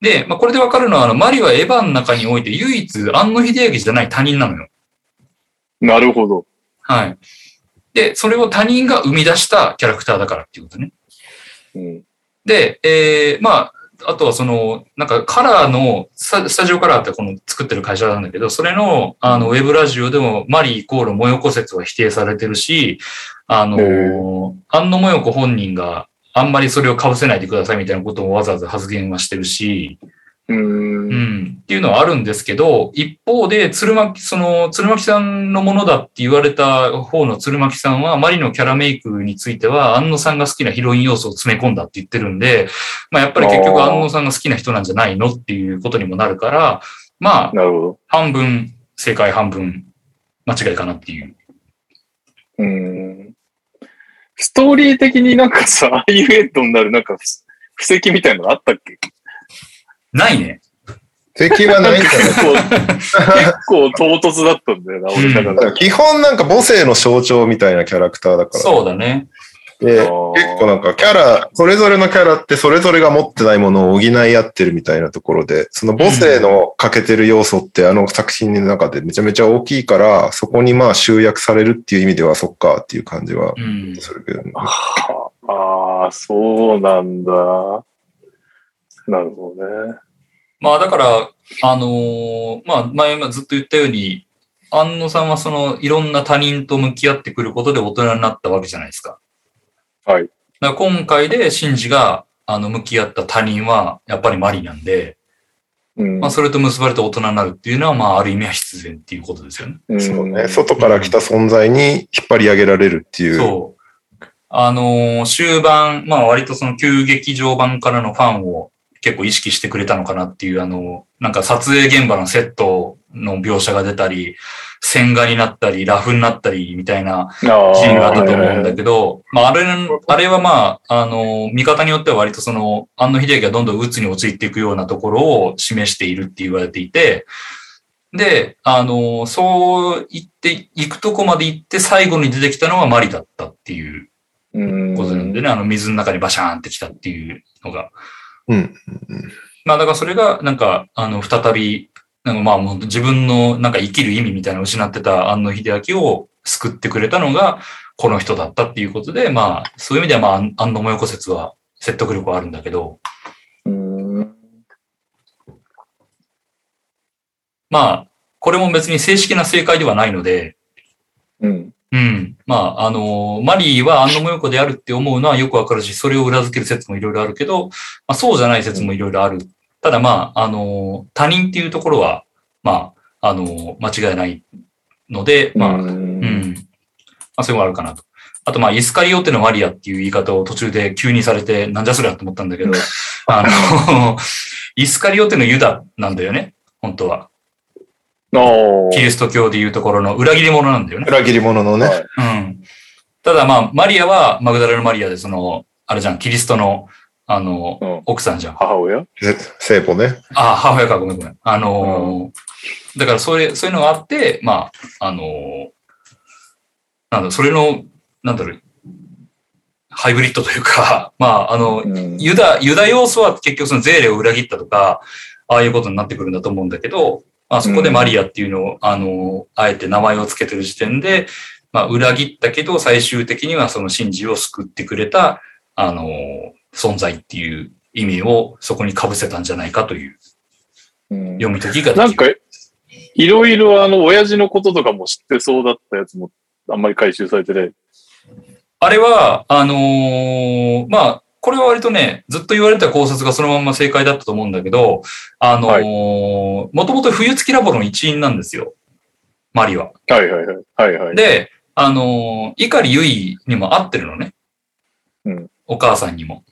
で、まあ、これでわかるのは、あの、マリはエヴァの中において唯一、安野秀明じゃない他人なのよ。なるほど。はい。で、それを他人が生み出したキャラクターだからっていうことね。うん。で、えー、まあ、あとはその、なんかカラーの、スタジオカラーってこの作ってる会社なんだけど、それの、あの、ウェブラジオでもマリイコールもよこ説は否定されてるし、あの安野もよこ本人があんまりそれを被せないでくださいみたいなこともわざわざ発言はしてるし、う。うんん、っていうのはあるんですけど、一方で、鶴巻、その、鶴巻さんのものだって言われた方の鶴巻さんは、マリのキャラメイクについては、安野さんが好きなヒロイン要素を詰め込んだって言ってるんで、まあやっぱり結局安野さんが好きな人なんじゃないのっていうことにもなるから、まあ、なるほど。半分正解、半分間違いかなっていう。うん。ストーリー的になんかさ、ああいうヘッドになるなんか布 布石みたいなのあったっけ？ないね。敵はないんじゃない結構、結構唐突だったんだよな、俺だか。らら基本なんか母性の象徴みたいなキャラクターだから。そうだね。で、結構なんかキャラ、それぞれのキャラってそれぞれが持ってないものを補い合ってるみたいなところで、その母性の欠けてる要素ってあの作品の中でめちゃめちゃ大きいから、そこにまあ集約されるっていう意味ではそっかっていう感じはうん。するけどね。ああ、そうなんだ。なるほどね。まあだから、あのーまあ前もずっと言ったように、安野さんはそのいろんな他人と向き合ってくることで大人になったわけじゃないですか。はい。だから今回でシンジがあの向き合った他人はやっぱりマリなんで、うんまあそれと結ばれて大人になるっていうのはまあある意味は必然っていうことですよね。うんそうね。外から来た存在に引っ張り上げられるっていう。そう。あのー終盤、まあ割とその旧劇場版からのファンを結構意識してくれたのかなっていう、あの、なんか撮影現場のセットの描写が出たり、線画になったり、ラフになったりみたいなあシーンがあったと思うんだだけど、まああれ、あれはまあ、あの、見方によっては割とその、安野秀明がどんどん鬱に陥っていくようなところを示しているって言われていて、で、あの、そう言って、行くとこまで行って最後に出てきたのがマリだったっていううん。ことなんでね、あの水の中にバシャーンってきたっていうのが。うん。まあだからそれがなんか、あの、再び、なんかまあもう自分のなんか生きる意味みたいな失ってた安野秀明を救ってくれたのがこの人だったっていうことで、まあそういう意味ではまあ安野もよこ説は説得力はあるんだけど、うん。まあこれも別に正式な正解ではないので、うん。うん。まあ、あの、マリーは安野もよこであるって思うのはよくわかるし、それを裏付ける説もいろいろあるけど、まあ、そうじゃない説もいろいろある。ただまあ、あの、他人っていうところは、まあ、あの、間違いないので、まあ、ううんん。まあ、そういうのがあるかなと。あと、まあ、イスカリオテのマリアっていう言い方を途中で急にされて、なんじゃそりゃと思ったんだけど、あの、イスカリオテのユダなんだよね、本当は。キリスト教でいうところの裏切り者なんだよね。裏切り者のね。はいうん。ただまあ、マリアはマグダラのマリアで、その、あれじゃん、キリストの、あの、うん奥さんじゃん。母親？せ聖母ね。あ、母親か、ごめんごめん。あのーだからそれ、そういうのがあって、まあ、あのーなんだ、それの、なんだろう、ハイブリッドというか、まあ、あの、うんユダ、ユダ要素は結局そのゼーレを裏切ったとか、ああいうことになってくるんだと思うんだけど、まあそこでマリアっていうのを、あの、あえて名前を付けてる時点で、まあ裏切ったけど最終的にはその真珠を救ってくれた、あの、存在っていう意味をそこに被せたんじゃないかといううん読み解きができる。なんか、いろいろあの、親父のこととかも知ってそうだったやつも、あんまり回収されてない。あれは、あのーまあ、これは割とね、ずっと言われた考察がそのまんま正解だったと思うんだけど、あのーもともと冬月ラボの一員なんですよ。マリは。はいはいはい。はいはい。で、あのー、碇ゆいにも会ってるのね。うんお母さんにも。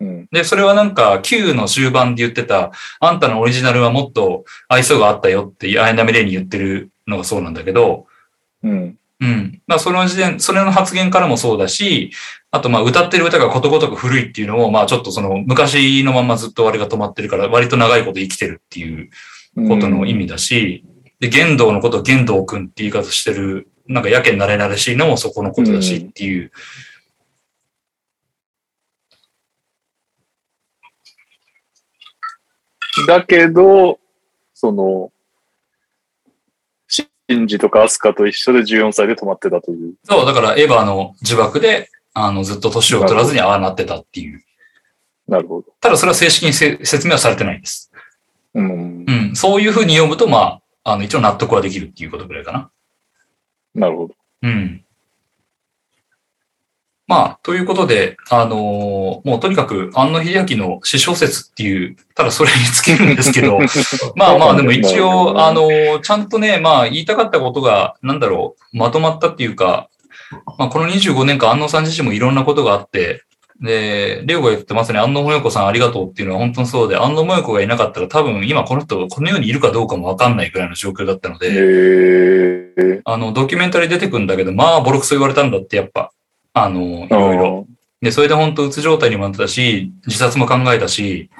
うん。で、それはなんか、Q の終盤で言ってた、あんたのオリジナルはもっと愛想があったよって、アイナメレイに言ってるのがそうなんだけど、うん。うん。まあ、その時点、それの発言からもそうだし、あと、まあ、歌ってる歌がことごとく古いっていうのも、まあ、ちょっとその、昔のままずっと割が止まってるから、割と長いこと生きてるっていうことの意味だし、で、玄道のことを玄道くんって言い方してる、なんかやけになれなれしいのもそこのことだしっていう。だけど、その、シンジとかアスカと一緒で14歳で止まってたという。そう、だからエヴァの呪縛で、あの、ずっと年を取らずにああなってたっていう。なるほど。ただそれは正式にせ説明はされてないんです。うん。うん。そういうふうに読むと、まあ、あの、一応納得はできるっていうことぐらいかな。なるほど。うん。まあ、ということで、あのーもうとにかく、安野秀明の詩小説っていう、ただそれに尽きるんですけど、まあまあ、でも一応、あのーちゃんとね、まあ、言いたかったことが、なんだろう、まとまったっていうか、まあ、この25年間、安野さん自身もいろんなことがあって、で、レオが言ってまさに安野もよこさんありがとうっていうのは本当にそうで、安野もよこがいなかったら多分今この人、この世にいるかどうかもわかんないくらいの状況だったのへで、え。あの、ドキュメンタリー出てくんだけど、まあ、ボロクソ言われたんだって、やっぱ。あの、いろいろ。で、それで本当うつ状態にもなってたし、自殺も考えたし、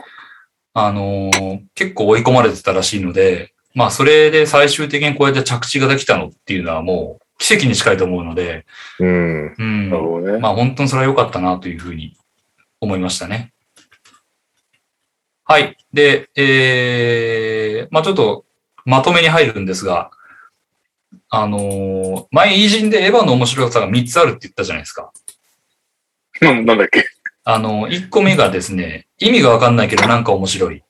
あのー結構追い込まれてたらしいので、まあ、それで最終的にこうやって着地ができたのっていうのはもう奇跡に近いと思うので、うん。うん。なるほどね。まあ、本当にそれは良かったなというふうに思いましたね。はい。で、えー、まあちょっとまとめに入るんですが、あのー前、偉人でエヴァの面白さが3つあるって言ったじゃないですか。う んなんだっけ？あの、1個目がですね、意味がわかんないけどなんか面白い。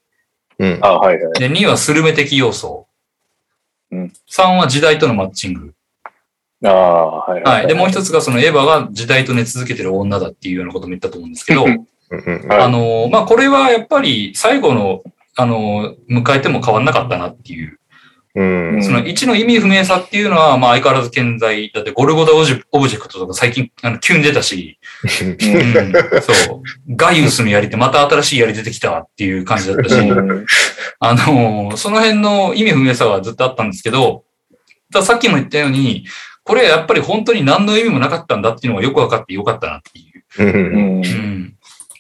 うん。あ、はいはい。で、2はスルメ的要素。うん3は時代とのマッチング。ああ、はいはい。で、もう一つがそのエヴァが時代と寝続けてる女だっていうようなことも言ったと思うんですけど、あの、まあ、これはやっぱり最後の、あの、迎えても変わんなかったなっていう。うん。うんその1の意味不明さっていうのは、まあ、相変わらず健在。だって、ゴルゴダオブジェオブジェクトとか最近、あの、急に出たし、うん、そう。ガイウスの槍ってまた新しい槍出てきたわっていう感じだったし、うんあの、その辺の意味不明さはずっとあったんですけど、さっきも言ったように、これやっぱり本当に何の意味もなかったんだっていうのがよく分かってよかったなっていう。うん。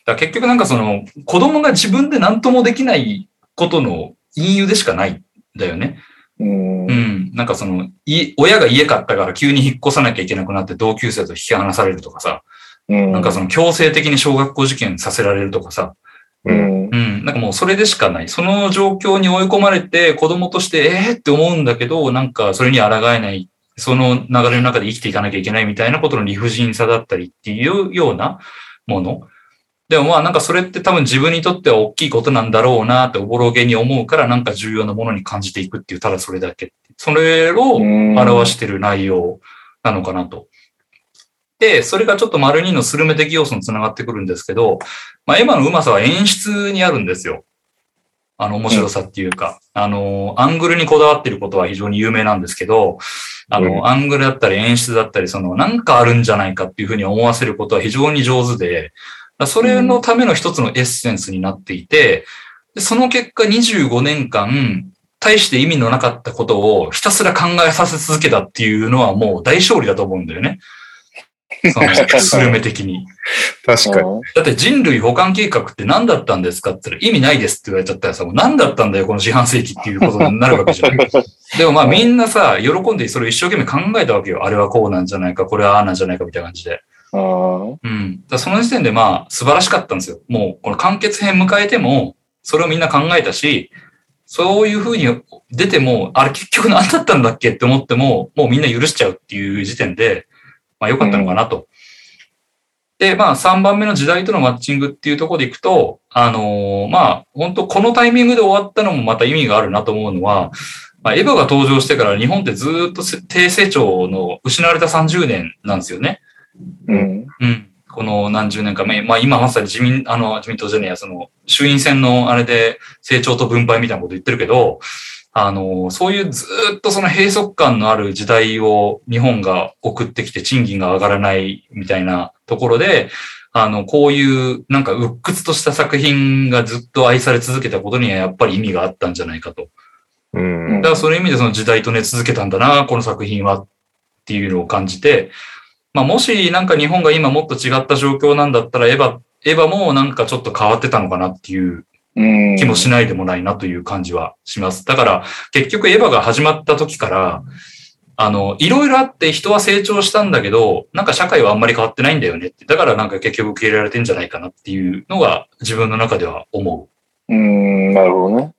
だ結局なんかその、子供が自分で何ともできないことの隠喩でしかないんだよね。うんう。ん。なんかその、い親が家買ったから急に引っ越さなきゃいけなくなって同級生と引き離されるとかさ、うん。なんかその強制的に小学校受験させられるとかさ、うん。うん。なんかもうそれでしかない。その状況に追い込まれて子供としてえーって思うんだけど、なんかそれに抗えない、その流れの中で生きていかなきゃいけないみたいなことの理不尽さだったりっていうようなもの。でもまあなんかそれって多分自分にとっては大きいことなんだろうなっておぼろげに思うからなんか重要なものに感じていくっていうただそれだけ。それを表してる内容なのかなと。で、それがちょっと丸2のスルメ的要素につながってくるんですけど、まあ、エヴァのうまさは演出にあるんですよ。あの、面白さっていうか、あの、アングルにこだわってることは非常に有名なんですけど、あの、うんアングルだったり演出だったり、その、なんかあるんじゃないかっていうふうに思わせることは非常に上手で、それのための一つのエッセンスになっていて、でその結果25年間、大して意味のなかったことをひたすら考えさせ続けたっていうのはもう大勝利だと思うんだよね。その、スルメ的に。確かに。だって人類保管計画って何だったんですかって言ったら意味ないですって言われちゃったらさ、もう何だったんだよ、この四半世紀っていうことになるわけじゃん。でもまあみんなさ、喜んでそれを一生懸命考えたわけよ。あれはこうなんじゃないか、これはああなんじゃないかみたいな感じで。うん。うん。だその時点でまあ素晴らしかったんですよ。もうこの完結編迎えても、それをみんな考えたし、そういう風に出ても、あれ結局何だったんだっけって思っても、もうみんな許しちゃうっていう時点で、まあ良かったのかなと。で、まあ3番目の時代とのマッチングっていうところでいくと、あのーまあ本当このタイミングで終わったのもまた意味があるなと思うのは、まあ、エヴァが登場してから日本ってずーっとせ低成長の失われた30年なんですよね。うん。うん。この何十年か前、まあ今まさに自民、あの、自民党じゃねえや、その、衆院選のあれで成長と分配みたいなこと言ってるけど、あの、そういうずーっとその閉塞感のある時代を日本が送ってきて賃金が上がらないみたいなところで、あの、こういうなんか鬱屈とした作品がずっと愛され続けたことにはやっぱり意味があったんじゃないかと。うん。だからそういう意味でその時代とね続けたんだな、この作品はっていうのを感じて、まあもしなんか日本が今もっと違った状況なんだったらエヴァ、エヴァもなんかちょっと変わってたのかなっていううん。気もしないでもないなという感じはします。だから結局エヴァが始まった時から、あの、いろいろあって人は成長したんだけど、なんか社会はあんまり変わってないんだよねって。だからなんか結局受け入れられてんじゃないかなっていうのが自分の中では思う。うん、なるほどね。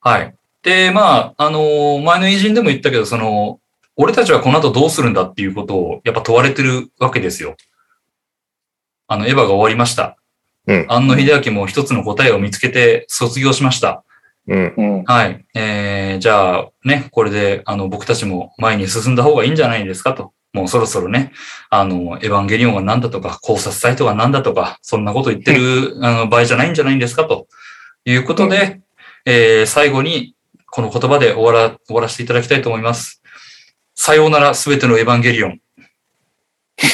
はい。で、まあ、あのー前の偉人でも言ったけど、その、俺たちはこの後どうするんだっていうことをやっぱ問われてるわけですよ。あの、エヴァが終わりました。うん安野秀明も一つの答えを見つけて卒業しました。うん。うん。はい。えー、じゃあ、ね、これで、あの、僕たちも前に進んだ方がいいんじゃないですかと。もうそろそろね、あの、エヴァンゲリオンは何だとか、考察サイトは何だとか、そんなこと言ってる、あの場合じゃないんじゃないんですかということで、えー、最後に、この言葉で終わら、終わらせていただきたいと思います。さようなら、すべてのエヴァンゲリオン。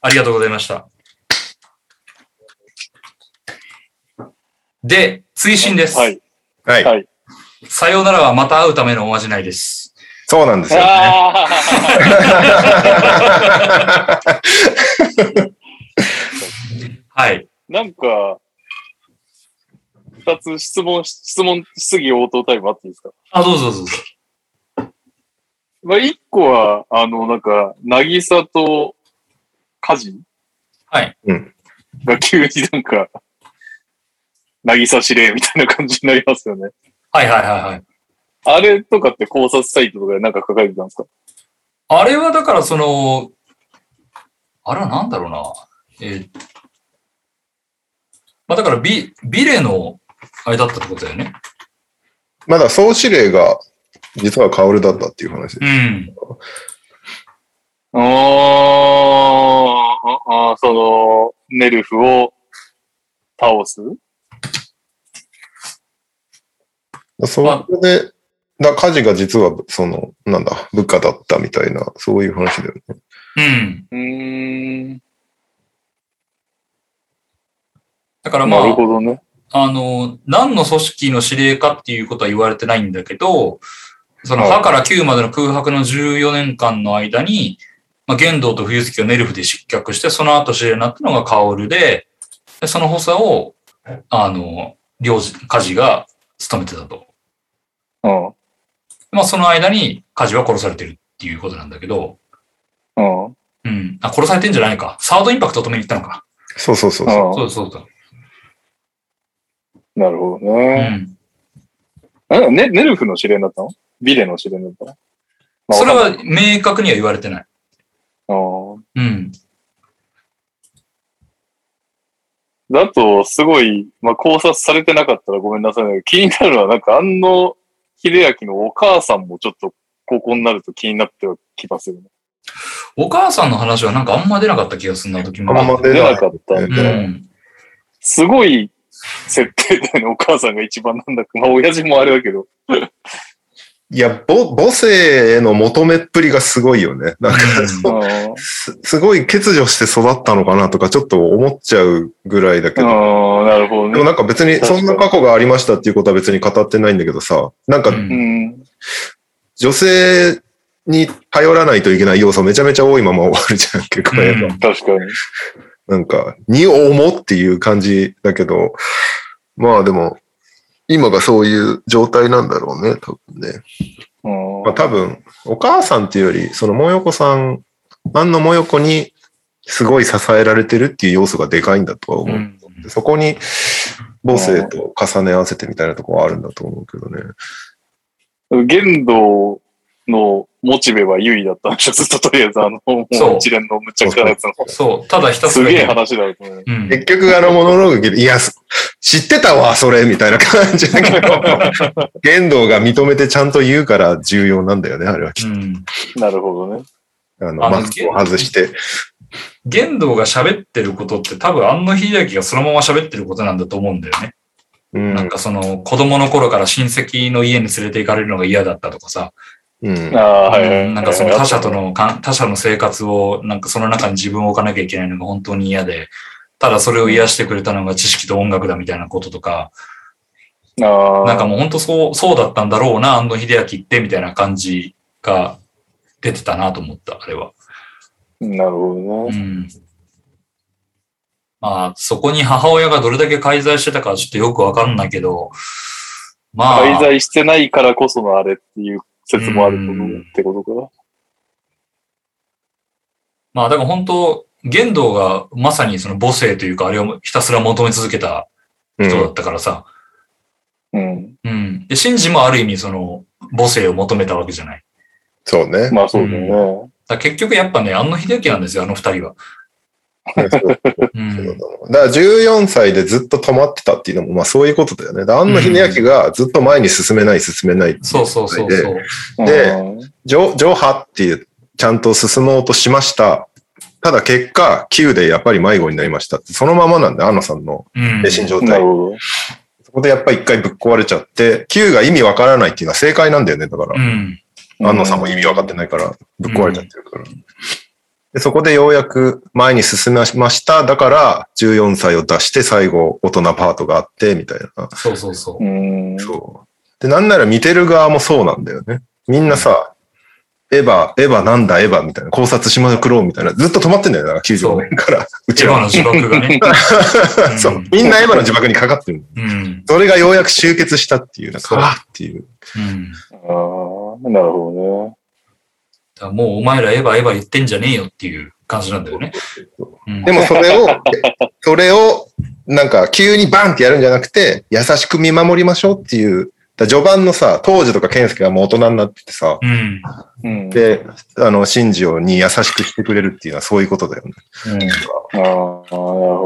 ありがとうございました。で、追伸です。はい。はい。はいさようならはまた会うためのおまじないです。そうなんですよ。あ はい。ーなんか、二つ質問、質問、質疑応答タイムあっていいですか？あ、どうぞどうぞ。まあ、一個は、あの、なんか、なぎさと、家事はい。が急になんか、なぎさ指令みたいな感じになりますよね。はいはいはいはい。あれとかって考察サイトとかでなんか書かれてたんですか？あれはだからその、あれはなんだろうな。えーまあだからビ、ビレの、あれだったってことだよね。まだ総司令が、実は薫だったっていう話です。うん。あーあー、その、ネルフを倒す？そこで、だ家事が実は、その、なんだ、部下だったみたいな、そういう話だよね。うん。うーん。だからまなるあ、ほどね。あの、何の組織の指令かっていうことは言われてないんだけど、その、はい歯から9までの空白の14年間の間に、まあ、玄道と冬月をネルフで失脚して、その後指令になったのが薫で、でその補佐を、あの、領事、家事が勤めてたと。うん。まあその間にカジは殺されてるっていうことなんだけど、うん。うん。あ、殺されてんじゃないか。サードインパクトを止めに行ったのか。そうそうそうそう。うんそうだそうだ。なるほどうね。ん。あね、ネルフの試練だったの？ビレの試練だったの？まあそれは明確には言われてない。うんうん。だと、すごい、まあ、考察されてなかったらごめんなさいね。気になるのは、なんか、安野秀明のお母さんもちょっと、ここになると気になってはきますよね。お母さんの話はなんかあんま出なかった気がするな、時も。あんま出なかったんう、ん。すごい設定だよね。お母さんが一番なんだか。まあ、親父もあれだけど。いや、母母性への求めっぷりがすごいよね。なんか、うんうんすすごい欠如して育ったのかなとかちょっと思っちゃうぐらいだけど。ああ、なるほどね。でもなんか別にそんな過去がありましたっていうことは別に語ってないんだけどさ、なんかうんうん。女性に頼らないといけない要素めちゃめちゃ多いまま終わるじゃん、結構、うん確かに。なんか、に重っていう感じだけど、まあでも、今がそういう状態なんだろうね、多分ね。うんまあ多分、お母さんっていうより、そのもよこさん、安野もよこにすごい支えられてるっていう要素がでかいんだとは思う。うんそこに母性と重ね合わせてみたいなところはあるんだと思うけどね。玄道のモチベは優位だったんでしょ ずっととりあえず、あの、もうそう一連のむちゃくちゃなやつの。そう、ただひたすら。すげえ話だよね。うん。結局あのモノローグ聞いて、いや、す知ってたわ、それ、みたいな感じだけど、玄道が認めてちゃんと言うから重要なんだよね、あれはきっうん。なるほどね。と。あの、あのマスクを外して。玄道が喋ってることって多分安野秀明がそのまま喋ってることなんだと思うんだよね。うん。なんかその子供の頃から親戚の家に連れて行かれるのが嫌だったとかさ、うん。なんかその他者とのか、他者の生活を、なんかその中に自分を置かなきゃいけないのが本当に嫌で、ただそれを癒してくれたのが知識と音楽だみたいなこととか、ああ。なんかもう本当そう、そうだったんだろうな、安野秀明ってみたいな感じが出てたなと思った、あれは。なるほどね。うん。まあ、そこに母親がどれだけ介在してたかはちょっとよくわかんないけど、まあ、滞在してないからこそのあれっていう説もあると思うってことか。まあ、だから本当、玄道がまさにその母性というか、あれをひたすら求め続けたうん人だったからさ、うん。うん。で、シンジもある意味その母性を求めたわけじゃない。そうね。まあそうね。だから結局やっぱね、安野秀明なんですよ、あの二人は。だから14歳でずっと止まってたっていうのも、まあそういうことだよね。だ安野秀明がずっと前に進めない、進めないっていそうそうそうでそう。でうん上、上波っていう、ちゃんと進もうとしました。ただ結果、9でやっぱり迷子になりましたって。そのままなんで、安野さんのうん。精神状態。なるほど。そこでやっぱり一回ぶっ壊れちゃって、9が意味わからないっていうのは正解なんだよね。だからう、ん。安野さんも意味わかってないから、ぶっ壊れちゃってるから。でそこでようやく前に進めました。だから、14歳を出して最後、大人パートがあって、みたいな。そうそうそう。うん。そう。で、なんなら見てる側もそうなんだよね。みんなさ、エヴァ、エヴァなんだエヴァみたいな、考察しまくろうみたいな、ずっと止まってんだよな、95年から。うちら千葉の自爆がね。うんそう。みんなエヴァの自爆にかかってる。うん。それがようやく集結したっていう、なんか、あーっていう。うん。ああ、なるほだからもうお前らエヴァエヴァ言ってんじゃねえよっていう感じなんだよね。うんでもそれを、それを、なんか急にバンってやるんじゃなくて、優しく見守りましょうっていう、だ序盤のさ、当時とか健介がもう大人になっててさ、うん。うん。で、あの、新庄に優しくしてくれるっていうのはそういうことだよね。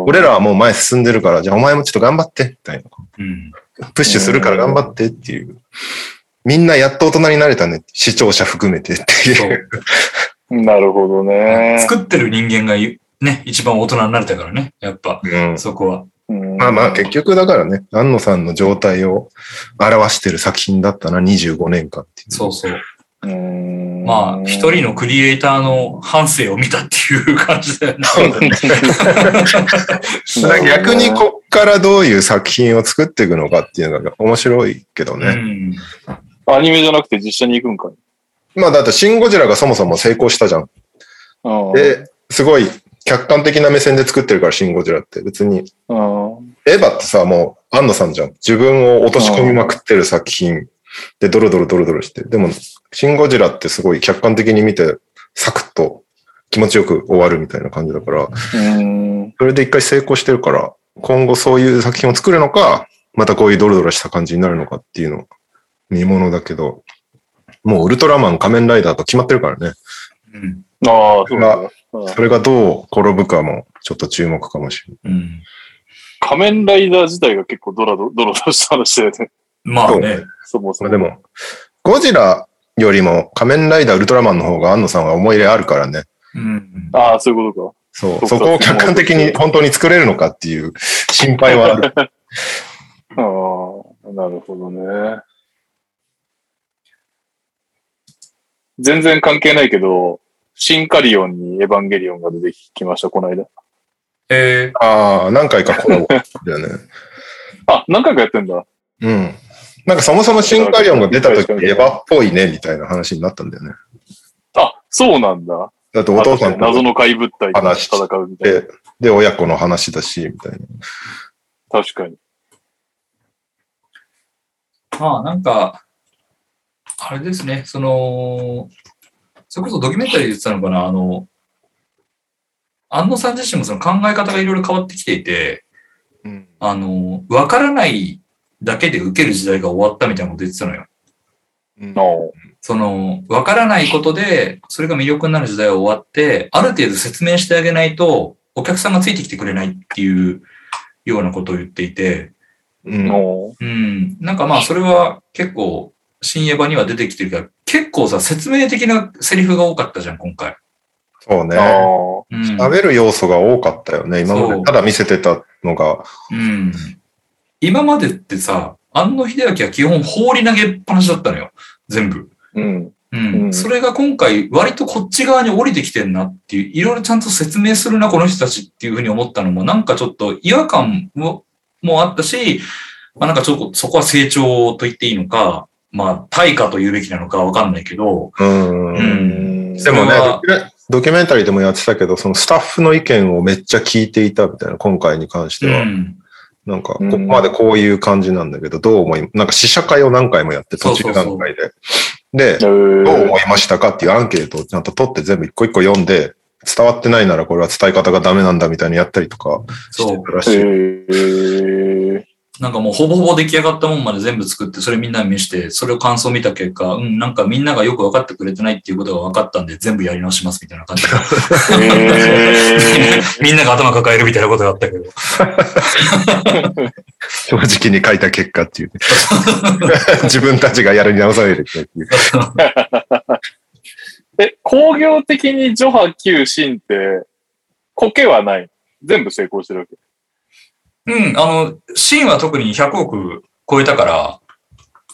俺らはもう前進んでるから、じゃあお前もちょっと頑張って、みたいな。うん。プッシュするから頑張ってっていう。みんなやっと大人になれたね。視聴者含めてってそいう。う。なるほどね。作ってる人間がね、一番大人になれたからね。やっぱ、うんそこは。うんまあまあ結局だからね、安野さんの状態を表してる作品だったな、25年間っていう。そうそう。うんまあ、一人のクリエイターの反省を見たっていう感じだよね。逆にこっからどういう作品を作っていくのかっていうのが面白いけどうね。ん。アニメじゃなくて実写に行くんかい。まあだってシン・ゴジラがそもそも成功したじゃん。うんで、すごい客観的な目線で作ってるから、シン・ゴジラって別に。うんエヴァってさ、もう安野さんじゃん。自分を落とし込みまくってる作品でドロドロドロドロして。でも、シン・ゴジラってすごい客観的に見て、サクッと気持ちよく終わるみたいな感じだから、うん。それで一回成功してるから、今後そういう作品を作るのか、またこういうドロドロした感じになるのかっていうの、見ものだけど、もうウルトラマン仮面ライダーと決まってるからね。うん。ああ、そうだ。うんそれがどう転ぶかもちょっと注目かもしれない。うん。仮面ライダー自体が結構ドラドドロドロした話だよね。そうまあね。そもそも。まあでも、ゴジラよりも仮面ライダーウルトラマンの方が安野さんは思い入れあるからね。うん。ああ、そういうことか。そう。そこを客観的に本当に作れるのかっていう心配はある。ああ、なるほどね。全然関係ないけど、シンカリオンにエヴァンゲリオンが出てきました、この間。えああ、何回かコラボだよね。あ、何回かやってんだ。うん。なんかそもそもシンカリオンが出た時エヴァっぽいねみたいな話になったんだよね。あ、そうなんだ。だってお父さんと謎の怪物体と戦うみたいな。で、で、親子の話だし、みたいな。確かに。まあなんか、あれですね、その、それこそドキュメンタリーで言ってたのかな、あの、安野さん自身もその考え方がいろいろ変わってきていて、うん。あの、わからないだけで受ける時代が終わったみたいなこと言ってたのよ。おその、わからないことで、それが魅力になる時代は終わって、ある程度説明してあげないと、お客さんがついてきてくれないっていうようなことを言っていて、うん。おうん。なんかまあ、それは結構、新エヴァには出てきてるから、結構さ、説明的なセリフが多かったじゃん、今回。そうね。あうん。食べる要素が多かったよね。今までただ見せてたのが。うん。今までってさ、安野秀明は基本放り投げっぱなしだったのよ。全部。うん。うん。うんそれが今回、割とこっち側に降りてきてんなっていう、いろいろちゃんと説明するな、この人たちっていうふうに思ったのも、なんかちょっと違和感ももあったし、まあなんかちょっとそこは成長と言っていいのか、まあ対価と言うべきなのかわかんないけど、うん。うんでもねドキュメンタリーでもやってたけど、そのスタッフの意見をめっちゃ聞いていたみたいな、今回に関しては。うん。なんか、こうんこまでこういう感じなんだけど、どう思い、なんか試写会を何回もやって、途中段階で。で、どう思いましたかっていうアンケートをちゃんと取って全部一個一個読んで、伝わってないならこれは伝え方がダメなんだみたいにやったりとかしそう。てたらしい。えー、なんかもうほぼほぼ出来上がったもんまで全部作って、それみんなに見して、それを感想見た結果、うん、なんかみんながよく分かってくれてないっていうことが分かったんで、全部やり直しますみたいな感じで。え みんなが頭抱えるみたいなことがあったけど。正直に書いた結果っていう、ね。自分たちがやり直さないといけないっていう。ー、え、工業的にジョハ Q シンって、コケはない。全部成功してるわけ？うん、あの、シーンは特に100億超えたから、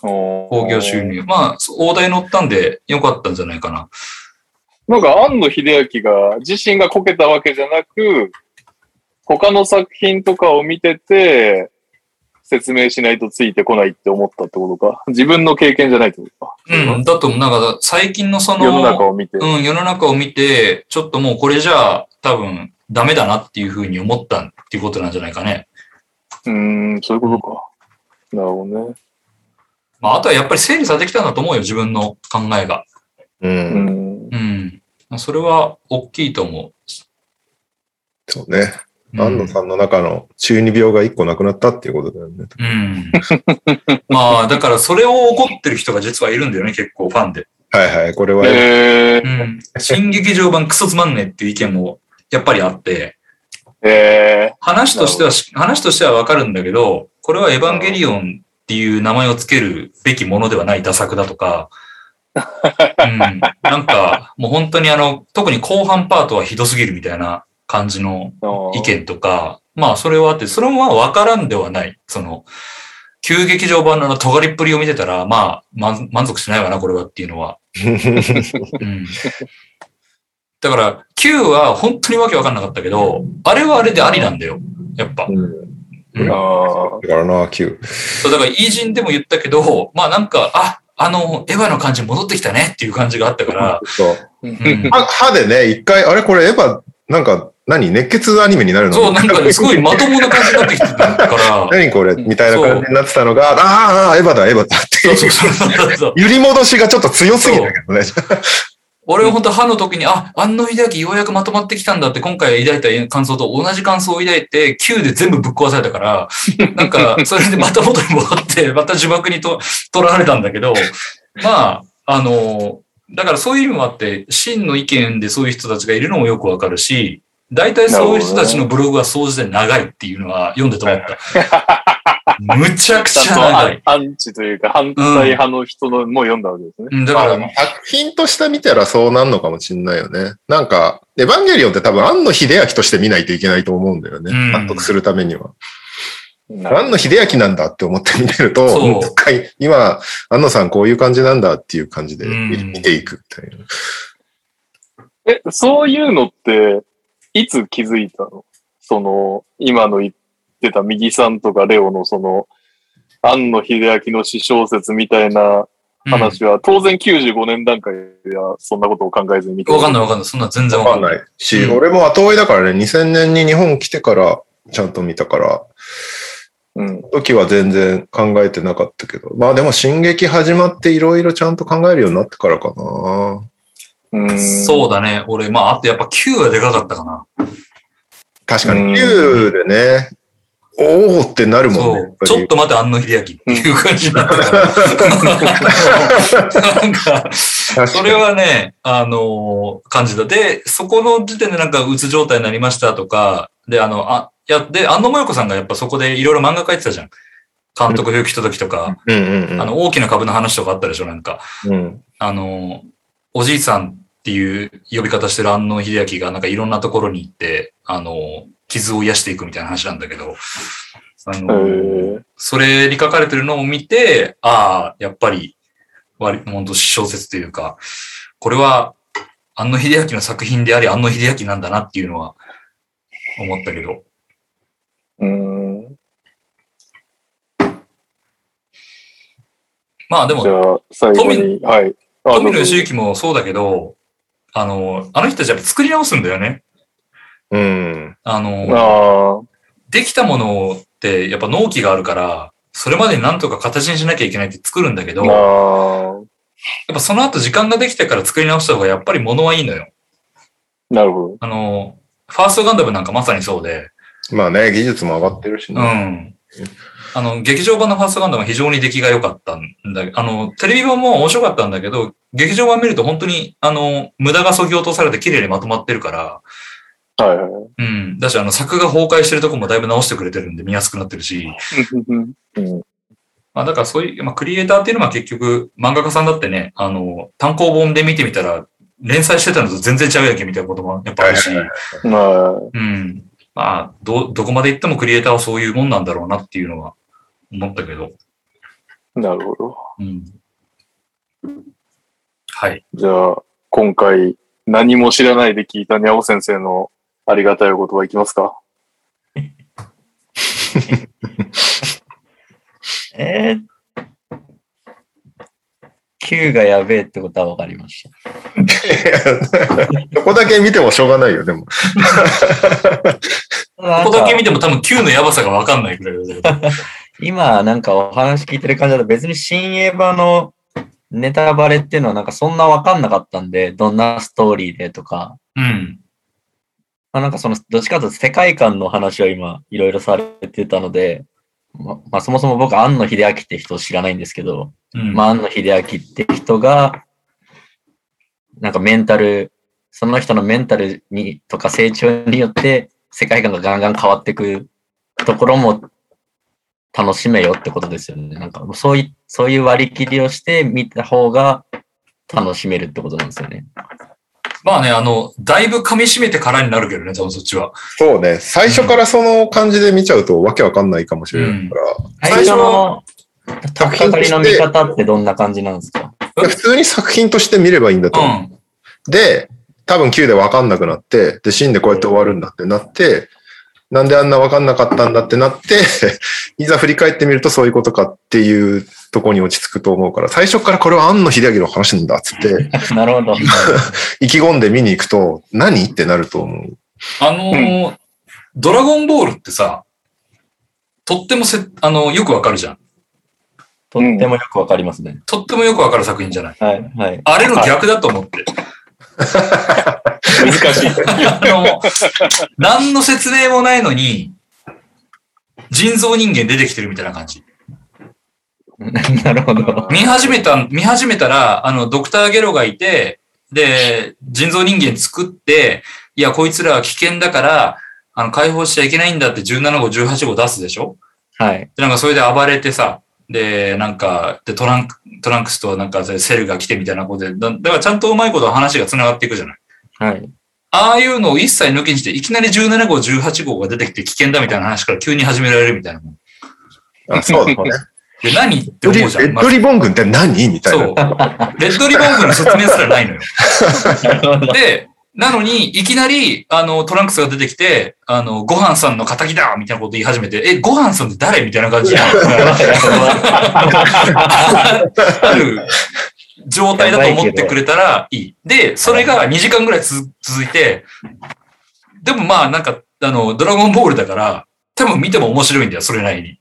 興興行収。入。まあ、大台乗ったんでよかったんじゃないかな。なんか、安野秀明が、自身がこけたわけじゃなく、他の作品とかを見てて、説明しないとついてこないって思ったってことか。自分の経験じゃないってことか。うん、だと、なんか、最近のその、世の中を見て。うん、世の中を見て、ちょっともうこれじゃあ、多分、ダメだなっていうふうに思ったっていうことなんじゃないかね。うーん、そういうことか。なるほどね。まあ、あとはやっぱり整理されてきたんだと思うよ、自分の考えが。う。うんん。うん。それは大きいと思そうね。う。安野さんの中の中二病が一個なくなったっていうことだよね。うん。まあ、だからそれを怒ってる人が実はいるんだよね、結構ファンで。はいはい。これは、えー、うん。新劇場版クソつまんねえっていう意見もやっぱりあって、え話としてはし、話としてはわかるんだけど、これはエヴァンゲリオンっていう名前をつけるべきものではない打作だとか、うん、なんか、もう本当にあの、特に後半パートはひどすぎるみたいな感じのー、意見とか、まあそれはあって、それもまあわからんではない。その、旧劇場版の尖りっぷりを見てたら、まあ満満足しないわな、これはっていうのは。うん。だから、Q は本当にわけわかんなかったけど、あれはあれでありなんだよ。やっぱ。うんうんあだからな、9。そう、だから、イージンでも言ったけど、まあなんか、あ、あの、エヴァの感じ戻ってきたねっていう感じがあったから、そう。うん ー歯歯でね、一回、あれこれエヴァ、なんか、何熱血アニメになるの？そう、なんかすごいまともな感じになってきてたから、何これ？みたいな感じになってたのが、あーあー、エヴァだ、エヴァだっていう。そうそうそうそう。揺り戻しがちょっと強すぎたけどね。俺は本当歯の時に、あ、安野秀明ようやくまとまってきたんだって今回抱いた感想と同じ感想を抱いて、9で全部ぶっ壊されたから、なんか、それでまた元に戻って、また呪縛にと、とらわれたんだけど、まあ、あの、だからそういう意味もあって、真の意見でそういう人たちがいるのもよくわかるし、大体そういう人たちのブログは総じて長いっていうのは読んでて思った。むちゃくちゃ長い。アンアンチというか反対派の人のも読んだわけですね。うんだから、まあ作品として見たらそうなんのかもしんないよね。なんか、エヴァンゲリオンって多分、庵野秀明として見ないといけないと思うんだよね。うん納得するためには。庵野秀明なんだって思って見てると、そうもう一回今、庵野さんこういう感じなんだっていう感じでうん見ていくみたいな。え、そういうのって、いつ気づいたの？その、今の言ってた右さんとかレオのその、庵野秀明の詩小説みたいな話は、当然95年段階ではそんなことを考えずに見てわかんないわかんない。そんな全然わかんない。わかんないし、うん俺も後追いだからね、2000年に日本来てからちゃんと見たから、うん。時は全然考えてなかったけど、まあでも進撃始まっていろいろちゃんと考えるようになってからかな。うん。そうだね。俺、まあ、あとやっぱ9はでかかったかな。確かにうん9でね、おおってなるもんね。ちょっと待って、安野秀明っていう感じになったから。なんか、それはね、あのー感じだ。で、そこの時点でなんか、うつ状態になりましたとか、で、あの、あ、いや、で、安野もよこさんがやっぱそこでいろいろ漫画描いてたじゃん。監督不行きた時とか。あの、大きな株の話とかあったでしょ、なんか。うん、あの、おじいさんっていう呼び方してる安野秀明がなんかいろんなところに行って、あの、傷を癒していくみたいな話なんだけど、あえの、ー、それに書かれてるのを見て、ああ、やっぱり、割、本当小説というか、これは、安野秀明の作品であり、安野秀明なんだなっていうのは思ったけど。うん。まあでもじ、ゃあ、最後に、はい。あ富野義行もそうだけど、あの、あの人たちやっぱ作り直すんだよね。うん。あの、あできたものってやっぱ納期があるから、それまでになんとか形にしなきゃいけないって作るんだけど、あ、やっぱその後時間ができてから作り直した方がやっぱり物はいいのよ。なるほど。あの、ファーストガンダムなんかまさにそうで、まあね、技術も上がってるしうね。ん。あの、劇場版のファーストガンダムは非常に出来が良かったんだあの、テレビ版も面白かったんだけど、劇場版見ると本当に、あの、無駄が削ぎ落とされて綺麗にまとまってるから、はいはい。うん。だし、あの、作が崩壊してるとこもだいぶ直してくれてるんで見やすくなってるし、うんまあだからそういう、まあクリエイターっていうのは結局漫画家さんだってね、あの、単行本で見てみたら、連載してたのと全然違うやんけみたいなこともやっぱあるし、まあ、うん。まあ、ど、どこまで行ってもクリエイターはそういうもんなんだろうなっていうのは思ったけど、なるほど。うん。はい。じゃあ、今回、何も知らないで聞いたにゃお先生のありがたいお言葉いきますか？えー、9がやべえってことは分かりました。そこだけ見てもしょうがないよ、でも。ここだけ見ても多分9のやばさがわかんないくらい。今なんかお話聞いてる感じだと別に新エヴァのネタバレっていうのはなんかそんな分かんなかったんで、どんなストーリーでとか、うん。まあ、なんかそのどっちかというと世界観の話を今いろいろされてたので、ままあそもそも僕庵野秀明って人を知らないんですけど、うん。まあ庵野秀明って人が、なんかメンタル、その人のメンタルにとか成長によって世界観がガンガン変わっていくところも楽しめよってことですよね。なんかそういう、そういう割り切りをして見た方が楽しめるってことなんですよね。まあね、あの、だいぶ噛み締めてからになるけどね、多分そっちは。そうね。最初からその感じで見ちゃうとわけわかんないかもしれないから。最初の、とっかかりの見方ってどんな感じなんですか？普通に作品として見ればいいんだとう思う。ん。で、多分9で分かんなくなって、で、死んでこうやって終わるんだってなって、なんであんな分かんなかったんだってなって、いざ振り返ってみるとそういうことかっていうところに落ち着くと思うから、最初からこれは庵野秀明の話なんだっつって、なるほど。意気込んで見に行くと、何ってなると思うあのードラゴンボールってさ、とってもせ、あの、よくわかるじゃん。とってもよくわかりますね。とってもよくわかる作品じゃない。はい、はい。あれの逆だと思って。難しい。あの、何の説明もないのに、人造人間出てきてるみたいな感じ。なるほど。見始めた、見始めたら、あの、ドクターゲロがいて、で、人造人間作って、いや、こいつらは危険だから、あの、解放しちゃいけないんだって17号、18号出すでしょ？はい。で、なんかそれで暴れてさ、で、なんか、で、トランク、トランクスとなんかセルが来てみたいなことで、だだからちゃんとうまいこと話が繋がっていくじゃない。はい。ああいうのを一切抜きにして、いきなり17号、18号が出てきて危険だみたいな話から急に始められるみたいなもん。あそうだね。で、何ってレ思うじゃん。ッドリボン軍って何？みたいな。そう。レッドリボン軍の説明すらないのよ。で、なのに、いきなり、あの、トランクスが出てきて、あの、ごはんさんの仇だみたいなこと言い始めて、え、ごはんさんって誰みたいな感じで、ある状態だと思ってくれたらいい。で、それが2時間ぐらいつ続いて、でもまあ、なんか、あの、ドラゴンボールだから、多分見ても面白いんだよ、それなりに。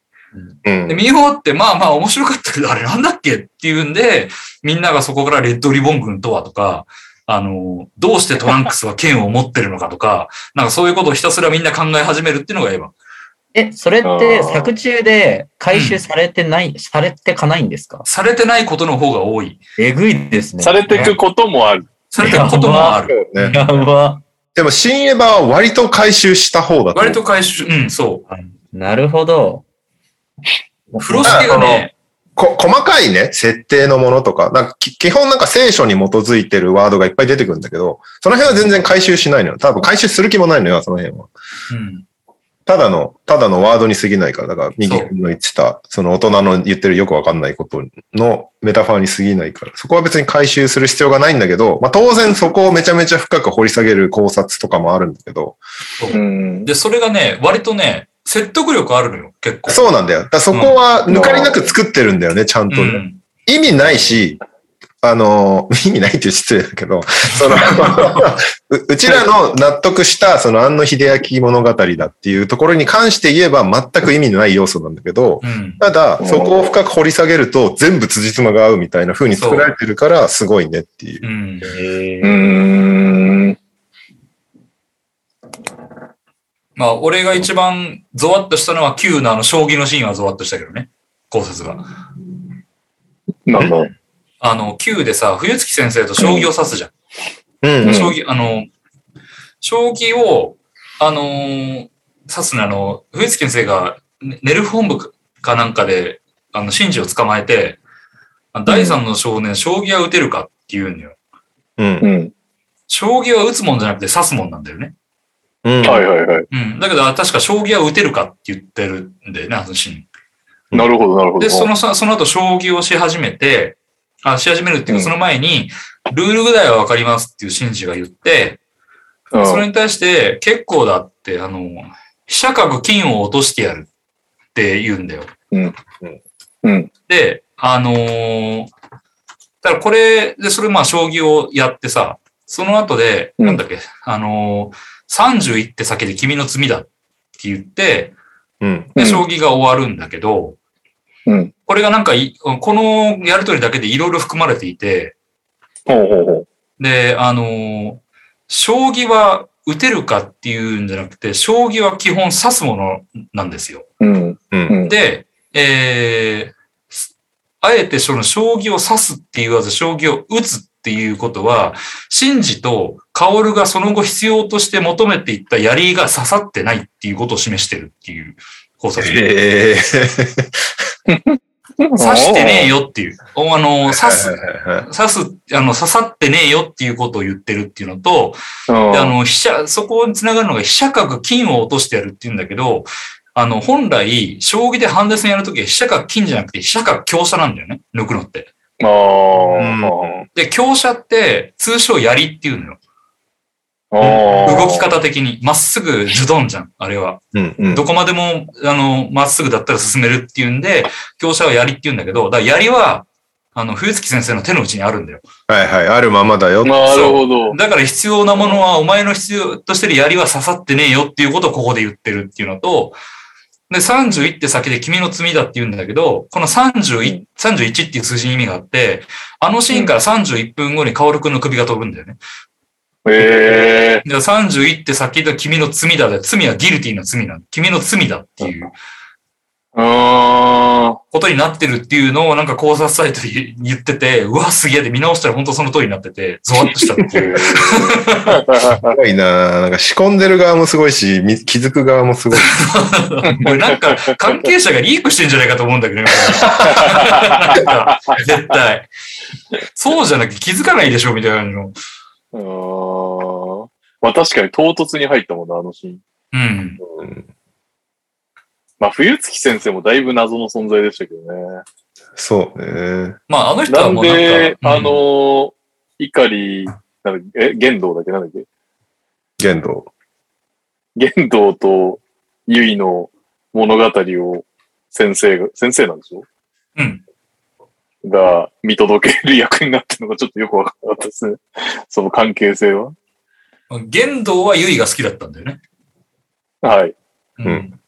うんで、見終わって、まあまあ面白かったけど、あれなんだっけっていうんで、みんながそこからレッドリボン軍とはとか、あの、どうしてトランクスは剣を持ってるのかとか、なんかそういうことをひたすらみんな考え始めるっていうのがエヴァ。え、それって作中で回収されてない、されてかないんですか？されてないことの方が多い。えぐいですね。されていくこともある。されてることもある。ねやば。でも、新エヴァは割と回収した方だと。割と回収、うん、そう。なるほど。風呂敷がね、こ細かいね、設定のものとか、なんかき基本なんか聖書に基づいてるワードがいっぱい出てくるんだけど、その辺は全然回収しないのよ。多分回収する気もないのよ、その辺は。うん。ただの、ただのワードに過ぎないから、だから、右の言ってた、その大人の言ってるよくわかんないことのメタファーに過ぎないから、そこは別に回収する必要がないんだけど、まあ当然そこをめちゃめちゃ深く掘り下げる考察とかもあるんだけど、うん。で、それがね、割とね、説得力あるのよ、結構。そうなんだよ。だそこは抜かりなく作ってるんだよね、ちゃんとね。うん。意味ないし、あの、意味ないって失礼だけど、その、ううちらの納得した、その、安野秀明物語だっていうところに関して言えば全く意味のない要素なんだけど、うん。ただ、そこを深く掘り下げると全部辻褄が合うみたいな風に作られてるから、すごいねっていう。うん。うーん。まあ、俺が一番ゾワッとしたのは Q のあの将棋のシーンはゾワッとしたけどね。考察が。なんだ。あの、Q でさ、冬月先生と将棋を指すじゃん。うん、うん。将棋、あの、将棋を、あのー指すのあの、冬月先生がねネルフ本部かなんかで、あの、シンジを捕まえて、あ第三の少年、将棋は打てるかって言うんだよ。うん。うん。将棋は打つもんじゃなくて指すもんなんだよね。うん。はいはいはい。うん。だけど、あ確か将棋は打てるかって言ってるんだよね、あのシーン。なるほどなるほど。で、そのさ、その後、将棋をし始めて、あ、し始めるっていうか、うんその前に、ルールぐらいはわかりますっていうシンジが言って、うんそれに対して、結構だって、あの、飛車角金を落としてやるって言うんだよ。うん。で、あのーだからこれで、それまあ、将棋をやってさ、その後で、うんなんだっけ、あのー、31手先で君の罪だって言って、うん。で、うん将棋が終わるんだけど、うん。これがなんかい、このやりとりだけでいろいろ含まれていて、ほうほうほで、あのー将棋は打てるかっていうんじゃなくて、将棋は基本指すものなんですよ。う。うん。うん。うん。で、えー、すあえてその将棋を指すって言わず、将棋を打つっていうことは、シンジとカオルがその後必要として求めていった槍が刺さってないっていうことを示してるっていう考察。へえ。刺してねえよっていう。おあの、刺す、刺す、あの、刺さってねえよっていうことを言ってるっていうのと、あの、飛車、そこにつながるのが飛車角金を落としてやるっていうんだけど、あの、本来、将棋でハンデ戦やるときは飛車角金じゃなくて飛車角強者なんだよね。抜くのって。あーで、強者って通称槍っていうのよ。動き方的に。まっすぐズドンじゃん、あれは。うん。うん。どこまでも、あの、まっすぐだったら進めるっていうんで、強者は槍って言うんだけど、だから槍は、あの、冬月先生の手の内にあるんだよ。はいはい、あるままだよ。なるほど。だから必要なものは、お前の必要としてる槍は刺さってねえよっていうことをここで言ってるっていうのと、で、31って先で君の罪だって言うんだけど、この31、31っていう数字に意味があって、あのシーンから31分後にカオルくんの首が飛ぶんだよね。ええで、31って先で君の罪だで、罪はギルティーな罪なの。君の罪だっていう。あことになってるっていうのをなんか考察サイトで言ってて、うわ、すげえで見直したら本当その通りになってて、ゾワッとしたっていう。すごいななんか仕込んでる側もすごいし、み気づく側もすごい。これなんか関係者がリークしてんじゃないかと思うんだけどね。絶対。そうじゃなきゃ気づかないでしょ、みたいなの。あ。まあ確かに唐突に入ったもんな、あのシーン。うん。うんまあ冬月先生もだいぶ謎の存在でしたけどね。そうね。まあ、あの人なんはもうなんか、で、うんあの、怒なんだっけえ、玄道だっけなんだっけ？玄道。玄道とゆいの物語を先生が、先生なんでしょ？うん。が見届ける役になってるのがちょっとよくわかんなかったですね。その関係性は。玄道はユイが好きだったんだよね。はい。うん。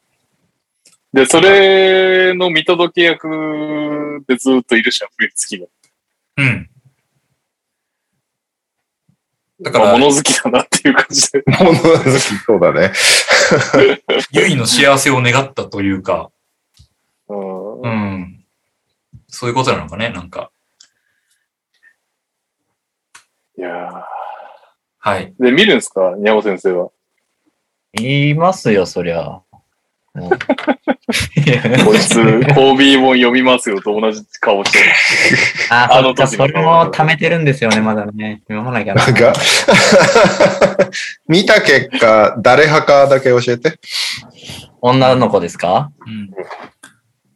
うんで、それの見届け役でずっといるじゃん、冬月が。うん。だだから物好きだなっていう感じで。物好きそうだね。ユイの幸せを願ったというか、うんうん。そういうことなのかね、なんか。いやはい。ーで、見るんすか？にゃお先生は。言いますよ、そりゃ。うんこいつ、コービー本読みますよと同じ顔してる。あ、あの時それも貯めてるんですよね、まだね。読まなきゃな。なんか、見た結果、誰派かだけ教えて。女の子ですか？うん。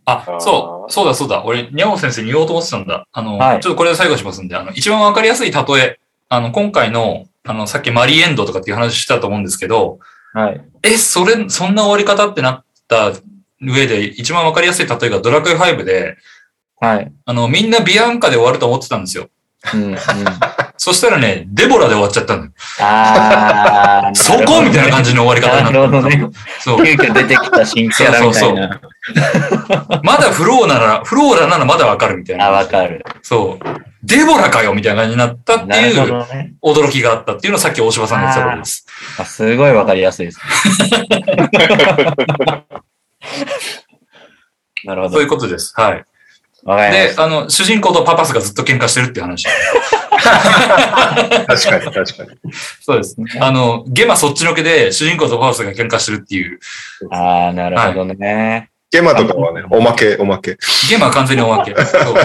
あそう、そうだそうだ。俺、にゃお先生に言おうと思ってたんだ。あの、はいちょっとこれで最後しますんで、あの、一番わかりやすい例え、あの、今回の、あの、さっきマリーエンドとかっていう話したと思うんですけど、はい。え、それ、そんな終わり方ってなった上で、一番わかりやすい例えがドラクエ5で、はい。あの、みんなビアンカで終わると思ってたんですよ。うん、うん。そしたらね、デボラで終わっちゃったんだよ。あー。そこみたいな感じの終わり方になった。なるほどね。そう。急遽出てきた新キャラみたいな。まだフローなら、フローラならまだわかるみたいな。あ、わかる。そう。デボラかよみたいな感じになったっていう。驚きがあったっていうのをさっき大柴さんが言ってたことです。あすごいわかりやすいです。なるほど。そういうことです。はい。わかりまで。あの、主人公とパパスがずっと喧嘩してるっていう話。確かに、確かに。そうです。あの、ゲマそっちのけで主人公とパパスが喧嘩してるっていう。ああ、なるほどね。ゲマとかはね、おまけ、おまけ。ゲマは完全におまけ。そう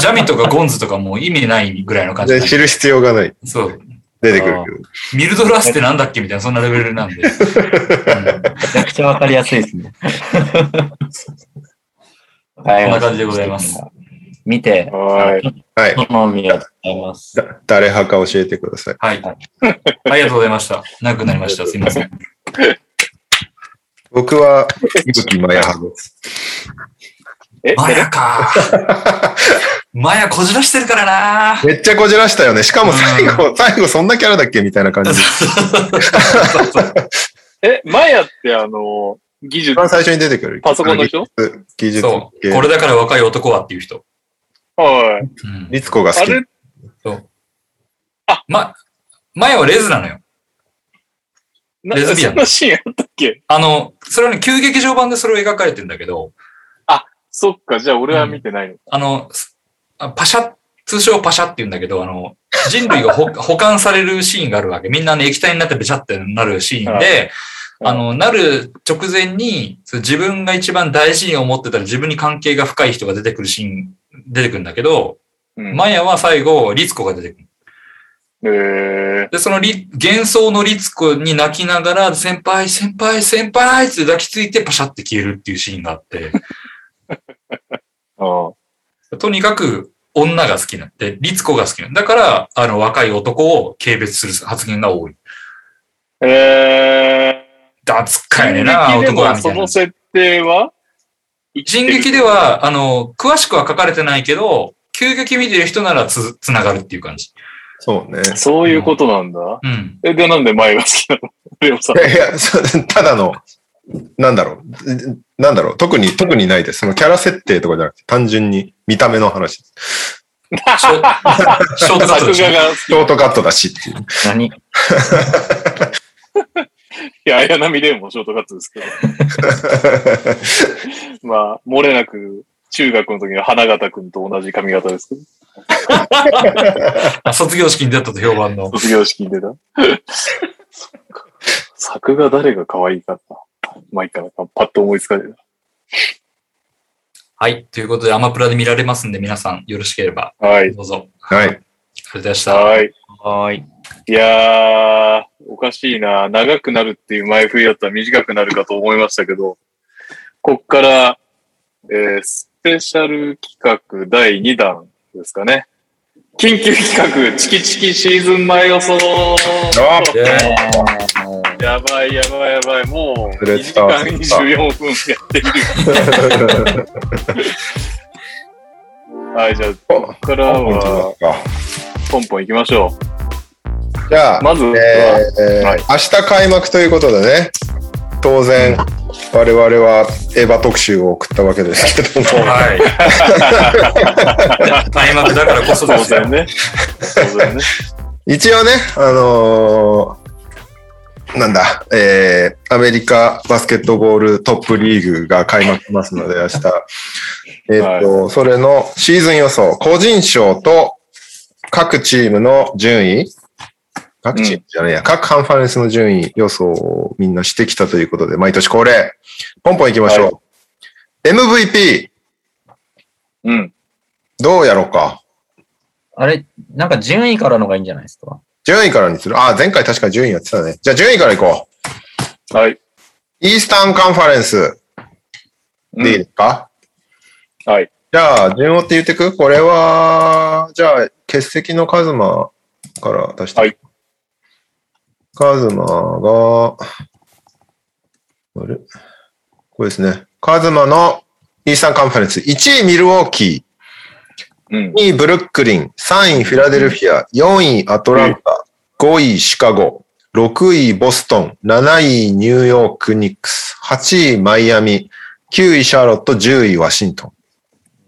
ジャミとかゴンズとかもう意味ないぐらいの感じで、。知る必要がない。そう。出てくるけど。ミルドラスってなんだっけみたいな、そんなレベルなんで。うんめちゃくちゃわかりやすいですね。こんこんな感じでございます。見て、はい。はい。好みます。だ誰派か教えてください。はい。ありがとうございました。長くなりました。すいません。僕は、伊吹マヤ派です。え、マヤか。マヤこじらしてるからな。めっちゃこじらしたよね。しかも最後、最後そんなキャラだっけみたいな感じで。え、マヤってあの、技術一、番最初に出てくる。パソコンの人？技術そう。系これだから若い男はっていう人。はい。うん。律子が好き。あれ、ま、マヤはレズなのよ。なレズビアンそんなシーンあったっけ？あの、それはね、旧劇場版でそれを描かれてんだけど、そっか、じゃあ俺は見てないの。あの、パシャ、通称パシャって言うんだけど、あの、人類がほ 保管されるシーンがあるわけ。みんなね、液体になってべちゃってなるシーンで、はいあの、なる直前に、自分が一番大事に思ってたら自分に関係が深い人が出てくるシーン、出てくるんだけど、うんマヤは最後、リツコが出てくる。えで、そのリ幻想のリツコに泣きながら、先輩、先輩、先輩って抱きついてパシャって消えるっていうシーンがあって、とにかく女が好きなんで、リツコが好きなんだから、あの、若い男を軽蔑する発言が多い。ーえだつかいねな、男は、みたいなもその。設定は？進撃では、あの、詳しくは書かれてないけど、急激見てる人ならつ、つながるっていう感じ。そうね。そういうことなんだ。うん。え、で、なんで前が好きなの？レオさんい。やいや、ただの、なんだろう。なんだろう。特に、特にないです。そのキャラ設定とかじゃなくて、単純に見た目の話です。ショートショートカット。ショートカットだしっていう。何？いや、綾波レオもショートカットですけど。まあ、漏れなく、中学の時の花形くんと同じ髪型ですけど。あ卒業式に出たと評判の。卒業式に出た。そっか作画誰が可愛いかった？まあいいかな。パッと思いつかねえな。はい。ということで、アマプラで見られますんで、皆さんよろしければ、はい。どうぞ。はい。ありがとうございました。はい。はーい。いやー、おかしいな。長くなるっていう前振りだったら短くなるかと思いましたけど、こっから、えースペシャル企画第2弾ですかね。緊急企画、チキチキシーズン前予想やばいやばいやばい。もう、触れ2時た間24分やっている。はい、じゃあ、ここからは、ポンポン行きましょじゃあう。、まずは、えーはい明日開幕ということでね、当然、我々はエヴァ特集を送ったわけですけども、はい。開幕だからこそですよ当然。ね。当然ね。一応ね、あのーなんだ、えー、アメリカバスケットボールトップリーグが開幕しますので、明日。えっと、それのシーズン予想、個人賞と各チームの順位、各チームじゃねえや、各カンファレンスの順位予想をみんなしてきたということで、毎年恒例、ポンポン行きましょう。MVP、うん。どうやろうか。あれ、なんか順位からのがいいんじゃないですか？順位からにする。あ、前回確か順位やってたね。じゃあ順位から行こう。はい。イースタンカンファレンスでいいうんですか、はい。じゃあ、順をって言ってく？これは、じゃあ、欠席のカズマから出して。はい。カズマが、あれ？これですね。カズマのイースタンカンファレンス。1位ミルウォーキうんー、。2位ブルックリン、3位フィラデルフィア、4位アトランタ、5位シカゴ、6位ボストン、7位ニューヨークニックス、8位マイアミ、9位シャーロット、10位ワシントン。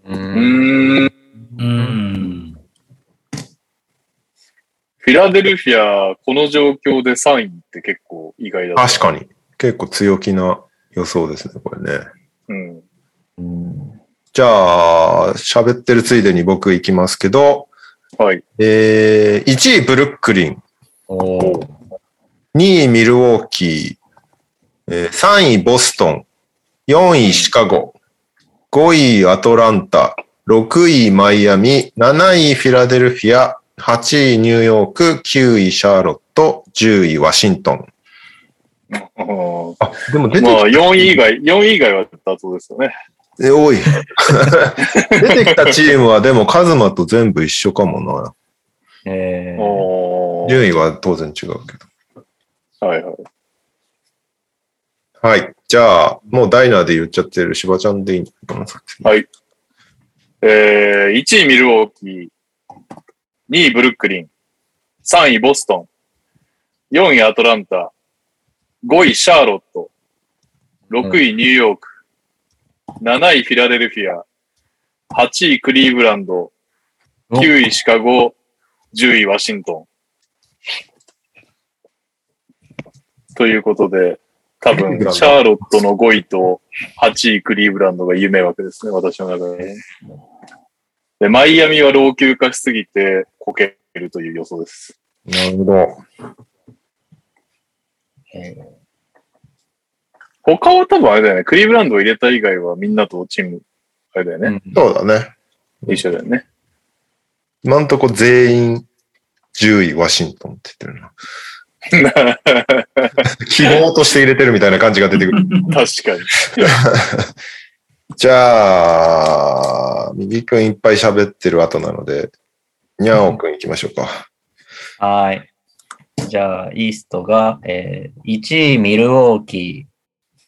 う。うん。うん。フィラデルフィア、この状況で3位って結構意外だ。確かに。結構強気な予想ですね、これね。うん。うんじゃあ、喋ってるついでに僕行きますけど、はい。えー、1位ブルックリン、おー。2位ミルウォーキー、えー3位ボストン、4位シカゴ、5位アトランタ、6位マイアミ、7位フィラデルフィア、8位ニューヨーク、9位シャーロット、10位ワシントン。あでも出てきまあ、4位以外、4位以外は妥当ですよね。え、多い。出てきたチームはでもカズマと全部一緒かもな。えー順位は当然違うけど。はいはい。はい。じゃあ、もうダイナーで言っちゃってる柴ちゃんでいいのかな、さっきはいえー、1位ミルウォーキー、2位ブルックリン、3位ボストン、4位アトランタ、5位シャーロット、6位ニューヨーク、7位フィラデルフィア、8位クリーブランド、9位シカゴ、10位ワシントン。ということで、多分、シャーロットの5位と8位クリーブランドが夢枠ですね、私の中で。で、マイアミは老朽化しすぎてこけるという予想です。なるほど。え他は多分あれだよね。クリーブランドを入れた以外はみんなとチーム、あれだよね。そうだね。一緒だよね。今んとこ全員10位ワシントンって言ってるな。希望として入れてるみたいな感じが出てくる。確かに。じゃあ、右くんいっぱい喋ってる後なので、にゃおくん行きましょうか。はい。じゃあ、イーストが、えー1位ミルウォーキー、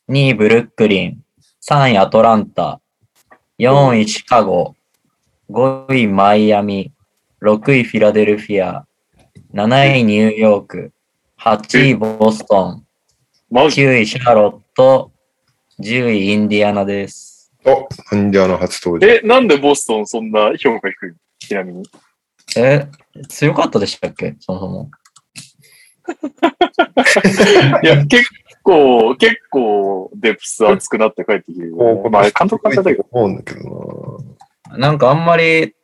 2位ブルックリン、3位アトランタ、4位シカゴ、5位マイアミ、6位フィラデルフィア、7位ニューヨーク、8位ボストン、マジ？9位シャーロット、10位インディアナです。お、インディアナ初登場。え、なんでボストンそんな評価低いの？ちなみに。え、強かったでしたっけ？そもそも。いや、結構、結構、デプス熱くなって帰ってきてるよね、まあ、監督変わっちゃったけど。思うんだけどなんかあんまり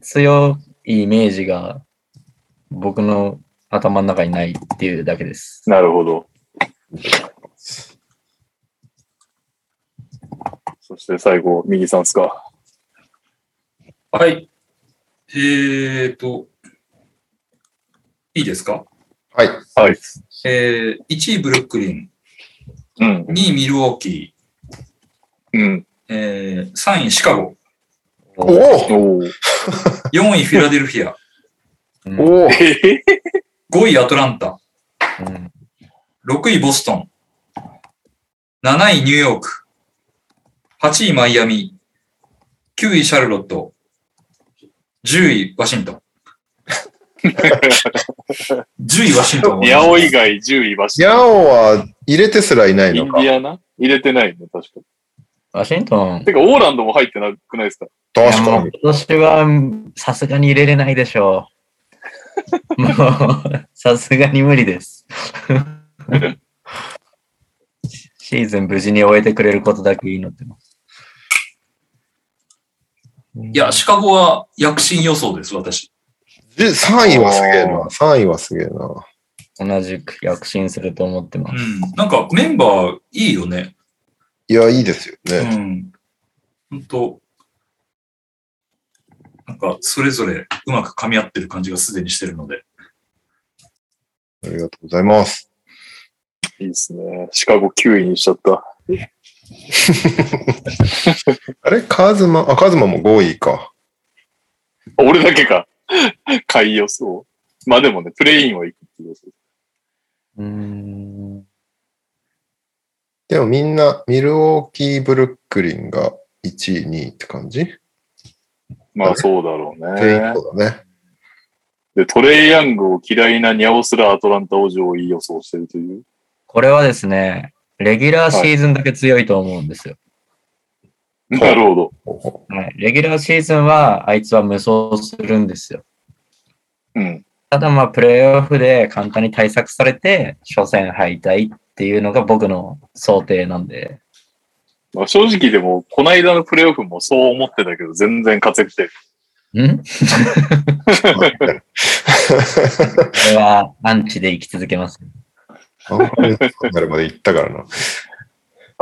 強いイメージが僕の頭の中にないっていうだけです。なるほど。そして最後、右さんっすか？はい。えーと、いいですか？な。はい。はい。えー、1位ブルックリン、うん。2位ミルウォーキうん。ー、えー、3位シカゴ、おおおー。4位フィラデルフィア、うん。おおえへ5位アトランタ、うん6位ボストン、7位ニューヨーク、8位マイアミ、9位シャルロット、10位ワシントン。10位ワシントン。ヤオ以外10位バシヤオは入れてすらいないインのか。ディアナ？入れてないね、確かに。ワシントン。てか、オーランドも入ってなくないですか？確かに。今年はさすがに入れれないでしょう。もう、さすがに無理です。シーズン無事に終えてくれることだけいいのってます。いや、シカゴは躍進予想です、私。で3位はすげえな。3位はすげえな。同じく躍進すると思ってます。うん。なんかメンバーいいよね。いや、いいですようね。ん。本当なんか、それぞれうまく噛み合ってる感じがすでにしてるので。ありがとうございます。いいですね。シカゴ9位にしちゃった。あれ？カズマ、あ、カズマも5位か。あ俺だけか。買い予想。まあでもね、プレインは行くっていう予想。うーん。でもみんな、ミルウォーキー・ブルックリンが1位、2位って感じ？まあそうだろう全員ね。そうだね。で、トレイヤングを嫌いなニャオスラアトランタ王女をいい予想してるという？これはですね、レギュラーシーズンだけ強いと思うんですよ。なるほど。はい、レギュラーシーズンはあいつは無双するんですよ。うん。ただまあ、プレイオフで簡単に対策されて、初戦敗退っていうのが僕の想定なんで、まあ正直でも、この間のプレイオフもそう思ってたけど、全然活躍してる。ん？これはアンチで生き続けます。あんまりそうなるまで行ったからな。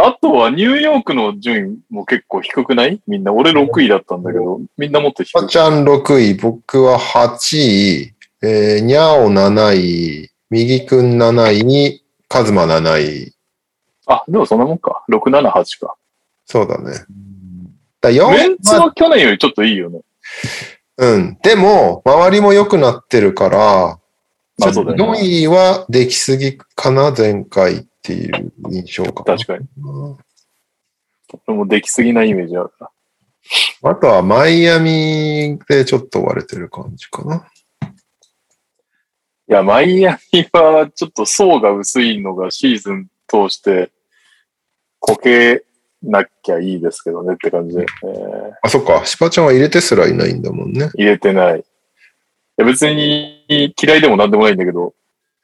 あとはニューヨークの順位も結構低くない？みんな。俺6位だったんだけど、みんなもっと低い。まちゃん6位、僕は8位、えー、にゃお7位、右くん7位に、カズマ7位。あ、でもそんなもんか。6、7、8か。そうだね。だ4メンツは去年よりちょっといいよね。うん。でも、周りも良くなってるから、まあそうだよね。4位はできすぎかな、前回っていう印象かな。確かに。俺もできすぎなイメージあるな。あとはマイアミでちょっと割れてる感じかな。いや、マイアミはちょっと層が薄いのがシーズン通してこけなきゃいいですけどねって感じで、えーあ、そっか。シパちゃんは入れてすらいないんだもんね。入れてない。いや別に嫌いでもなんでもないんだけど、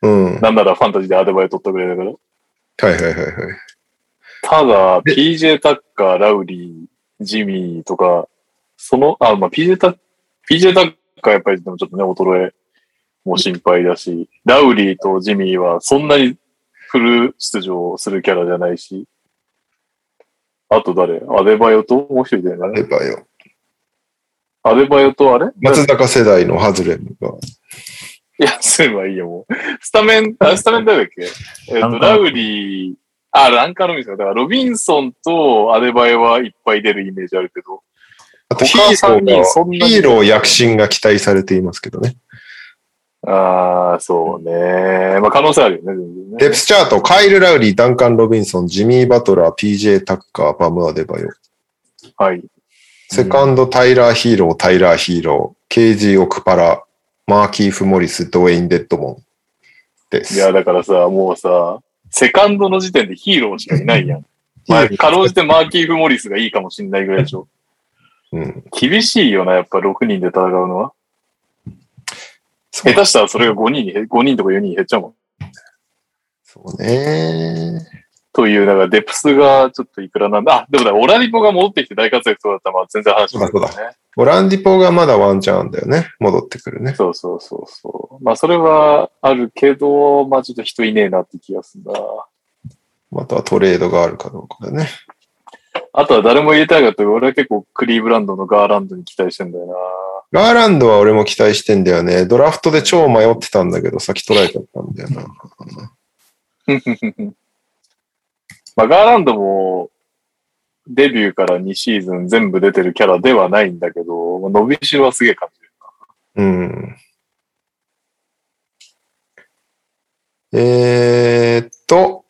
うん。はいなんならファンタジーでアデバイ取ったぐらいだから。はいはいはい。ただ、で PJ タッカー、ラウリー、ジミーとか、その、あ、まあ、PJ タッ、PJ タッカーやっぱりでもちょっとね、衰えも心配だし、ラウリーとジミーはそんなにフル出場するキャラじゃないし、あと誰？アデバヨともう一人だよあれね。ばよ。アデバヨとあれ？松坂世代のハズレムが。いや、すればいいよ、もう。スタメン、あ、スタメン誰だっけ？えっ、と、ラウリー、あ、ランカーロビンソンだから、ロビンソンとアデバイはいっぱい出るイメージあるけど、あとヒ他3ーローヒーロー躍進が期待されていますけどね。ああ、そうね。まあ、可能性あるよね、全然ね。デプスチャート、カイル・ラウリー、ダンカン・ロビンソン、ジミー・バトラー、PJ・ タッカー、パム・アデバヨ。はい。セカンド、タイラー・ヒーロー、タイラー・ヒーロー、ケージ・オクパラ、マーキーフ・モリス、ドウェイン・デッドモンです。いや、だからさ、もうさ、セカンドの時点でヒーローしかいないやん。まあ、かろうじてマーキーフ・モリスがいいかもしんないぐらいでしょ。うん、厳しいよな、やっぱ6人で戦うのは。下手したらそれが5人に減、5人とか4人に減っちゃうもん。そうね。という、だからデプスがちょっといくらなんだ。あ、でもだ、オラディポが戻ってきて大活躍そうだったら、まあ全然話がそうだそうオランディポがまだワンチャンだよね。戻ってくるね。そうそうそうそう。まあそれはあるけど、まあちょっと人いねえなって気がするんだ。またはトレードがあるかどうかだね。あとは誰も入れたいかって、俺は結構クリーブランドのガーランドに期待してんだよガーランドは俺も期待してんだよね。ドラフトで超迷ってたんだけど、先取られちゃったんだよな。な。まあガーランドもデビューから2シーズン全部出てるキャラではないんだけど、伸びしろはすげえ感じるうん。えーっと、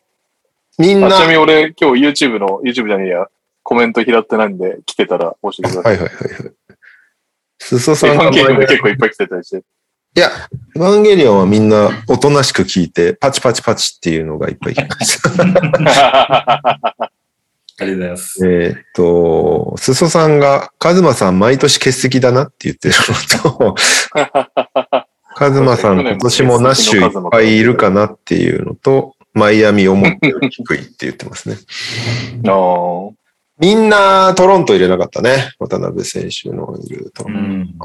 みんな。ちなみはいに俺今日 YouTube の、YouTube じゃねえや、コメント拾ってないんで来てたら教えてください。はいはいはい。すそさんが結構いっぱい来てたりして。いや、エヴァンゲリオンはみんなおとなしく聞いて、パチパチパチっていうのがいっぱい来ました。ありがとうございます。えーっと、すそさんが、カズマさん毎年欠席だなって言ってるのと、カズマさん今年もナッシュいっぱいいるかなっていうのと、マイアミ思ったより低いって言ってますね。あーみんなトロント入れなかったね。渡辺選手のいるトロン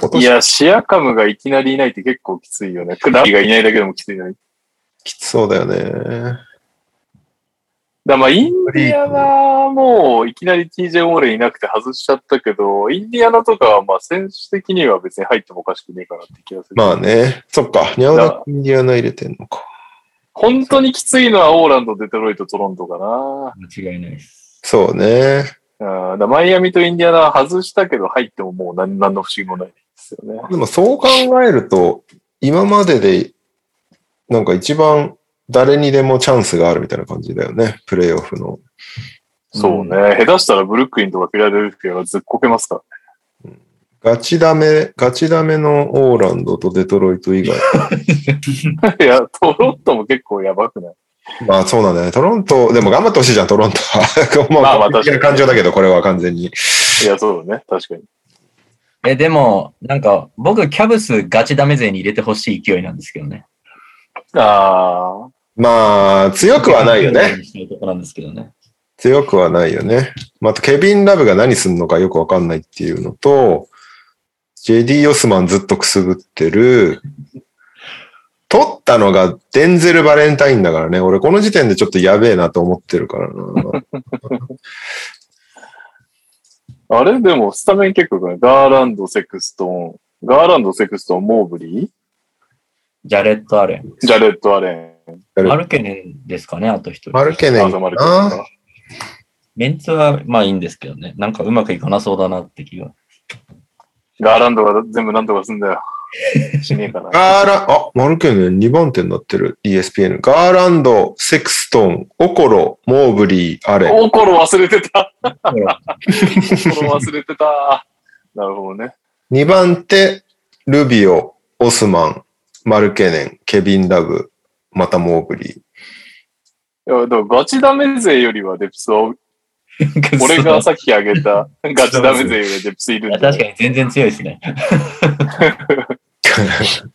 ト。いや、シアカムがいきなりいないって結構きついよね。クラビがいないだけでもきついのに。きつそうだよね。だまあ、インディアナもいきなり TJ オーレンいなくて外しちゃったけど、インディアナとかはまあ選手的には別に入ってもおかしくねえかなって気がする。まあね。そっか。ニャオダインディアナ入れてんのか。本当にきついのはオーランド、デトロイト、トロントかな。間違いないです。そうね。うんだマイアミとインディアナは外したけど入ってももう何何の不思議もないですよね。でもそう考えると、今までで、なんか一番誰にでもチャンスがあるみたいな感じだよね。プレイオフの。そうね。下手したらブルックリンとかフィラデルフィアがずっこけますから。ガチダメ、ガチダメのオーランドとデトロイト以外。いや、トロントも結構やばくない？まあそうなんだよね。トロント、でも頑張ってほしいじゃん、トロントは。まあ、まあ確かに感情だけど、これは完全に。いや、そうだね。確かに。え、でも、なんか、僕、キャブスガチダメ勢に入れてほしい勢いなんですけどね。ああ。まあ、強くはないよね。。とこなんですけどね。強くはないよね。まあ、ケビン・ラブが何すんのかよくわかんないっていうのと、JD・ オスマンずっとくすぶってる。取ったのがデンゼル・バレンタインだからね。俺この時点でちょっとやべえなと思ってるからな。あれ？でも、スタメン結構ね、ガーランド、セクストン、ガーランド、セクストン、モーブリー？ジャレット・アレン。ジャレット・アレン、マルケネンですかね、あと一人。マルケネン。メンツはまあいいんですけどね。なんかうまくいかなそうだなって気が。ガーランドが全部なんとかすんだよ。しねえかな。ガーラ、あ、マルケネン2番手になってる ESPN。ガーランド、セクストン、オコロ、モーブリー、アレン。おころ忘れてた。ほらおころ忘れてた。なるほどね。2番手、ルビオ、オスマン、マルケネン、ケビン・ラブ、またモーブリー。いや、だからガチダメ勢よりはデプスは、俺がさっき挙げたガチダメ勢よりはデプスいるんだ確かに全然強いですね。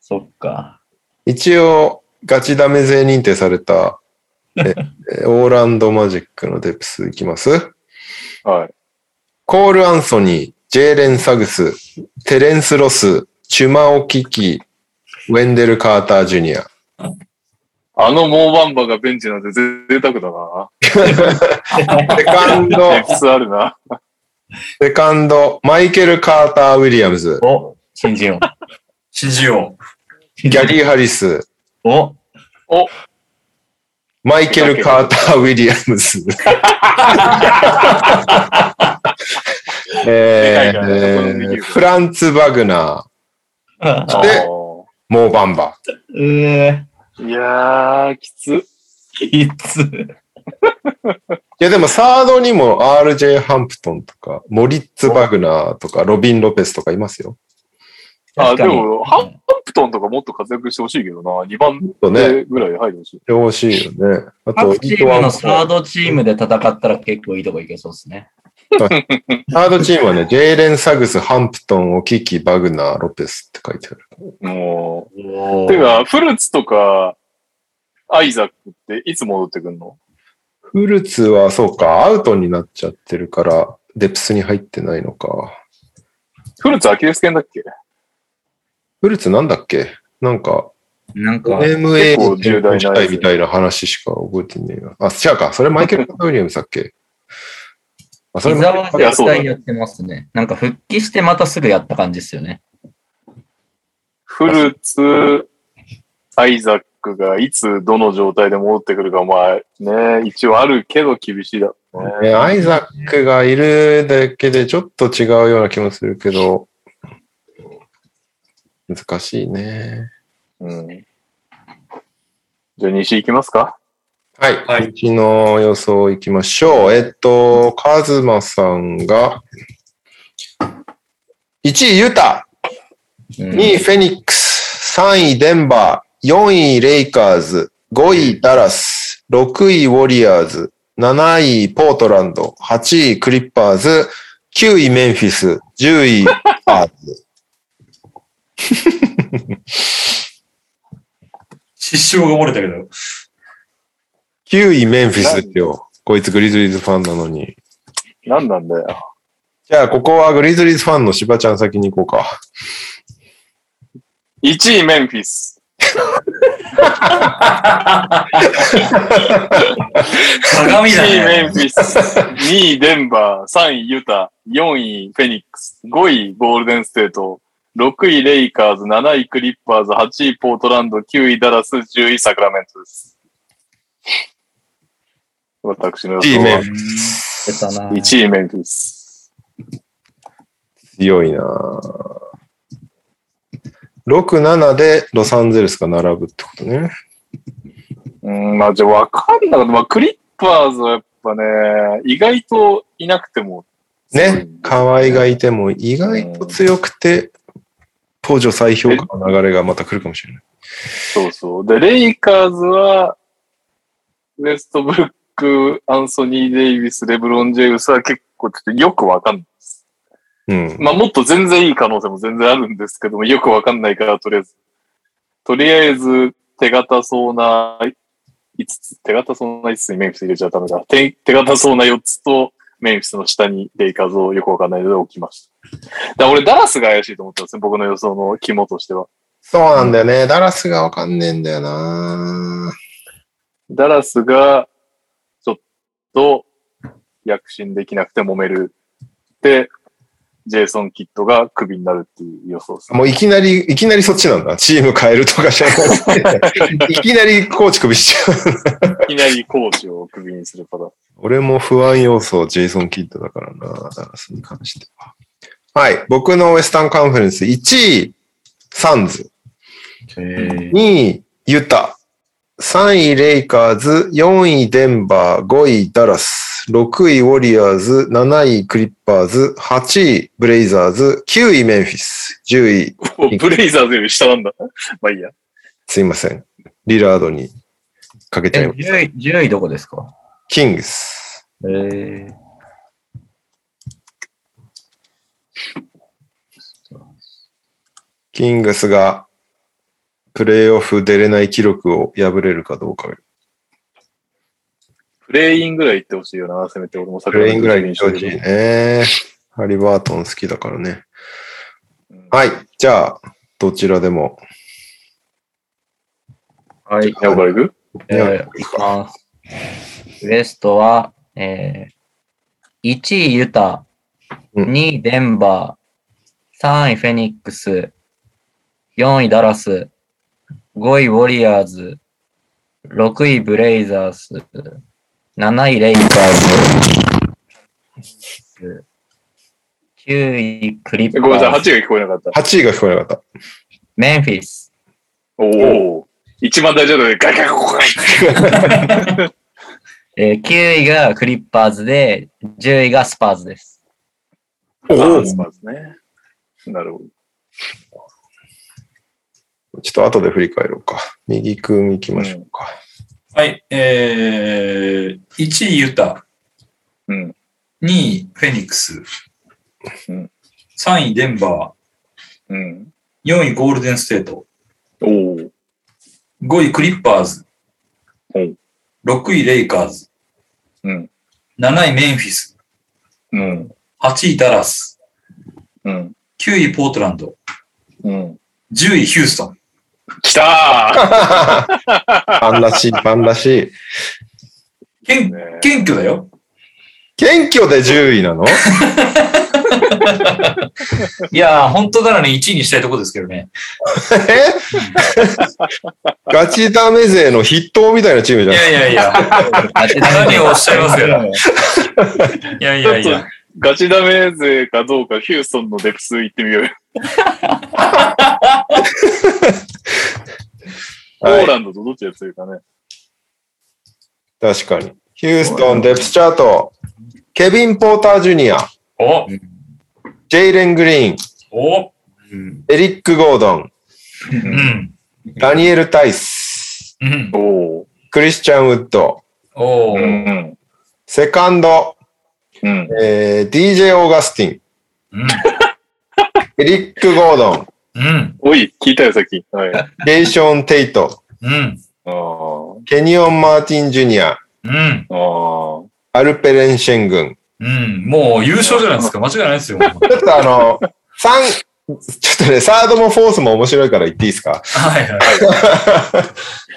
そっか。一応、ガチダメ勢認定された、ええオーランドマジックのデプスいきます？はい。コール・アンソニー、ジェーレン・サグス、テレンス・ロス、チュマオ・キキ、ウェンデル・カーター・ジュニア。あのモーバンバがベンチなんて贅沢だな。セカンド デ、プスあるな。セカンド、マイケル・カーター・ウィリアムズ、お、新人王。指示を。ギャリー・ハリス、お、マイケル・カーター・ウィリアムズ。えフランツ・バグナうあでー、モーバンバ。えーいやー、きつ。いつ。いやでもサードにも RJ ハンプトンとか、モリッツ・バグナーとか、ロビン・ロペスとかいますよ。あ、でも、ハンプトンとかもっと活躍してほしいけどな。2番手ぐらい入ってほしい。欲しいよね。あと、各チームのサードチームで戦ったら結構いいとこいけそうですね。サードチームはね、ジェイレン・サグス、ハンプトン、オキキ、バグナー、ロペスって書いてある。もおう。てか、フルーツとか、アイザックっていつ戻ってくんの？フルツはそうか、アウトになっちゃってるから、デプスに入ってないのか。フルーツアキレス腱だっけ？フルツなんだっけ？なんか、なんか、MA 結構重大したいみたいな話しか覚えてねえな。あ、違うか。それマイケル・ウィリアムズだっけ？あ、それ伊沢は絶対やってますね。なんか復帰してまたすぐやった感じですよね。フルーツ、アイザックがいつどの状態で戻ってくるか、まあね、一応あるけど厳しいだろうね。ねアイザックがいるだけでちょっと違うような気もするけど、難しいね。うん。じゃあ西行きますか？はい。はい。うちの予想いきましょう。えっと、カズマさんが、1位ユタ、うん。2位フェニックス、3位デンバー、4位レイカーズ、5位ダラス、6位ウォリアーズ、7位ポートランド、8位クリッパーズ、9位メンフィス、10位パーズ。失笑が漏れたけど。9位メンフィスってよ。こいつグリズリーズファンなのに。何なんだよ。じゃあ、ここはグリズリーズファンの芝ちゃん先に行こうか。1位メンフィス。鏡だ1位メンね。フィス。2位デンバー。3位ユタ。4位フェニックス。5位ゴールデンステート。6位レイカーズ。7位クリッパーズ。8位ポートランド。9位ダラス。10位サクラメントです。私の予1位メン想はフィス。出たな。1位メンフィス。強いなぁ6、7でロサンゼルスが並ぶってことね。うん、まあじゃあわかんなかった。まあクリッパーズはやっぱね、意外といなくてもね。河合がいても意外と強くて、当時再評価の流れがまた来るかもしれない。そうそう。で、レイカーズは、ウェストブルック、アンソニー・デイビス、レブロン・ジェームスは結構ちょっとよくわかんないです。うん。まあもっと全然いい可能性も全然あるんですけども、よくわかんないから、とりあえず。とりあえず、手堅そうな5つ、手堅そうな5つにメンフィス入れちゃダメだ。手手堅そうな4つと、メンフィスの下にレイカーズをよくわかんないので置きました。だから俺、ダラスが怪しいと思ったんですね。僕の予想の肝としては。そうなんだよね。ダラスがわかんねえんだよなダラスが、ちょっと、躍進できなくて揉める。で、ジェイソン・キッドがクビになるっていう予想です。もういきなり、いきなりそっちなんだ。チーム変えるとかじゃなくて、いきなりコーチ首しちゃう。いきなりコーチをクビにするパターン。俺も不安要素、ジェイソン・キッドだからな、ダラスに関しては。はい。僕のウエスタンカンファレンス1位、サンズ。2位、ユタ。3位、レイカーズ。4位、デンバー。5位、ダラス。6位、ウォリアーズ。7位、クリッパーズ。8位、ブレイザーズ。9位、メンフィス。10位、おブレイザーズより下なんだ。まあいいや。すいません。リラードにかけちゃえ、います。10位、10位どこですか？キングス。えー、キングスがプレイオフ出れない記録を破れるかどうか。プレインぐらい行ってほしいよな、せめて俺もプレインぐらいにしてほしいい。ね。ハリバートン好きだからね。うんはい。じゃあ、どちらでも。はい。ヤオから行く？えー、いきます。ウエストは、えー、1位ユタ、うん2位デンバー、3位フェニックス、4位ダラス、5位ウォリアーズ、6位ブレイザース、7位レイカーズ、9位クリッパごめんなさい、ーズ、8が聞こえなかった。8位が聞こえなかっメンフィス、おお。一番大事なので、ガガガガガガいえー9位がクリッパーズで、10位がスパーズです。あおあ、スパーズね。なるほど。ちょっと後で振り返ろうか。右君行きましょうか。はい。えー、1位ユタ、うん。2位フェニックス、うん3位デンバうん。ー、4位ゴールデンステート、おお。5位クリッパーズおう、6位レイカーズ、うん。7位メンフィス、うん。8位ダラス、うん。9位ポートランド、うん。10位ヒューストン。来たパンらしい、パンらしい。けんー、ね謙虚だよ。謙虚で10位なの？いやー、本当ならね、1位にしたいとこですけどね。え？ガチダメ勢の筆頭みたいなチームじいゃん。やいやいや、何をおっしゃいますやら。いやいやいや。ガチダメ勢かどうか、ヒューストンのデプス行ってみようよ。ポはいーランドとどっちが強いかね。確かに。ヒューストン、デプスチャート。ケビン・ポーター・ジュニア、おジェイレン・グリーン、おエリック・ゴードン、うん。ダニエル・タイス、うん。おお。クリスチャン・ウッド、おーうん。セカンド、うん。えー DJ・ オーガスティン、うん。エリック・ゴードン、うん。おい、聞いたよ、さっき。はい。あゲイション・テイト、うん。あ。ケニオン・マーティン・ジュニア、うん。ああ。アルペレン・シェン軍。うん。もう優勝じゃないですか。間違いないですよ。ちょっとあの、三ちょっとね、サードもフォースも面白いから言っていいですか？はいはい。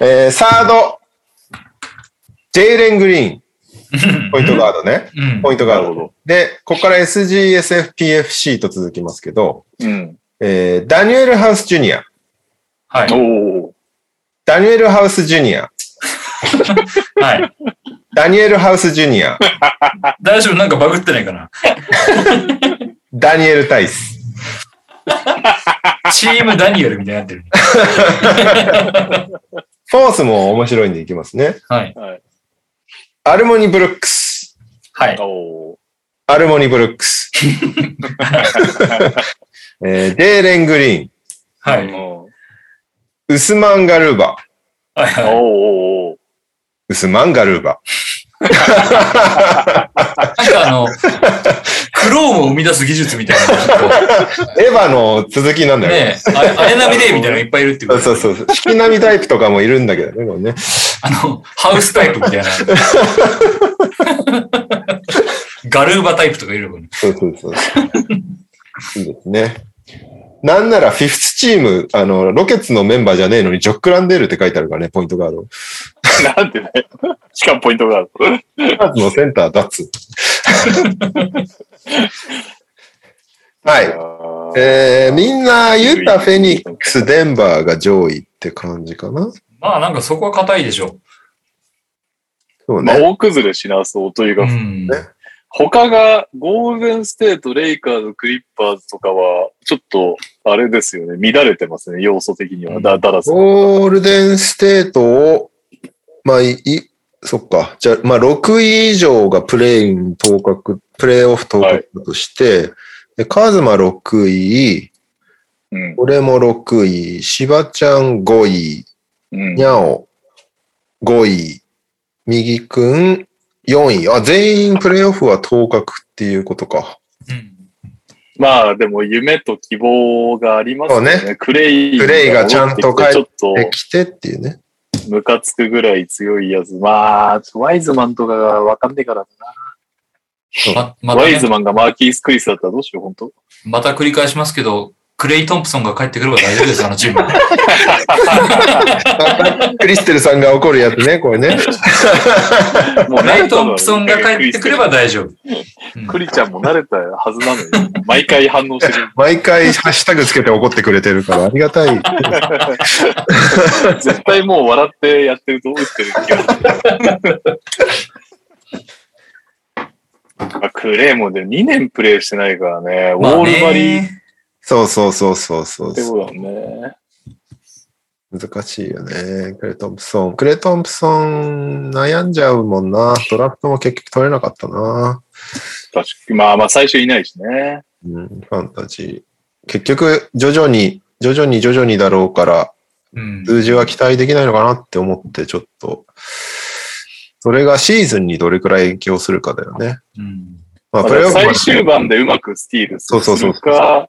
えーサード、ジェイレン・グリーン、ポイントガードね。うん。ポイントガード。で、ここから SGSFPFC と続きますけど、うん。えーダニエル・ハウス・ジュニア、はい。おお。ダニエル・ハウス・ジュニア、はい。ダニエル・ハウス・ジュニア、大丈夫？なんかバグってないかな？ダニエル・タイス。チームダニエルみたいになってる。フォースも面白いんでいきますね。はい。はい。アルモニ・ブルックス。はい。おお。アルモニ・ブルックス。えーデーレン・グリーン。はい。おウスマン・ガルーバ。はいはい。おお。ウスマン・ガルーバ。なんかあの、クローンを生み出す技術みたいなのエヴァの続きなんだよ。ねえ、あアレナミデーみたいなのいっぱいいるっていうそうそうそう。式並みタイプとかもいるんだけどね、これね。あの、ハウスタイプみたいな。ガルーバタイプとかいるよね。そうそうそう。いいですね。なんならフィフスチーム、あの、ロケッツのメンバーじゃねえのにジョックランデールって書いてあるからね、ポイントガード。なんでね。しかもポイントがある。ダーツのセンター、ダッツ。はい。えー、みんな、ユタ、フェニックス、デンバーが上位って感じかな？まあなんかそこは硬いでしょまあ、そうね。大崩れしなそうというう。か、うん。他がゴールデンステート、レイカーズ、クリッパーズとかは、ちょっと、あれですよね。乱れてますね、要素的には。だ、ダラス。ゴールデンステートを、まあ、い、いそっか。じゃあ、まあ、6位以上がプレイン当確、プレイオフ当確だとして、で、カズマ6位、うん。俺も6位、しばちゃん5位、うんに。ゃお5位、右くん4位。あ、全員プレイオフは当確っていうことか。うんまあ、でも夢と希望がありますよね。そうクレイ。クレイがちゃんと帰っちょっと、で、来てっていうね。ムカつくぐらい強いやつ。まあ、ワイズマンとかがわかんねえからままな。たねワイズマンがマーキース・クリスだったらどうしよう、本当また繰り返しますけど、クレイ・トンプソンが帰ってくれば大丈夫です、あのチーム。クリステルさんが怒るやつね、これね。もうクレイ・トンプソンが帰ってくれば大丈夫。うんクリちゃんも慣れたはずなのよ。毎回反応してる。毎回ハッシュタグつけて怒ってくれてるからありがたい。絶対もう笑ってやってると思ってる気がする。まあクレイもで2年プレイしてないからね。ウォールバリーそうそうそうそうそうてことだね。難しいよね。クレイ・トンプソン。クレイ・トンプソン悩んじゃうもんな。ドラフトも結局取れなかったな。確かに。まあまあ最初いないしね。うん、ファンタジー。結局、徐々に、徐々に徐々にだろうから、うん。数字は期待できないのかなって思って、ちょっと、それがシーズンにどれくらい影響するかだよね。うん。まあ、まあプレ最終盤でうまくスティールすそうそうそうるか。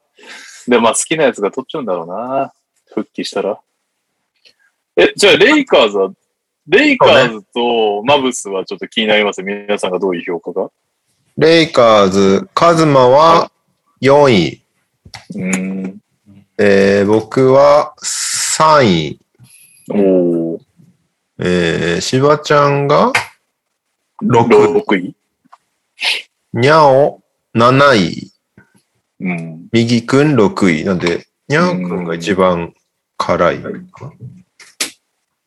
で、まあ好きなやつが取っちゃうんだろうな。復帰したら。え、じゃあレイカーズは、レイカーズとマブスはちょっと気になります皆さんがどういう評価が？レイカーズ、カズマは4位。うーん。えー僕は3位。おー。えー、しばちゃんが6 6位にゃお7位。うん。右くん6位。なんで、にゃおくんが一番辛い。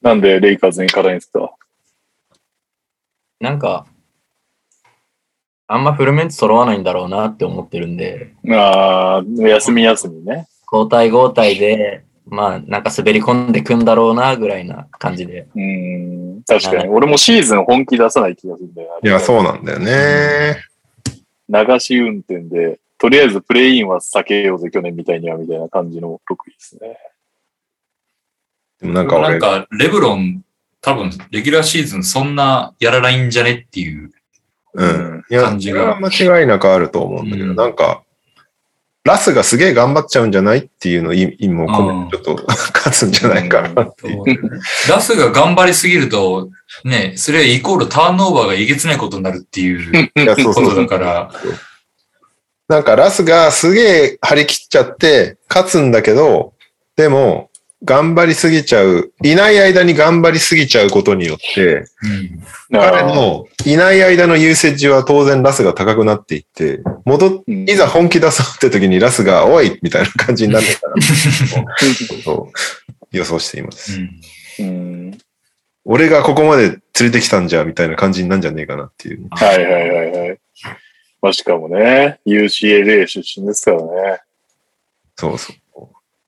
な？んでレイカーズに辛いんですか？なんか、あんまフルメンツ揃わないんだろうなって思ってるんで、ああ、休み休みね。交代交代で、まあ、なんか滑り込んでくんだろうな、ぐらいな感じで。うーん。確かに。俺もシーズン本気出さない気がするんだよな。いや、そうなんだよね。流し運転で、とりあえずプレインは避けようぜ、去年みたいには、みたいな感じの6位ですね。でもなんか俺、なんか、レブロン、多分、レギュラーシーズンそんなやらないんじゃねっていう。うん。いや、間違いなくあると思うんだけど、うんなんか、ラスがすげえ頑張っちゃうんじゃないっていうのを意味も込めて、ちょっと勝つんじゃないかなっていう。ラスが頑張りすぎると、ね、それはイコールターンオーバーがえげつないことになるっていう いや、そうことそうそうだから、なんかラスがすげえ張り切っちゃって勝つんだけど、でも、頑張りすぎちゃう、いない間に頑張りすぎちゃうことによって、うん彼のいない間のユーセージは当然ラスが高くなっていって、戻っ、うんいざ本気出そうって時にラスが、おいみたいな感じになるのかなそう予想しています。うんうん。俺がここまで連れてきたんじゃ、みたいな感じになんじゃねえかなっていう。はいはいはいはい。まあ、しかもね、UCLA 出身ですからね。そうそう。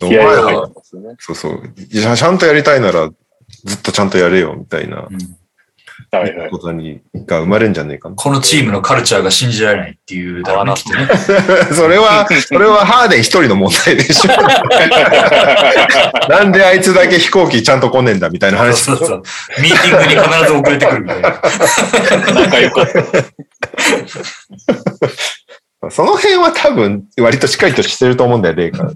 お気前は合が入って、ますよね。そうそう。いやちゃんとやりたいなら、ずっとちゃんとやれよ、みたいなうんはいはい。ことに、が生まれるんじゃねえかな。このチームのカルチャーが信じられないっていうだろうね、きっとね。それは、それはハーデン一人の問題でしょ。なんであいつだけ飛行機ちゃんと来ねえんだみたいな話そうそうそう。ミーティングに必ず遅れてくるみたいな。仲良かった。その辺は多分割としっかりとしてると思うんだよ、レイカー。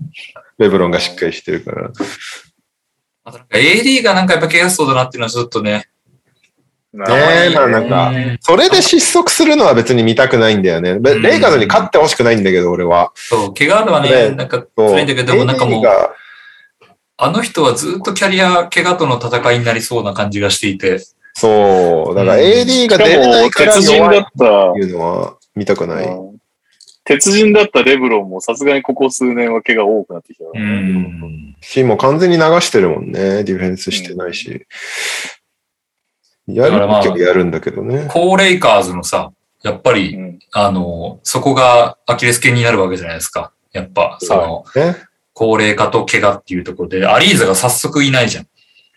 レブロンがしっかりしてるから。あとなんか AD がなんかやっぱ怪我しそうだなっていうのはちょっとね。ねねえ、まあなんか、ねそれで失速するのは別に見たくないんだよね。べレイカーズに勝ってほしくないんだけど、俺は。そう、怪我はねね、なんか辛いんだけど、でもなんかも AD う、があの人はずっとキャリア、怪我との戦いになりそうな感じがしていて。そう。だからうん AD が出れない、から鉄人だっ弱いったていうのは見たくない。うん鉄人だったレブロンもさすがにここ数年は怪我多くなってきたうね。ん。し、もう完全に流してるもんね。ディフェンスしてないし。やるやるんだけどね。コーレイカーズのさ、やっぱうり、んあの、そこがアキレス腱になるわけじゃないですか。やっぱ、その、ね。高齢化と怪我っていうところで、アリーザが早速いないじゃん。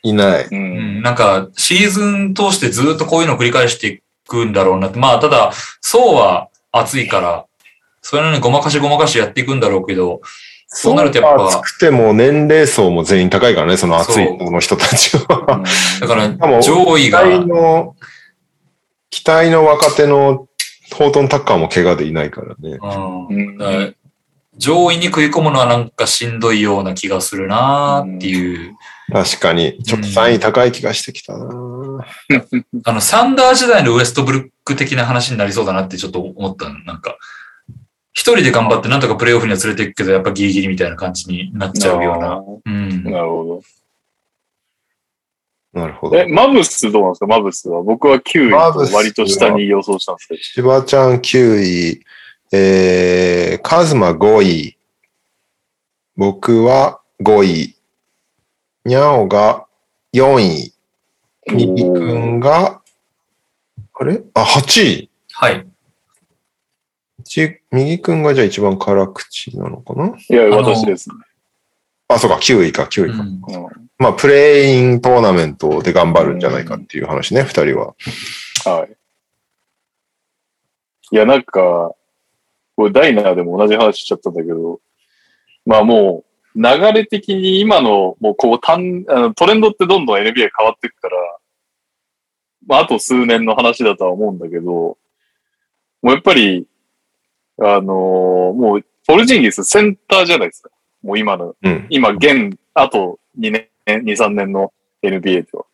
いない。ううんん、なんか、シーズン通してずっとこういうのを繰り返していくんだろうなって。まあ、ただ、そうは熱いから、それなのにごまかしごまかしやっていくんだろうけど、そうなるとやっぱ。熱くても年齢層も全員高いからね、その熱い方の人たちは。だからかも、上位が、期待の、期待の若手のホートン・タッカーも怪我でいないからね。うん。上位に食い込むのはなんかしんどいような気がするなーっていう。確かに、ちょっと3位高い気がしてきたな、あの、サンダー時代のウエストブルック的な話になりそうだなってちょっと思ったのなんか、一人で頑張ってなんとかプレイオフには連れていくけど、やっぱギリギリみたいな感じになっちゃうような。うん。なるほど。なるほどえ、。マブスどうなんですか？マブスは。僕は9位とマブスは割と下に予想したんですけど。しばちゃん9位、えー、カズマ5位、僕は5位、にゃおが4位、みきくんが、あれ？あ、8位。はい。ち右くんがじゃあ一番辛口なのかな？いや、の私ですね。あ、そうか、9位か、9位か。うんうんまあ、プレイントーナメントで頑張るんじゃないかっていう話ね、二人は。はい。いや、なんか、これダイナーでも同じ話しちゃったんだけど、まあもう、流れ的に今の、もうこう、単あのトレンドってどんどん NBA 変わっていくから、まああと数年の話だとは思うんだけど、もうやっぱり、あのーもう、ポルジンギスセンターじゃないですか。もう今のうん。今、現、あと2年、2、3年の NBA では。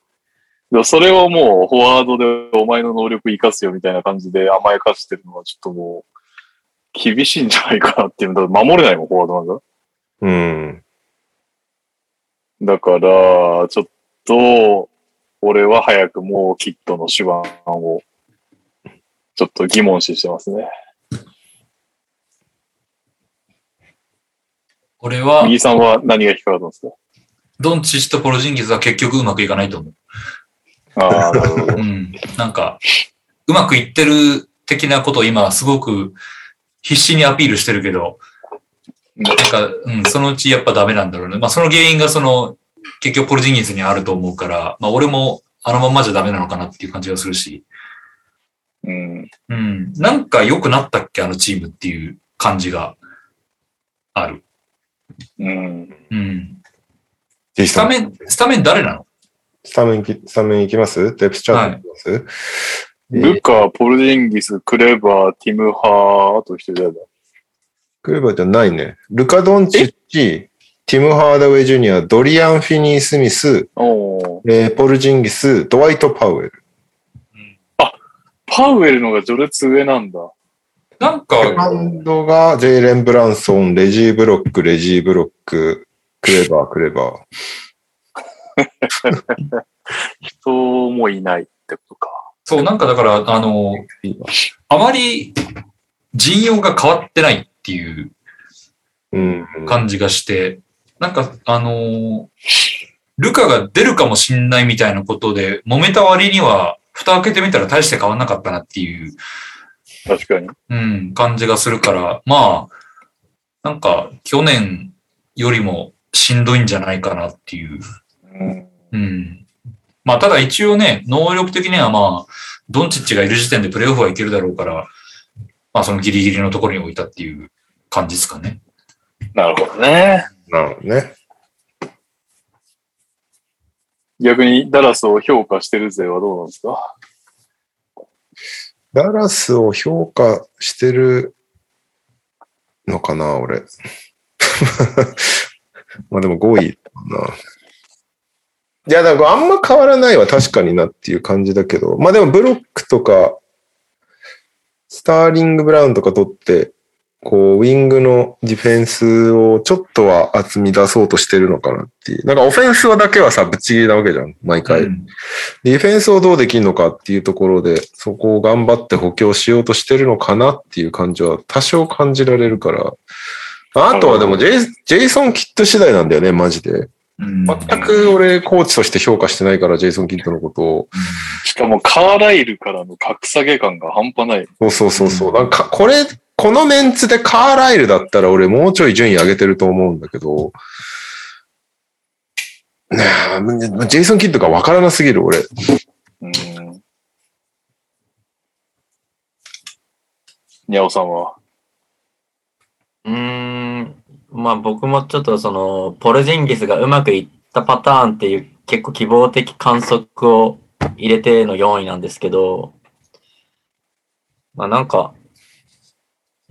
でそれをもう、フォワードでお前の能力生かすよみたいな感じで甘やかしてるのはちょっともう、厳しいんじゃないかなっていう。だから守れないもん、フォワードなんだ。うん。だから、ちょっと、俺は早くもうキットの手腕を、ちょっと疑問視してますね。俺は、右さんは何が引っかかったんですか？ドンチッチとポロジンギスは結局うまくいかないと思う。ああ、なるほど。うん。なんか、うまくいってる的なことを今すごく必死にアピールしてるけど、なんか、うん、そのうちやっぱダメなんだろうね。まあその原因がその、結局ポルジンギスにあると思うから、まあ俺もあのまんまじゃダメなのかなっていう感じがするし、うん。うん。なんか良くなったっけ？あのチームっていう感じがある。うん。うん。スタメン、スタメン誰なの？スタメンき、スタメンいきます？デプスチャートいきます、ルカ、ポルジンギス、クレバー、ティムハー、あと一人誰だ？クレバーじゃないね。ルカ・ドンチッチ、ティム・ハーダウェイ・ジュニア、ドリアン・フィニー・スミス、えーポルジンギス、ドワイト・パウエル。パウエルのが序列上なんだ。なんセカか、ンドがジェイレン・ブランソン、レジー・ブロック、レジー・ブロック、クレバー、クレバ人もいないってことか。そう、なんかだから、あの、ー。あまり陣容が変わってないっていううん。感じがして、なんか、あのールカが出るかもしんないみたいなことで、揉めた割には、蓋開けてみたら大して変わんなかったなっていう、確かに。うん、感じがするから、まあ、なんか、去年よりもしんどいんじゃないかなっていう。うん。うん。まあ、ただ一応ね、能力的にはまあ、ドンチッチがいる時点でプレイオフはいけるだろうから、まあ、そのギリギリのところに置いたっていう感じですかね。なるほどね。なるほどね。逆にダラスを評価してる勢はどうなんですか？ダラスを評価してるのかな、俺。まあでも5位かな。いや、だからあんま変わらないは確かになっていう感じだけど、まあでもブロックとか、スターリング・ブラウンとか取って、こう、ウィングのディフェンスをちょっとは厚み出そうとしてるのかなっていう。なんかオフェンスはだけはさ、ぶっちぎりなわけじゃん、毎回。うんディフェンスをどうできるのかっていうところで、そこを頑張って補強しようとしてるのかなっていう感じは多少感じられるから。あとはでもジェイジェイソン・キッド次第なんだよね、マジで。うん全く俺、コーチとして評価してないから、ジェイソン・キッドのことを。しかもカーライルからの格下げ感が半端ない。そうそうそうそう。なんか、これ、このメンツでカーライルだったら俺もうちょい順位上げてると思うんだけど、ねえジェイソン・キッドがわからなすぎる、俺。うん。にゃおさんは？うーん。まあ僕もちょっとその、ポルジンギスがうまくいったパターンっていう結構希望的観測を入れての4位なんですけど、まあなんか、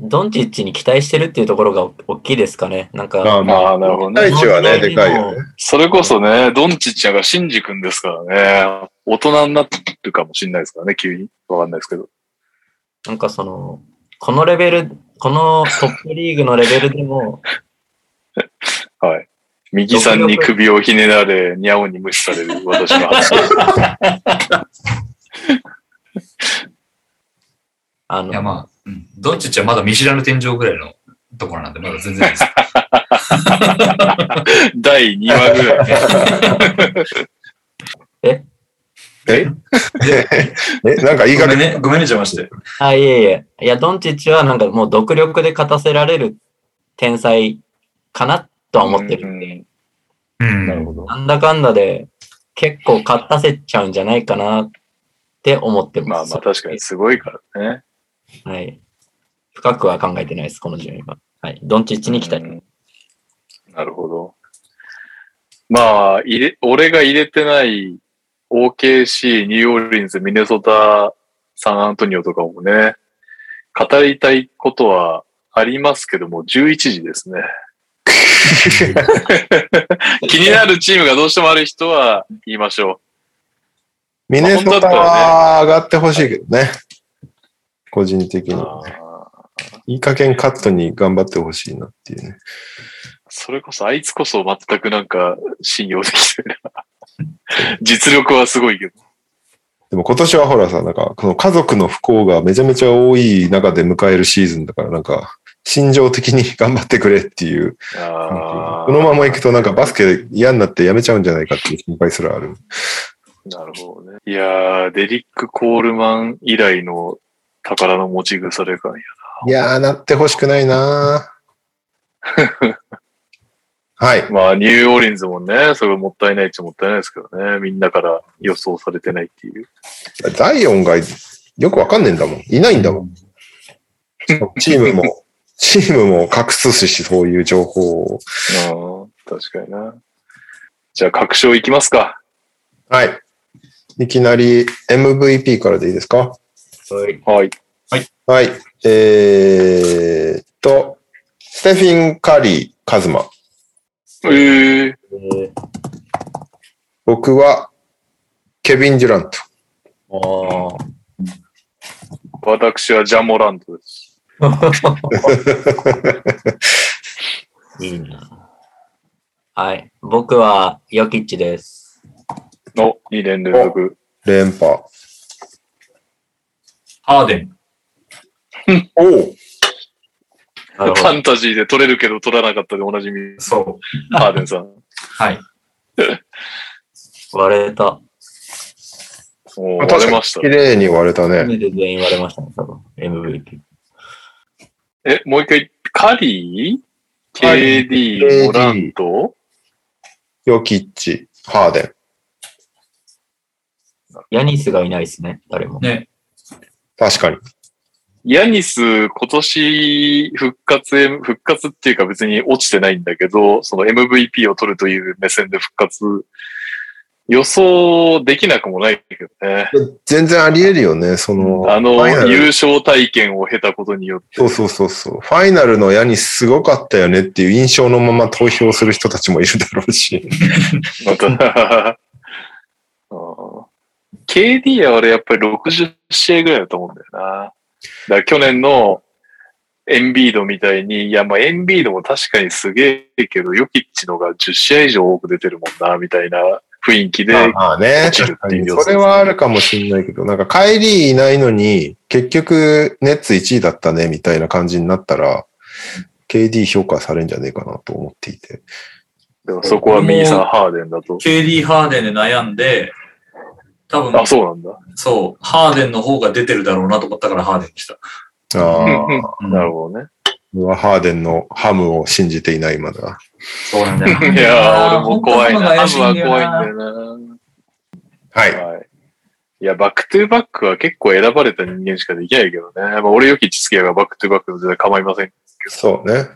ドンチッチに期待してるっていうところが大きいですかね。なんか、まあまあ、なるほどね。第一はね、でかいよね。それこそね、ドンチッチャがシンジ君ですからね。大人になってるかもしれないですからね、急に。わかんないですけど。なんかその、このレベル、このトップリーグのレベルでも、はい。右さんに首をひねられ、にゃおに無視される私の発言。あの、いや、まあ、うん、ドンチッチはまだ見知らぬ天井ぐらいのところなんで、まだ全然です。第2話ぐらい。え？え？なんか言い方ごめんね、ごめんね、邪魔して。あ、いえいえ。いや、ドンチッチはなんかもう独力で勝たせられる天才かなとは思ってるんで、うんうん。なるほど。なんだかんだで結構勝たせちゃうんじゃないかなって思ってます。まあまあ確かにすごいからね。はい。深くは考えてないです、この順位は。はい。ドンチッチに行きたい。うんなるほど。まあ、入れ、俺が入れてない OKC、ニューオーリンズ、ミネソタ、サンアントニオとかもね、語りたいことはありますけども、11時ですね。気になるチームがどうしてもある人は言いましょミネソタは上がってほしいけどね。個人的う。に。あーいい加減カットに頑張ってほしいなっていうね。それこそ、あいつこそ全くなんか信用できてるな。実力はすごいけど。でも今年はほらさ、なんか、この家族の不幸がめちゃめちゃ多い中で迎えるシーズンだから、なんか、心情的に頑張ってくれっていう。このまま行くとなんかバスケ嫌になってやめちゃうんじゃないかっていう心配すらある。なるほどね。いやー、デリック・コールマン以来の宝の持ち腐れ感や。いやー、なってほしくないなー はい。まあ、ニューオーリンズもね、それがもったいないっちゃもったいないですけどね。みんなから予想されてないっていう。ザイオンがよくわかんねえんだもん。いないんだもん。チームも、チームも隠すし、そういう情報を。ああ、確かにな。じゃあ、確証いきますか。はい。いきなり MVP からでいいですか？はい。はい。はい。えーっと、ステフィン・カリー、カズマ。えー、えー僕は、ケビン・デュラント。あ私はジャモラントです。ー いいな。はい。僕は、ヨキッチです。の2年連続。連覇。ハーデン。おおフ。ァンタジーで取れるけど取らなかったでおなじみ、そう。ハーデンさん。はい。割れた。もう割れました綺。麗に割れたね。初めて全員割れましたね、多分。MVP。え、もう一回、カリー？KD モラント？ヨキッチ、ハーデン。ヤニスがいないですね、誰も。ね。確かに。ヤニス、今年復活へ、復活っていうか別に落ちてないんだけど、その MVP を取るという目線で復活、予想できなくもないけどね。全然あり得るよね。その、あの優勝体験を経たことによって。そうそうそうそう。ファイナルの矢にすごかったよねっていう印象のまま投票する人たちもいるだろうし。また KD は俺やっぱり60試合ぐらいだと思うんだよな。だから去年のエンビードみたいに、いやまあエンビードも確かにすげえけど、ヨキッチのが10試合以上多く出てるもんな、みたいな雰囲気で、まあね、落ちる確かに。っていう要素それはあるかもしれないけど、なんかカイリーいないのに、結局ネッツ1位だったね、みたいな感じになったら、KD 評価されるんじゃねえかなと思っていて。でもそこはミーさん、ハーデンだと。KD ハーデンで悩んで、多分、あ、そうなんだ。そう、ハーデンの方が出てるだろうなと思ったからハーデンにした。ああ、うんなるほどね。僕はハーデンのハムを信じていないまだ。そうなんだよ。いやー、俺も怖いな。ハムは怖いなんだよな。はい。はい。いや、バックトゥーバックは結構選ばれた人間しかできないけどね。まあ、俺ヨキッチがバックトゥーバックの全然構いません。そうね。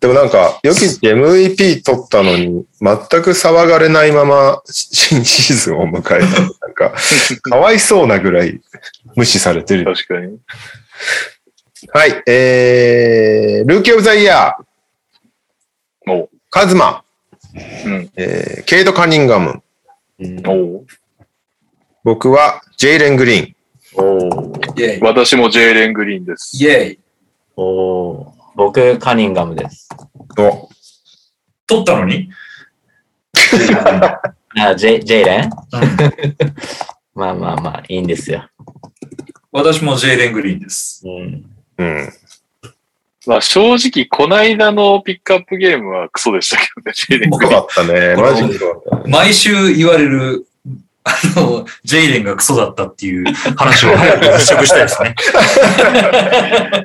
でもなんか、ヨキッチ MVP 取ったのに、全く騒がれないまま新シーズンを迎えた。なんか、かわいそうなぐらい無視されてる。確かに。はい。えー、ルーキーオブザイヤー、おう。カズマ、うん。えー、ケイト・カニンガム、うんおう。僕はジェイレン・グリーン。おーイェイ。私もジェイレン・グリーンです。イェイ。おー僕、カニンガムです。お取ったのに？あ、ジェイジェイレン？うんまあまあまあ、いいんですよ。私もジェイレン・グリーンです。うん。うん。まあ正直、こないだのピックアップゲームはクソでしたけどね、ジェイレン・グリーン。すごかったね。マジね。毎週言われる、あの、ジェイレンがクソだったっていう話を早く払拭したいですね。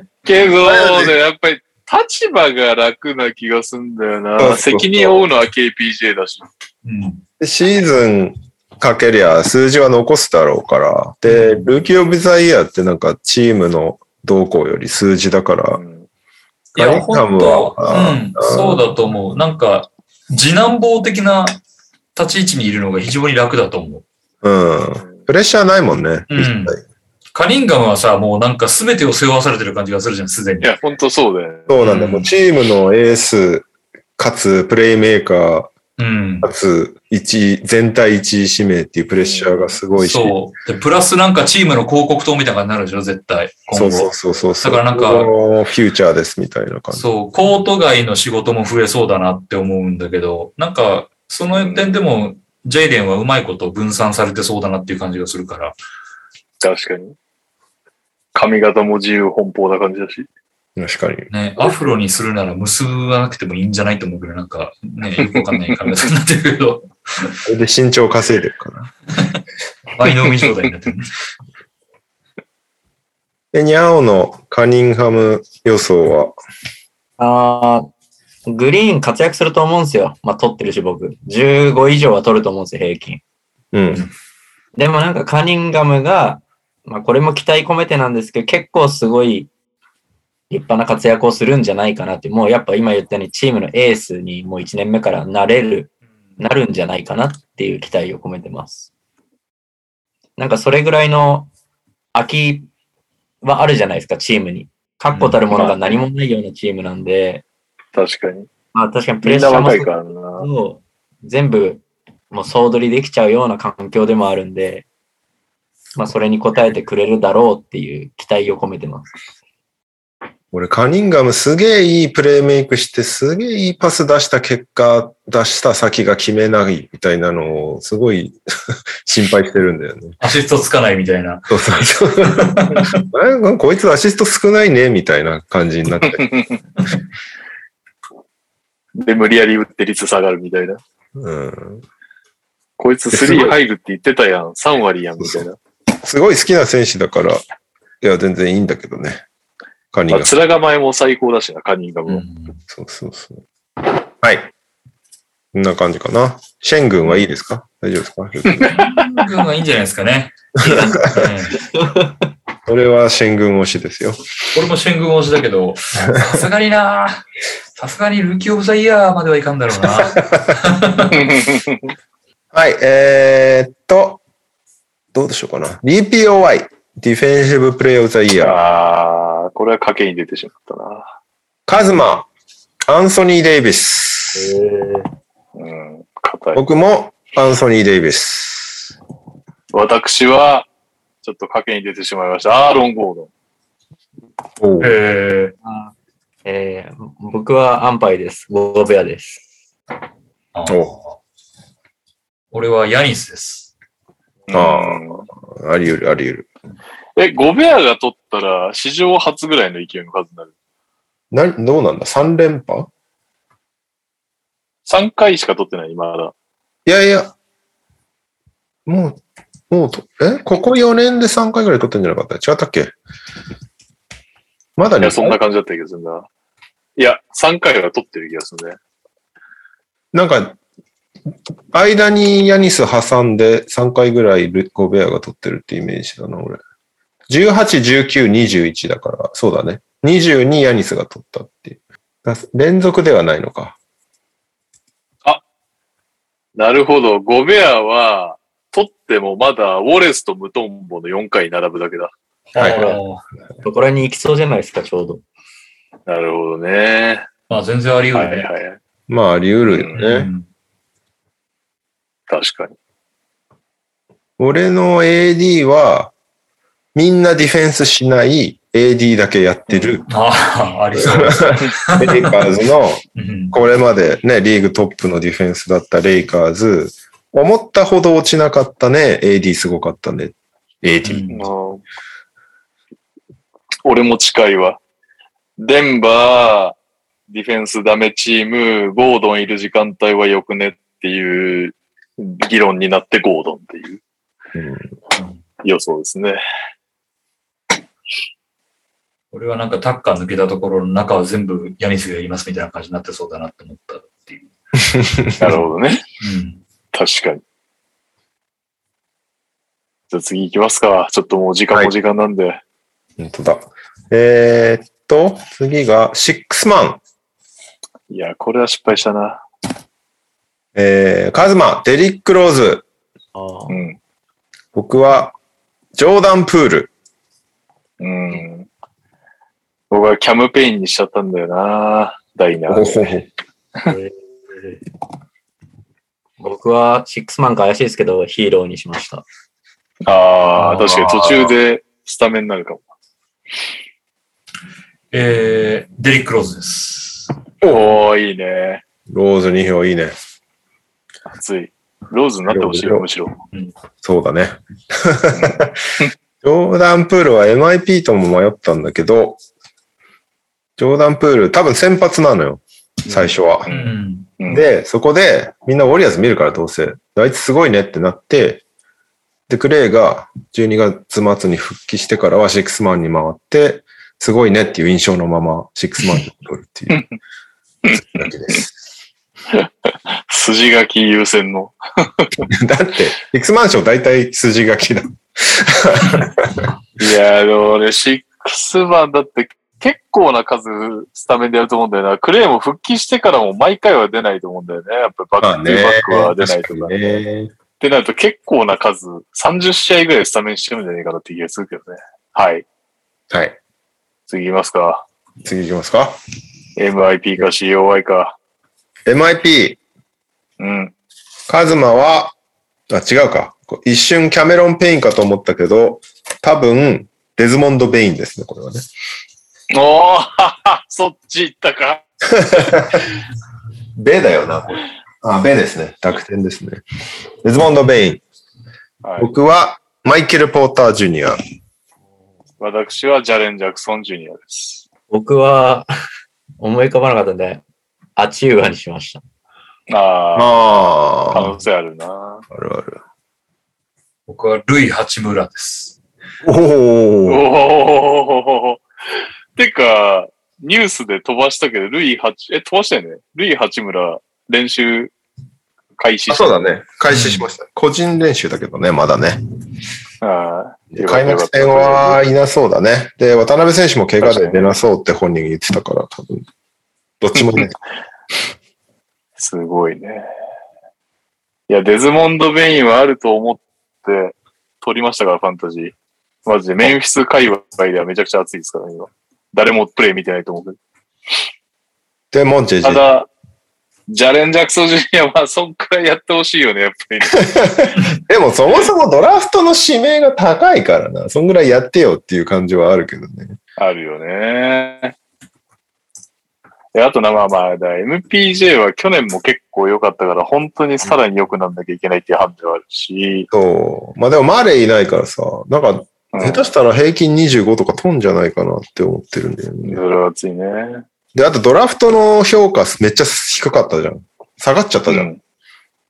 けど、ね、やっぱり立場が楽な気がすんだよな。そうそうそう責任を負うのは KPJ だし。うん。でシーズンかけりゃ数字は残すだろうから。で、ルーキーオブザイヤーってなんかチームの動向より数字だから、うんいや、本ムは当うん、そうだと思う。なんか、次男坊的な立ち位置にいるのが非常に楽だと思う。うん。プレッシャーないもんね。うんカリンガムはさ、もうなんか全てを背負わされてる感じがするじゃん、すでにい。や、ほんとそうだよね。そうなんだ。うんもうチームのエース、かつプレイメーカー、うん。かつ一全体一位指名っていうプレッシャーがすごいし。そう。で、プラスなんかチームの広告塔みたいな感じになるでしょ、絶対。今後。そうそうそうそうそう。だからなんかフューチャーですみたいな感じ。そう、コート外の仕事も増えそうだなって思うんだけど、なんか、その点でも、ジェイデンはうまいこと分散されてそうだなっていう感じがするから。確かに。髪型も自由奔放な感じだし。確かに。ね、アフロにするなら結ばなくてもいいんじゃないと思うけど、なんか、ね、よくわかんない髪型になってるけど、それで身長稼いでるから。倍の海状態になってるね。で、ニャオのカニンハム予想は、あーグリーン活躍すると思うんですよ。まあ、取ってるし、僕。15以上は取ると思うんですよ、平均。うん。でもなんかカニンガムが、まあ、これも期待込めてなんですけど、結構すごい立派な活躍をするんじゃないかなって、もうやっぱ今言ったようにチームのエースにもう1年目からなれる、なるんじゃないかなっていう期待を込めてます。なんかそれぐらいの空きはあるじゃないですか、チームに。確固たるものが何もないようなチームなんで、確かに。まあ確かにプレッシャーも若いからな。そう全部もう総取りできちゃうような環境でもあるんで、まあそれに応えてくれるだろうっていう期待を込めてます。俺、カニンガムすげえいいプレイメイクして、すげえいいパス出した結果、出した先が決めないみたいなのを、すごい 心配してるんだよね。アシストつかないみたいな。そうそうそう。こいつアシスト少ないね、みたいな感じになって。で、無理やり打って率下がるみたいな。うん。こいつ3入るって言ってたやん。3割やん、みたいな。すごい好きな選手だから、いや、全然いいんだけどね。カニンまあ、ガム。面構えも最高だしな、カニンガムは。うん。そうそうそう。はい。こんな感じかな。シェン軍はいいですか？大丈夫ですか？軍はいいんじゃないですかね。う んそれはシェン軍推しですよ。俺もシェン軍推しだけど、さすがになさすがにルーキーオブザイヤーまではいかんだろうな。はい、えー、っと、どうでしょうかな。DPOY、ディフェンシブプレイオブザイヤー。ああ、これは賭けに出てしまったな。カズマ、アンソニー・デイビス。うん、硬い。僕もアンソニー・デイビス。私は、ちょっと賭けに出てしまいました。アーロン・ゴードン。おうええー僕はアンパイです。ゴーベアです。俺はヤニスです。あうんあり得る、あり得る。え、ゴベアが取ったら、史上初ぐらいの勢いの数になる？な、どうなんだ ?3 連覇？3回しか取ってない、まだ。いやいや、もう、もうと、え？ここ4年で3回ぐらい取ってんじゃなかった？違ったっけ？まだねいや、そんな感じだった気がするな。いや、3回は取ってる気がするね。なんか、間にヤニス挟んで3回ぐらいルゴベアが取ってるってイメージだな、俺。18、19、21だから、そうだね。22ヤニスが取ったっていう。だ連続ではないのか。なるほど。ゴベアは、取ってもまだ、ウォレスとムトンボの4回に並ぶだけだ。はいあーそこらに行きそうじゃないですか、ちょうど。なるほどね。まあ全然あり得はいるね。はいはい。まあ、あり得るようね。ん確かに。俺の AD は、みんなディフェンスしない AD だけやってる、ああ、ありそう。レイカーズの、うんこれまでね、リーグトップのディフェンスだったレイカーズ、思ったほど落ちなかったね。AD すごかったね。AD。うんうん俺も近いわ。デンバー、ディフェンスダメチーム、ゴードンいる時間帯は良くねっていう議論になってゴードンっていううん予想ですね。俺はなんかタッカー抜けたところの中は全部ヤニスがやりますみたいな感じになってそうだなって思ったっていう。なるほどね。うん。確かに。じゃあ次行きますか。ちょっともう時間も時間なんで。本当だ。えーっと、次が、シックスマン。いや、これは失敗したな。えー、カズマ、デリック・ローズ。あーうん。僕は、ジョーダン・プール。うん。僕はキャムペインにしちゃったんだよな。ダイナおー。ー 僕はシックスマンか怪しいですけど、ヒーローにしました。ああ、確かに途中でスタメンになるかも。えー、デリック・ローズです。おー、いいね。ローズ2票いいね。熱い。ローズになってほしいよ、むしろ。そうだね。ジョーダン・プールは MIP とも迷ったんだけど、ジョーダン・プール多分先発なのよ。最初は。うん。うん、で、そこでみんなウォリアーズ見るからどうせ。あいつすごいねってなって、で、クレイが12月末に復帰してからはシックスマンに回って、すごいねっていう印象のままシックスマンに取るっていう。だけです。筋書き優先の。だって、シックスマン賞大体筋書きだ。いや、でも俺、シックスマンだって結構な数スタメンでやると思うんだよな。クレイも復帰してからも毎回は出ないと思うんだよね。やっぱバックトゥーバックは出ないとか。ね。ってなると結構な数、30試合ぐらいスタメンしてるんじゃないかなって気がするけどね。はい。はい。次行きますか。次行きますか。MIP か COI か。MIP、うん。カズマは、あ、違うか。一瞬キャメロン・ペインかと思ったけど、多分、デズモンド・ベインですね、これはね。おー そっち行ったか。ベだよな、これ。あ、ベですね。楽天ですね。デズモンド・ベイン。はい。僕は、マイケル・ポーター・ジュニア。私はジャレン・ジャクソン・ジュニアです。僕は思い浮かばなかったんで、アチューアにしました。ああ、可あ能性あるな。あ、あるある。僕はルイ・八村です。おおおお。てか、ニュースで飛ばしたけど、ルイ八、え、飛ばしたよね？ルイ八村、練習開始あ、そうだね。開始しました。個人練習だけどね、まだね。あ開幕戦はいなそうだね。で、渡辺選手も怪我で出なそうって本人言ってたから、多分。どっちもいない。すごいね。いや、デズモンド・ベインはあると思って取りましたから、ファンタジー。マジで、メンフィス界隈ではめちゃくちゃ熱いですから、今。誰もプレイ見てないと思うけど。で、モンチェジた。だ、ジャレン・ジャクソン・ジュニアはそんくらいやってほしいよね、やっぱり。でもそもそもドラフトの指名が高いからな。そんぐらいやってよっていう感じはあるけどね。あるよね。であとな、まあまあ、だ MPJ は去年も結構良かったから、本当にさらに良くなんなきゃいけないっていう判断はあるし、そう。まあでもマレーいないからさ、なんかうん下手したら平均25とか飛んじゃないかなって思ってるんだよね。それは熱いね。で、あとドラフトの評価めっちゃ低かったじゃん。下がっちゃったじゃん。うん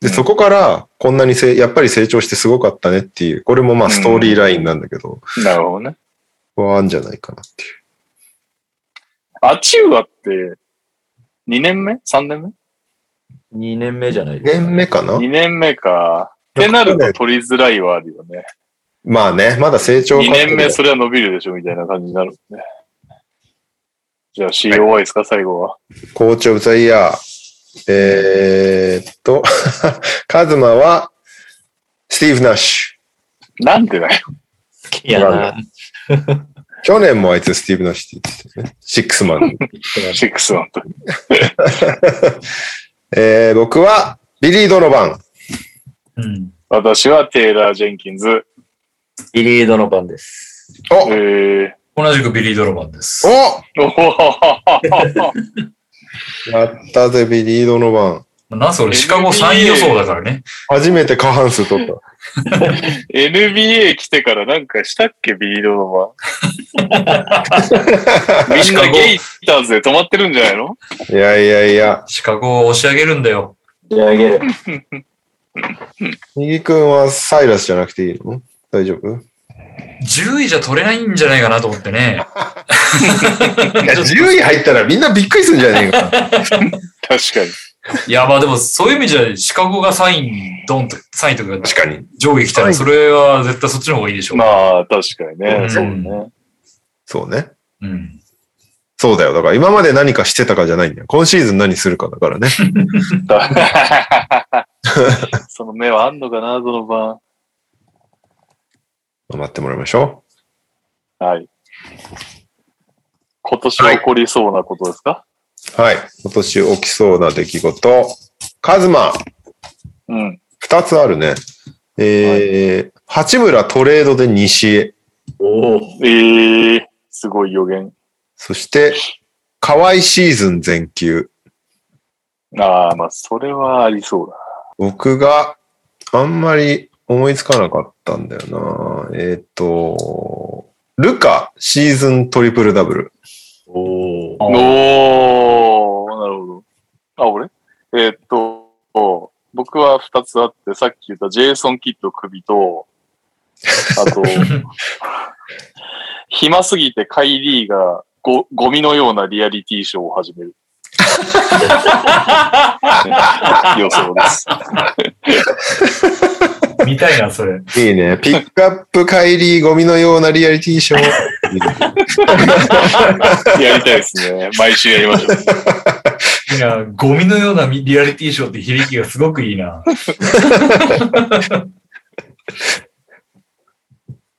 で、そこからこんなにせやっぱり成長してすごかったねっていう、これもまあストーリーラインなんだけど、なるほどね。はあんじゃないかなっていう。アチウアって、2年目 ?3 年2年目じゃないですか。年目かな？目 ?2 年目か。ってなると取りづらいはあるよね。まあね、まだ成長2過程年目それは伸びるでしょみたいな感じになるもんね。じゃあ COY ですか、最後は。コーチオブザイヤー。えーっと、カズマは、スティーブ・ナッシなんでだよ。好きやな。ュ。去年もあいつスティーブ・ナッシュって言ってね。シックスマン。シックスワンと。えー僕は、ビリー・ドノバン。うん。私はテイラー・ジェンキンズ。ビリードの番です。おえ同じくビリー・ドロバンです。お やったぜ、ビリー・ドノバン。なんせ俺シカゴ3位予想だからね。初めて過半数取った。NBA 来てからなんかしたっけビリードのは。みんシカゴなゲイターズで止まってるんじゃないの？いやいやいや。シカゴを押し上げるんだよ。仕上げる。右くんはサイラスじゃなくていいの？大丈夫？10位じゃ取れないんじゃないかなと思ってね。いや、10位入ったらみんなびっくりするんじゃねえかな。確かに。いや、まあでもそういう意味じゃ、シカゴが3位、ドンと、3位とか確かに。上位来たら、それは絶対そっちの方がいいでしょう。まあ、確かにね。うんそうね。そうね。うん。そうだよ。だから今まで何かしてたかじゃないんだよ。今シーズン何するかだからね。その目はあんのかな、その晩。待ってもらいましょはい。今年起こりそうなことですか、う。はい。今年起きそうな出来事。カズマ、うん。二つあるね。えー、八村トレードで西へ。おお。ええすごい予言。そして、河合シーズン全休。ああ、まあ、それはありそうだ。僕があんまり思いつかなかったんだよな。えっ、と、ルカシーズントリプルダブル。おお。おー、なるほど。あ、俺？えーっと、僕は二つあって、さっき言ったジェイソン・キッド首と、あと、暇すぎてカイリーがゴゴミのようなリアリティショーを始める。予想です。見たいな、それ。いいね。ピックアップ帰りゴミのようなリアリティショー。やりたいですね。毎週やりましょう。いや、ゴミのようなリアリティショーって響きがすごくいいな。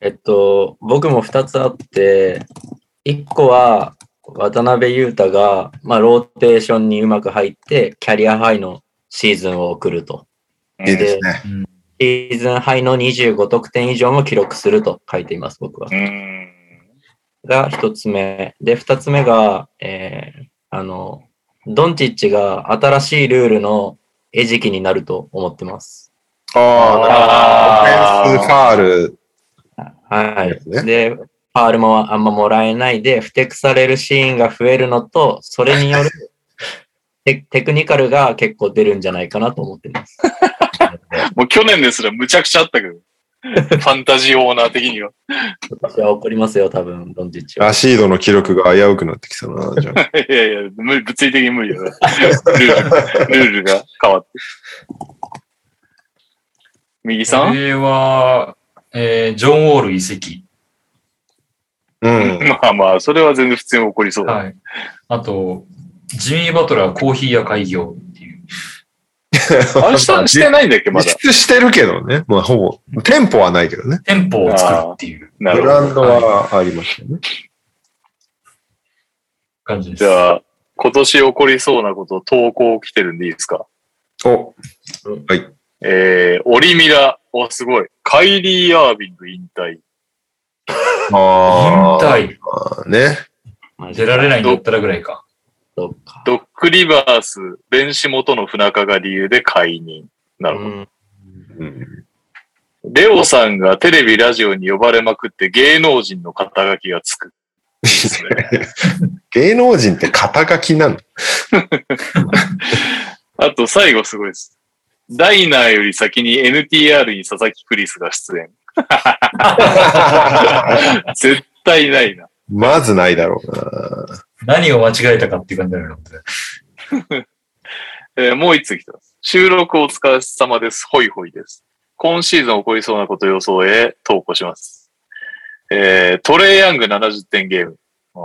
えっと、僕も二つあって、一個は渡辺裕太が、まあ、ローテーションにうまく入って、キャリアハイのシーズンを送ると。いいですね。シーズンハイの25得点以上も記録すると書いています、僕はう。ん。が一つ目。で、二つ目が、えー、あの、ドンチッチが新しいルールの餌食になると思ってます。ああ、オフェンスファール。はい。ですねで、ファールもあんまもらえないで、ふてくされるシーンが増えるのと、それによるテテクニカルが結構出るんじゃないかなと思ってます。もう去年ですらむちゃくちゃあったけど。ファンタジーオーナー的には。私は怒りますよ、多分、ドンチッチは。ラシードの記録が危うくなってきたな、じゃあ。いやいや、無理物理的に無理よ。ルール、ルールが変わって。右さん？これは、えージョン・ウォール移籍。うん。まあまあ、それは全然普通に起こりそうだ。はい。あと、ジミー・バトラーコーヒー屋開業。あれ したしてないんだっけ、まだ。実質してるけどね。まあ、ほぼ。店舗はないけどね。店舗を作るっていうブなるほど。ランドはありましたよね。感じです。じゃあ、今年起こりそうなこと、投稿来てるんでいいですか？お、えー、オリミラ、お、すごい。カイリー・アービング引退。あ引退。あ。ね。出られないんだったらぐらいか。ドック・リバース、ベンシモとの不仲が理由で解任。なるほど。うんうん。レオさんがテレビ、ラジオに呼ばれまくって芸能人の肩書きがつく。芸能人って肩書きなの？あと最後すごいです。ダイナーより先に NTR に佐々木クリスが出演。絶対ないな。まずないだろうな。何を間違えたかっていう感じだよね。えーもう一つ来てます。収録お疲れ様です。ホイホイです。今シーズン起こりそうなこと予想へ投稿します。えートレイヤング70点ゲーム。あ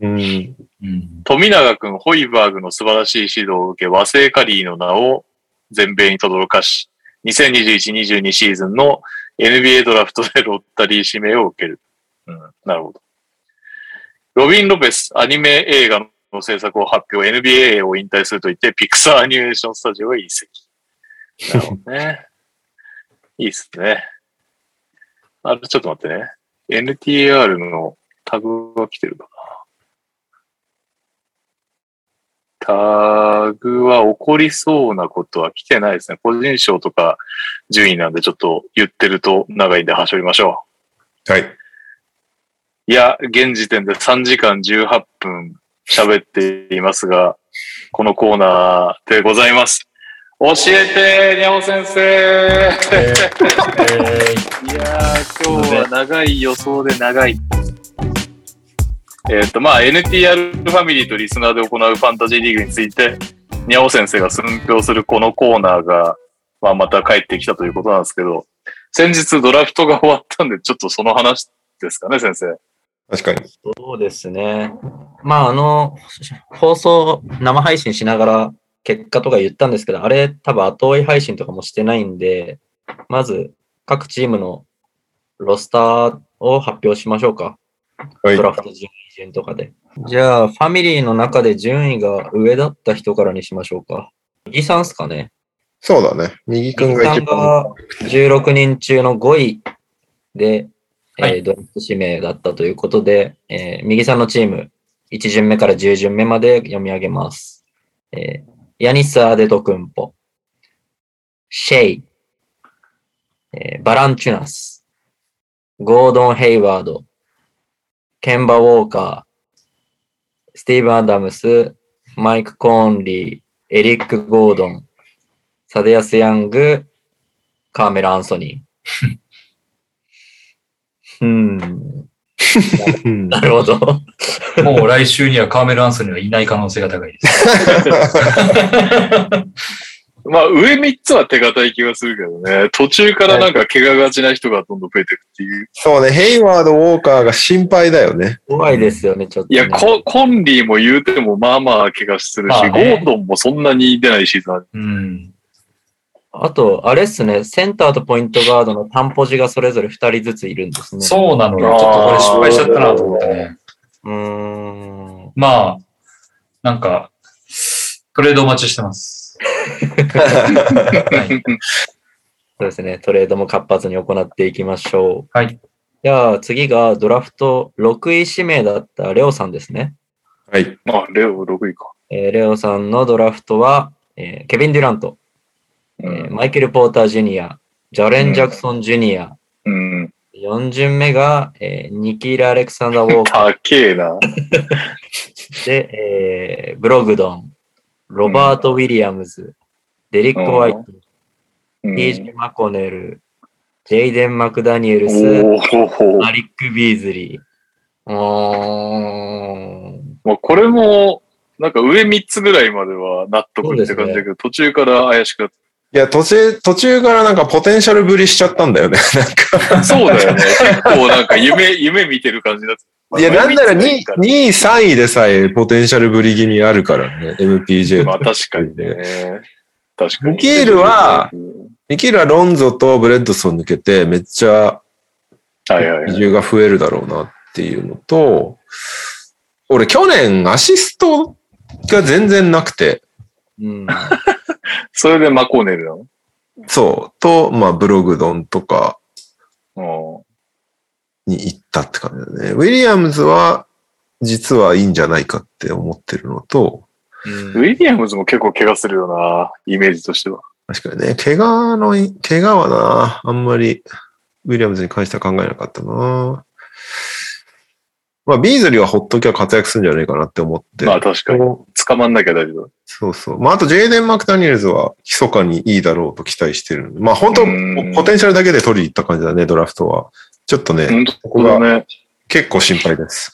ーうん。うん。富永君、ホイバーグの素晴らしい指導を受け、和製カリーの名を全米に轟かし、2021-22シーズンの NBA ドラフトでロッタリー指名を受ける。うん、なるほど。ロビン・ロペス、アニメ映画の制作を発表、NBA を引退すると言って、ピクサーアニメーションスタジオへ移籍。なるほどね。いいっすね。あれ、ちょっと待ってね。NTR のタグが来てるかな。タグは起こりそうなことは来てないですね。個人賞とか順位なんでちょっと言ってると長いんで端折りましょうはい。う。いや、現時点で3時間18分喋っていますが、このコーナーでございます。教えて、にゃお先生。え いやー、今日は長い予想で長い。えっ、と、まあ、NTR ファミリーとリスナーで行うファンタジーリーグについて、にゃお先生が寸評するこのコーナーが、まあ、また帰ってきたということなんですけど、先日ドラフトが終わったんで、ちょっとその話ですかね、先生。確かに。そうですね。まあ、あの、放送、生配信しながら結果とか言ったんですけど、あれ多分後追い配信とかもしてないんで、まず各チームのロスターを発表しましょうか。はいド。ラフト順位順とかで。じゃあ、ファミリーの中で順位が上だった人からにしましょうか。右さんっすかね。そうだね。右くん右さんが一番。が16人中の5位で、えードラフト指名だったということで、えー右さんのチーム、1巡目から10巡目まで読み上げます。えーヤニス・アデト・クンポ、シェイ、えーバランチュナス、ゴードン・ヘイワード、ケンバ・ウォーカー、スティーブン・アダムス、マイク・コーンリー、エリック・ゴードン、サデアス・ヤング、カーメラ・アンソニー。うん。うんなるほど。ー もう来週にはカーメル・アンソニーはいない可能性が高いです。まあ、上3つは手堅い気がするけどね。途中からなんか怪我がちな人がどんどん増えていくっていう。そうね、ヘイワード、ウォーカーが心配だよね。怖いですよね、ちょっと、ね。いや、ココンリーも言うてもまあまあ怪我するし、まあねゴードンもそんなに出ないシーズンある。うん。あと、あれっすね、センターとポイントガードの担保時がそれぞれ2人ずついるんですね。そうなのよ。ちょっとこれ失敗しちゃったなと思ってね。う。ん。まあ、なんか、トレードお待ちしてます。はい。そうですね、トレードも活発に行っていきましょう。はい。じゃあ、次がドラフト6位指名だったレオさんですね。はい。まあ、レオ6位か。えーレオさんのドラフトは、えーケビン・デュラント、えーマイケル・ポーター・ジュニア、ジャレン・ジャクソン・ジュニア、うん。4巡目が、えーニキーラ・アレクサンダー・ウォーカー高えな。で、えーブログドン、ロバート・ウィリアムズ、デリック・ホワイト、うん、TJ・ マコネル、ジェイデン・マクダニエルス。マリック・ビーズリー。うーん。まあ、これも、なんか上3つぐらいまでは納得って感じだけど、途中から怪しくなっいや、途中、途中からなんかポテンシャルぶりしちゃったんだよね。なんか。た。そうだよね。結構なんか夢、夢見てる感じだった。いや、なんなら2上三つがいいか位、2位、3位でさえポテンシャルぶり気味あるからね。MPJ まあ確かにね。確かに。ミケールはうんミキールはロンゾとブレッドソー抜けてめっちゃはいはいはい。比重が増えるだろうなっていうのと、俺去年アシストが全然なくて、うん。それでマコーネルなの？そう、と、まあブログドンとかうんに行ったって感じだね。ウィリアムズは実はいいんじゃないかって思ってるのと、ウィリアムズも結構怪我するよな、イメージとしては。確かにね、怪我の、怪我はな、あんまりウィリアムズに関しては考えなかったな。まあ、ビーズリーはほっときゃ活躍するんじゃないかなって思って。まあ確かに。捕まんなきゃ大丈夫。そうそう。まあ、あと、ジェイデン・マクダニエルズは、密かにいいだろうと期待してる。まあ、本当うんポテンシャルだけで取りに行った感じだね、ドラフトは。ちょっとね、本こ当こが。結構心配です。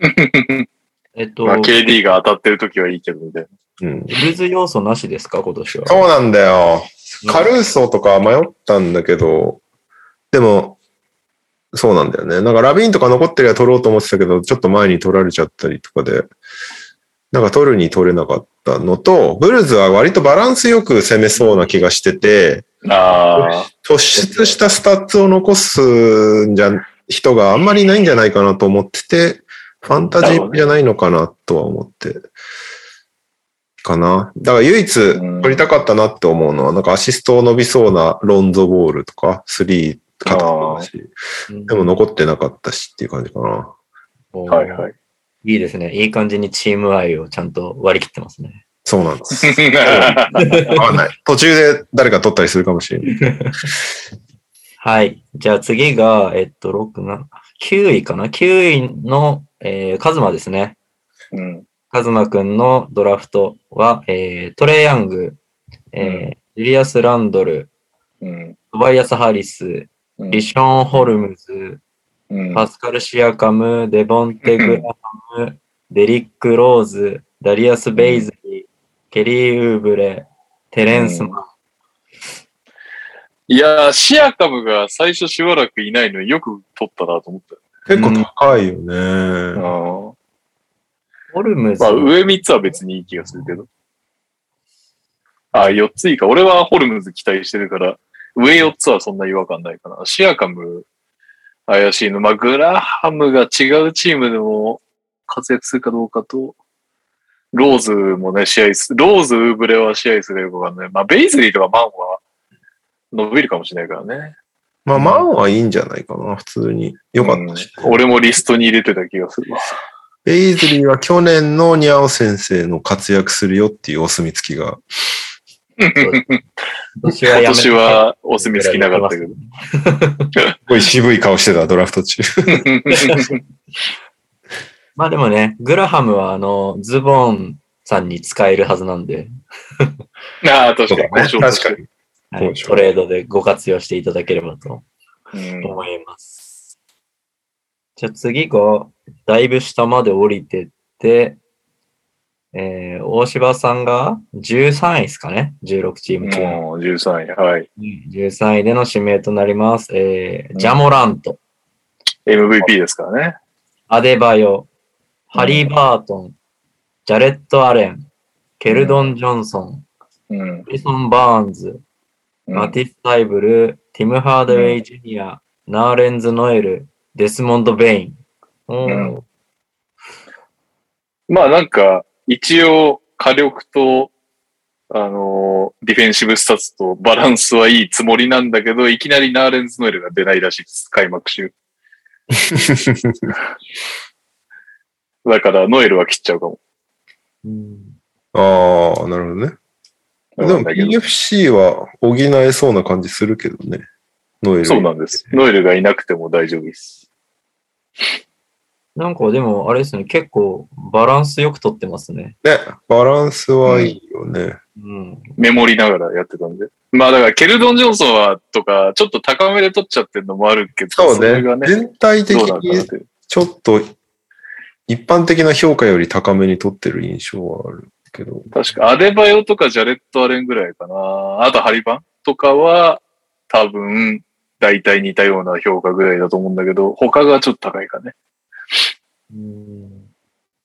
えっと、まあ KD が当たってる時はいいけどみたいな。うん。ブルズ要素なしですか、今年は？そうなんだよ。カルーソとか迷ったんだけど、でも、そうなんだよね。なんかラビーンとか残ってりゃ取ろうと思ってたけど、ちょっと前に取られちゃったりとかで、なんか取るに取れなかったのと、ブルズは割とバランスよく攻めそうな気がしてて、あ突出したスタッツを残すんじゃ、人があんまりいないんじゃないかなと思ってて、ファンタジーじゃないのかなとは思って、かな。だから唯一取りたかったなって思うのは、なんかアシスト伸びそうなロンゾボールとか、スリー片方だし、うんでも残ってなかったしっていう感じかな。あ。はいはい。いいですね。いい感じにチーム愛をちゃんと割り切ってますね。そうなんです。わかんない。途中で誰か取ったりするかもしれない。はい。じゃあ次が、えっと、6、7、9位かな ?9 位の、えー、カズマですね。うん。カズマくんのドラフトは、えー、トレイヤング、えージュリアス・ランドル、うん。トバイアス・ハリス、うんリション・ホルムズ、うんパスカル・シアカム、デボンテ・グラハム、デリック・ローズ、ダリアス・ベイズリー、ケリー・ウーブレ、テレンスマン。いやー、シアカムが最初しばらくいないのによく取ったなと思った結構高いよね。よ。ホルムズまあ、上3つは別にいい気がするけど。あ、4ついいか。俺はホルムズ期待してるから、上4つはそんな違和感ないかな。シアカム、怪しいの。まあ、グラハムが違うチームでも活躍するかどうかと、ローズもね、試合す、ローズ、ウーブレは試合するかよくわかんない。まあ、ベイズリーとかマンは伸びるかもしれないからね。まあ、マンはいいんじゃないかな、普通に。よかったし。うん俺もリストに入れてた気がするわ。ベイズリーは去年のニャオ先生の活躍するよっていうお墨付きが。今年はやめ今年はお墨付きなかったけど。すごい渋い顔してた、ドラフト中。まあでもね、グラハムはあの、ズボンさんに使えるはずなんで、ああ、確かに。確かに。はいトレードでご活用していただければとうん思います。じゃあ次が、だいぶ下まで降りてって、えー、大柴さんが13位ですかね ?16 チーム中。もう13位。はい。13位での指名となります。えー、ジャモラント、MVP ですからね。アデバヨ、ハリー・バートン、ジャレット・アレン、ケルドン・ジョンソン、うん。ハリソン・バーンズ、うんマティス・タイブル、ティム・ハードウェイ・ジュニア、ナーレンズ・ノエル、デスモンド・ベイン。うんうんまあなんか、一応火力と、あのーディフェンシブスタッツとバランスはいいつもりなんだけど、いきなりナーレンズノエルが出ないらしいです。開幕週。だからノエルは切っちゃうかも。うんああ、なるほどね。でもだけど PFC は補えそうな感じするけどね。ノエル。そうなんです。ノエルがいなくても大丈夫です。なんかでも、あれですね、結構バランスよくとってますね。ね、バランスはいいよね。うん。メモりながらやってたんで。まあだからケルドン・ジョンソンはとか、ちょっと高めで取っちゃってるのもあるけど、そうねれがね、全体的にて。ちょっと一般的な評価より高めに取ってる印象はあるけど。確か、アデバヨとかジャレット・アレンぐらいかな。あとハリバンとかは、多分、大体似たような評価ぐらいだと思うんだけど、他がちょっと高いかね。うん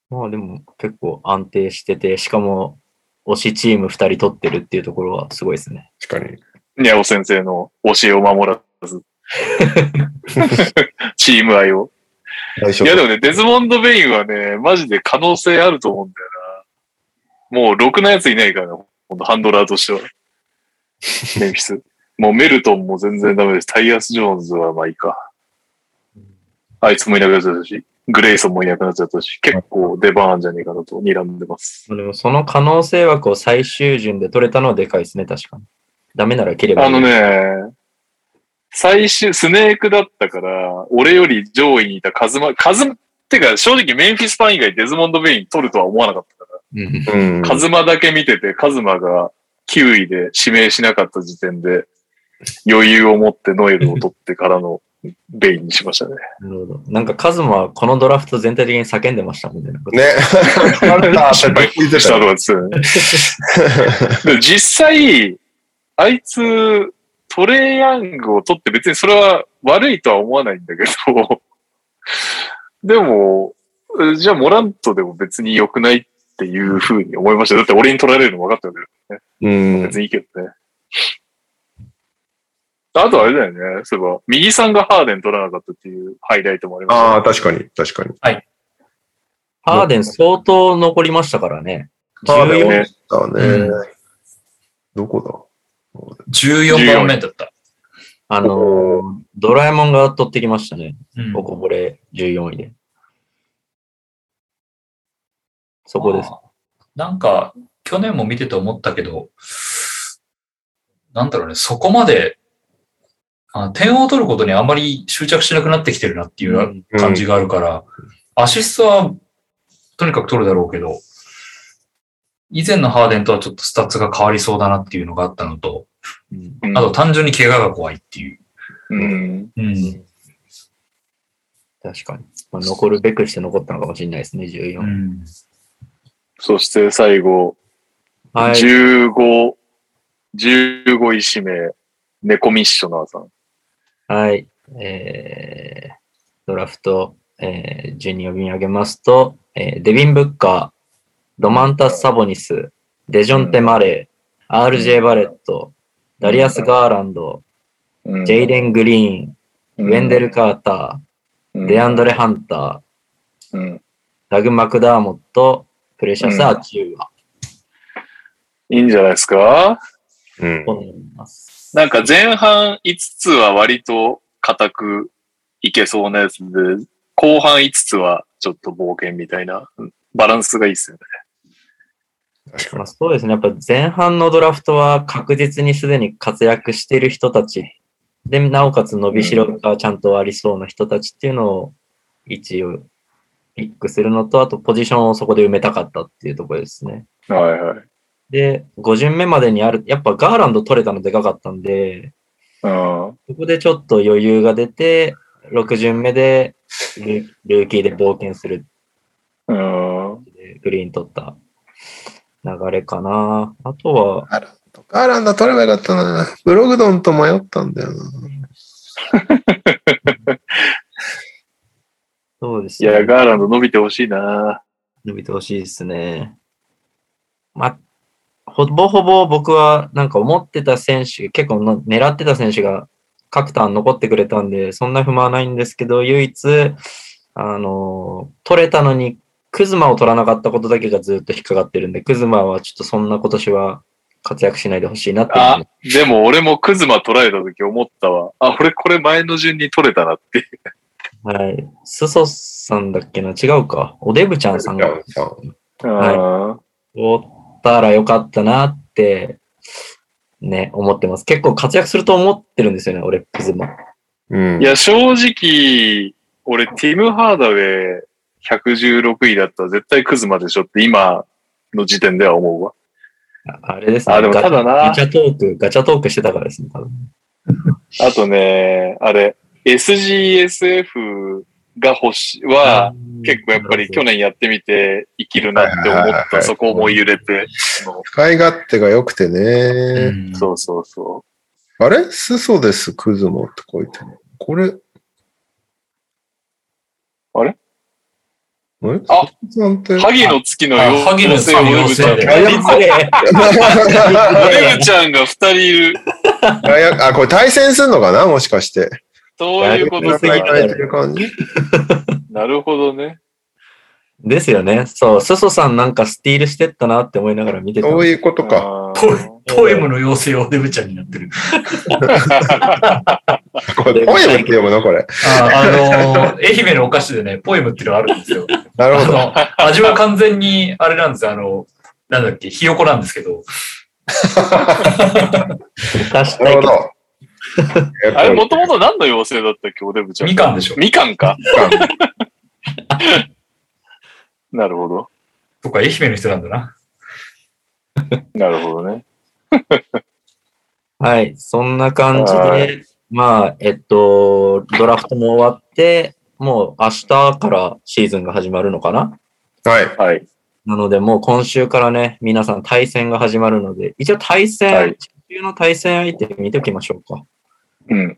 まあでも結構安定してて、しかも推しチーム2人取ってるっていうところはすごいですね。確かに。ニャオ先生の教えを守らず。チーム愛を。いやでもね、デズモンド・ベインはね、マジで可能性あると思うんだよな。もう、ろくなやついないからな、ほんとハンドラーとしては。メンフィス。もうメルトンも全然ダメです。タイアス・ジョーンズはまあいいか。あいつもいなくなっちゃったし、グレイソンもいなくなっちゃったし、結構出番あるんじゃねえかなと睨んでます。まあでもその可能性枠を最終順で取れたのはでかいですね、確かに。ダメなら切ればいい。あのね、最終、スネークだったから、俺より上位にいたカズマ、カズマ、てか正直メンフィスパン以外デズモンド・ベイン取るとは思わなかったから。うんうん。カズマだけ見てて、カズマが9位で指名しなかった時点で、余裕を持ってノエルを取ってからのベインにしましたね。なるほど。なんかカズマはこのドラフト全体的に叫んでましたもんね。なんかね。失敗したとかですよね。でも実際、あいつ、トレイヤングを取って別にそれは悪いとは思わないんだけど、でも、じゃあモラントでも別に良くないっていうふうに思いました。だって俺に取られるの分かったんだよね。うん。別にいいけどね。あとあれだよね。そういえば、右さんがハーデン取らなかったっていうハイライトもありました、ああ、確かに、確かに。ハーデン相当残りましたからね。14ハーデンねだね、うんどこ14番目だった。あのードラえもんが取ってきましたね。うんおこぼれ14位で。そこです。なんか、去年も見てて思ったけど、なんだろうね、そこまで、あ点を取ることにあまり執着しなくなってきてるなっていう感じがあるから、アシストはとにかく取るだろうけど、以前のハーデンとはちょっとスタッツが変わりそうだなっていうのがあったのと、あと単純に怪我が怖いっていう。うん。うん。確かに。まあ、残るべくして残ったのかもしれないですね、14。うん。そして最後、はい。15、15位指名、猫ミッショナーさん。はい。えー、ドラフト、えー、順に読み上げますと、えーデビン・ブッカー、ドマンタス・サボニス、デジョンテ・マレー、RJ・ バレット、ダリアス・ガーランド、うんジェイレン・グリーン、ウェンデル・カーター、デアンドレ・ハンター、うん。ダグ・マクダーモット、プレシャス・アチューア。いいんじゃないですか？思います。なんか前半5つは割と固くいけそうなやつで、後半5つはちょっと冒険みたいな、うんバランスがいいっすよね。まあ、そうですね。やっぱ前半のドラフトは確実にすでに活躍している人たち。で、なおかつ伸びしろがちゃんとありそうな人たちっていうのを一応ピックするのと、あとポジションをそこで埋めたかったっていうところですね。はいはい。で、5巡目までにある、やっぱガーランド取れたのでかかったんで、うん。そこでちょっと余裕が出て、6巡目でルルーキーで冒険するグリーン取った流れかな。あとは、ガーランド取ればよかったな。ブログドンと迷ったんだよな。そうですね。いや、ガーランド伸びてほしいな。伸びてほしいですね。まあ、ほぼほぼ僕はなんか思ってた選手、結構の狙ってた選手が各ターン残ってくれたんで、そんな不満はないんですけど、唯一、あの、取れたのに、クズマを取らなかったことだけがずっと引っかかってるんで、クズマはちょっとそんな今年は活躍しないでほしいなってあでも俺もクズマ捉えた時思ったわ。あ、俺これ前の順に取れたなって。はい。スソさんだっけな？違うか。おデブちゃんさんがうん。取ったらよかったなって、ね、思ってます。結構活躍すると思ってるんですよね、俺、クズマ。うん。いや、正直、俺、ティム・ハーダウェイ116位だったら絶対クズマでしょって今の時点では思うわ。ああれですね。あでもガただなガチャトーク、ガチャトークしてたからですね、多分。あとね、あれ、SGSF が欲しい、は、結構やっぱり去年やってみて生きるなって思った、そこも揺れて、そ使い勝手が良くてうね。んのそうそうそあれ？スソです、クズモって書いてる。これ。あれ？あれ？あスソさんって？う。ハギの月のあよハギの月の妖精 ちゃん。が二人いる。あやあ、これ対戦すんのかな？もしかして。そういうことすぎてる感じ？なるほどね。ですよね。そう、スソさんなんかスティールしてったなって思いながら見てた。そういうことか。ポエポエムの妖精をデブちゃんになってる。これポエムって読むの？これ。ああのー愛媛のお菓子でね、ポエムっていうのがあるんですよ。あなるほど。の、味は完全に、あれなんですよ、あの、なんだっけ、ひよこなんですけど、ないるほけど。ど。あれ、もともと何の妖精だったっけ、おデブちゃん。みかんでしょ。みかんか。なるほど。とか、愛媛の人なんだな。なるほどね。はい、そんな感じはで、まあ、えっと、ドラフトも終わって、もう明日からシーズンが始まるのかなはい。はい。なので、もう今週からね、皆さん対戦が始まるので、一応対戦、はい地球の対戦相手見ておきましょうか。うん。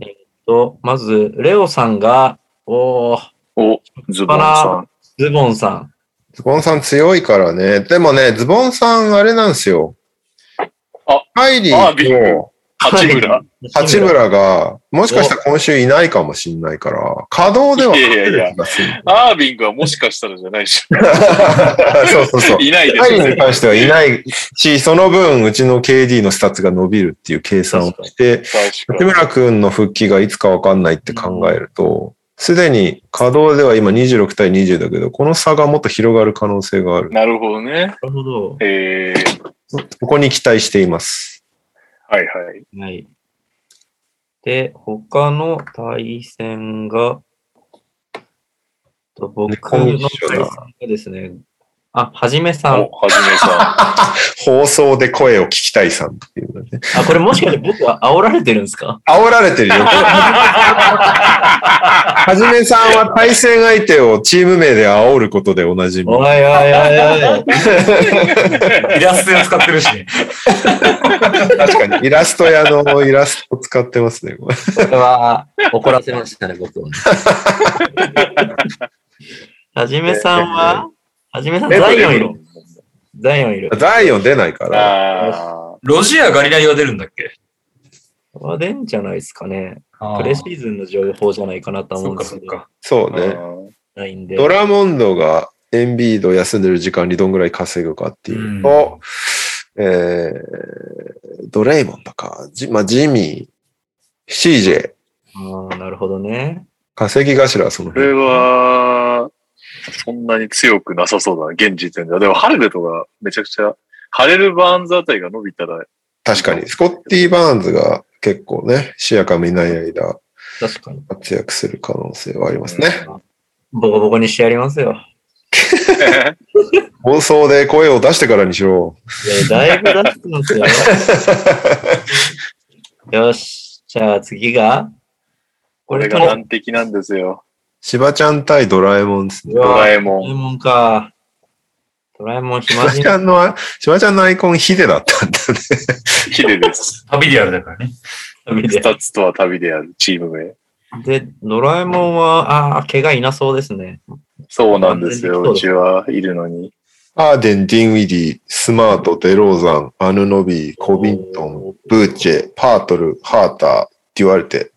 と、まず、レオさんが、おー、お、ズボンさん。ズボンさん。ズボンさん強いからね。でもね、ズボンさんあれなんですよ。あ、ハイリーと八村。八村が、もしかしたら今週いないかもしれないから、稼働では勝てる気がする。アービングはもしかしたらじゃないし。そうそうそう。いないですに関してはいないし、その分、うちの KD のスタッツが伸びるっていう計算をして、確八。村君の復帰がいつかわかんないって考えると、すでに稼働では今26対20だけど、この差がもっと広がる可能性がある。なるほどね。なるほど。えー、ここに期待しています。はいはい。はい。で、他の対戦が、と僕の対戦がですね、あ、はじめさん。お、はじめさ 放送で声を聞きたいさんっていうのね。あ、これもしかして僕は煽られてるんですか？煽られてるよ。はじめさんは対戦相手をチーム名で煽ることでおなじみ。おいおいおいおい。イラストで使ってるしね。確かに、イラスト屋のイラストを使ってますね。これは怒らせましたね、僕をね。はじめさんは？はじめさん、ザイオンいる。ザイオンいる。ザイオン出ないかん。ら。あロジア・ガリライは出るんだっけ？は出んじゃないですかね。あプレシーズンの情報じゃないかなと思うんですけど、かそうね。ないんで。ドラモンドがエンビード休んでる時間にどんぐらい稼ぐかっていうと、えー、ドレイモンドか、ジ,、まあ、ジミー、CJ、ああ、なるほどね。稼ぎ頭はそのこれ辺。は、そんなに強くなさそうだな、現時点では。でも、ハレルとかめちゃくちゃ、ハレル・バーンズあたりが伸びたら、確かに、スコッティ・バーンズが結構ね、視野か見ない間確かに。活躍する可能性はありますね。ボコボコにしてやりますよ。放送で声を出してからにしろ。いや、だいぶ出してますよ。よし。じゃあ次が、これが難敵なんですよ。しばちゃん対ドラえもんですね。ドラえドもん。ラえもんか。ドラえもんしばちゃんの、しばちゃんのアイコンヒデだったんだね。ヒデです。旅でやるだからね。旅で。スタッツとは旅であるチーム名。で、ドラえもんは、ああ、怪我いなそうですね。そうなんですよ。そうちはいるのに。ハーデン、ディンウィディ、スマート、デローザン、アヌノビー、コビントン、ブーチェ、パートル、ハーターって言われて、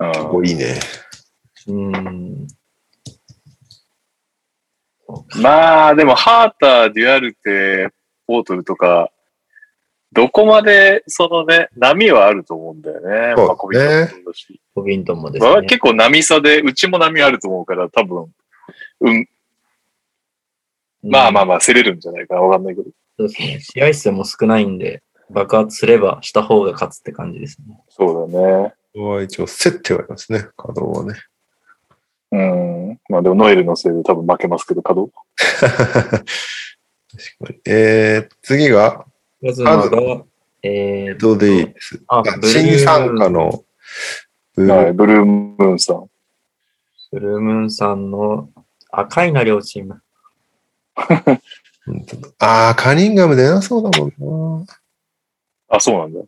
うん結構いいね。うーん。まあ、でも、ハーター、デュアルテ、ポートルとか、どこまで、そのね、波はあると思うんだよね。そうまあ、コビントンもそうだし。コビントンもですね。まあ結構波差で、うちも波あると思うから、多分、うん、まあまああ。まあ、競れるんじゃないかな。わかんないけど。そうですね。試合数も少ないんで、爆発すればした方が勝つって感じですね。そうだね。一応、競ってはいますね、稼働はね。うん。まあでも、ノエルのせいで多分負けますけど、稼働。確かに。えー、次が、まずのが、えー、どうでいいです？あ、あブルー新参加の、ブルはい、ーブルームーンさん。ブルームーンさんの赤いな両チーム。ああ、カニンガム出なそうだもんな。あ、そうなんだ。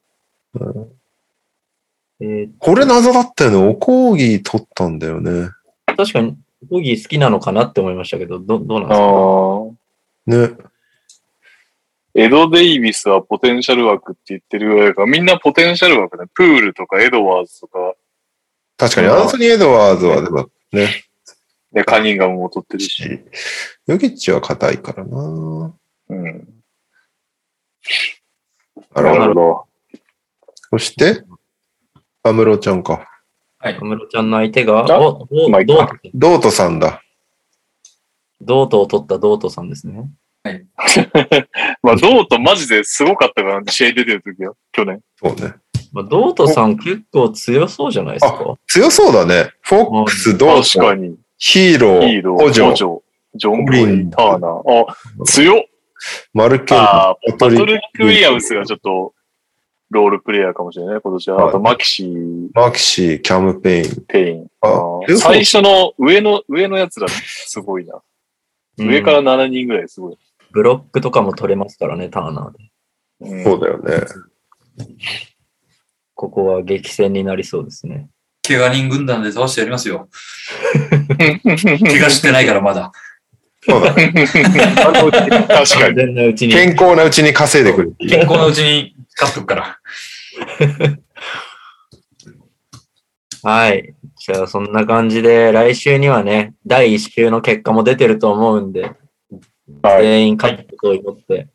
えー、これ謎だったよね。お講義取ったんだよね。確かに、ボギー好きなのかなって思いましたけど、どどうなんですか？ああ。ね。エド・デイビスはポテンシャル枠って言ってるぐらいだから、みんなポテンシャル枠ね。プールとかエドワーズとか、確かに、アンソニー・エドワーズはでもね、で、カニンガムも取ってるし。ヨキッチは硬いからな。うん。あなるらほど。そして、アムロちゃんか。はい安。室ちゃんの相手が、あお、おドートドートさんだ。ドートを取ったドートさんですね。まあ、ドートマジですごかったから、試合出てる時は、去年。そうね。まあ、ドートさん結構強そうじゃないですか。強そうだね。フォックス、ドート、確かに。ヒーロー、ヒーロー、オジョ、ジョ、ジョン・グコリンリン、ターナー。あ、強っマルケン、あーパトリックパトリック・ウィリアムスがちょっと、ロールプレイヤーかもしれない、今年は。はいあと、マキシー、マキシー、キャムペイン。ペイン。あ最初の上の、上のやつら、すごいな。うん上から7人ぐらいすごい。ブロックとかも取れますからね、ターナーで。うんそうだよね。ここは激戦になりそうですね。怪我人軍団で倒してやりますよ。怪我してないからまだ。そうだね。確か完に。全なうちに。健康なうちに稼いでくる。健康なうちに勝っとくから。はい。じゃあ、そんな感じで、来週にはね、第1週の結果も出てると思うんで、はい全員勝つことを祈って、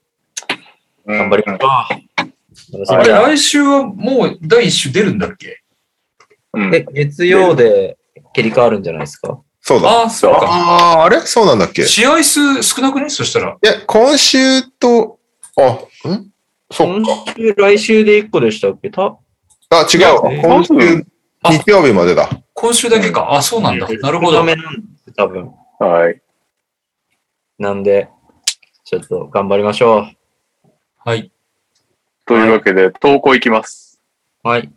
頑張りましょう。楽しあれ、みだ。来週はもう第一週出るんだっけ？うんえ、月曜で切り替わるんじゃないですか？そうだ。ああ、そうか。ああ、あれ？そうなんだっけ？い試合数少なくね？そしたら。や、今週と、あ、ん？そっ今か。週、来週で1個でしたっけ？た？あ、違う今週、あ日曜日までだ。今週だけか。あ、そうなんだ。なるほど。少なめなんです多分。はい。なんで、ちょっと頑張りましょはい。というわけで、投稿いきます。う。はい。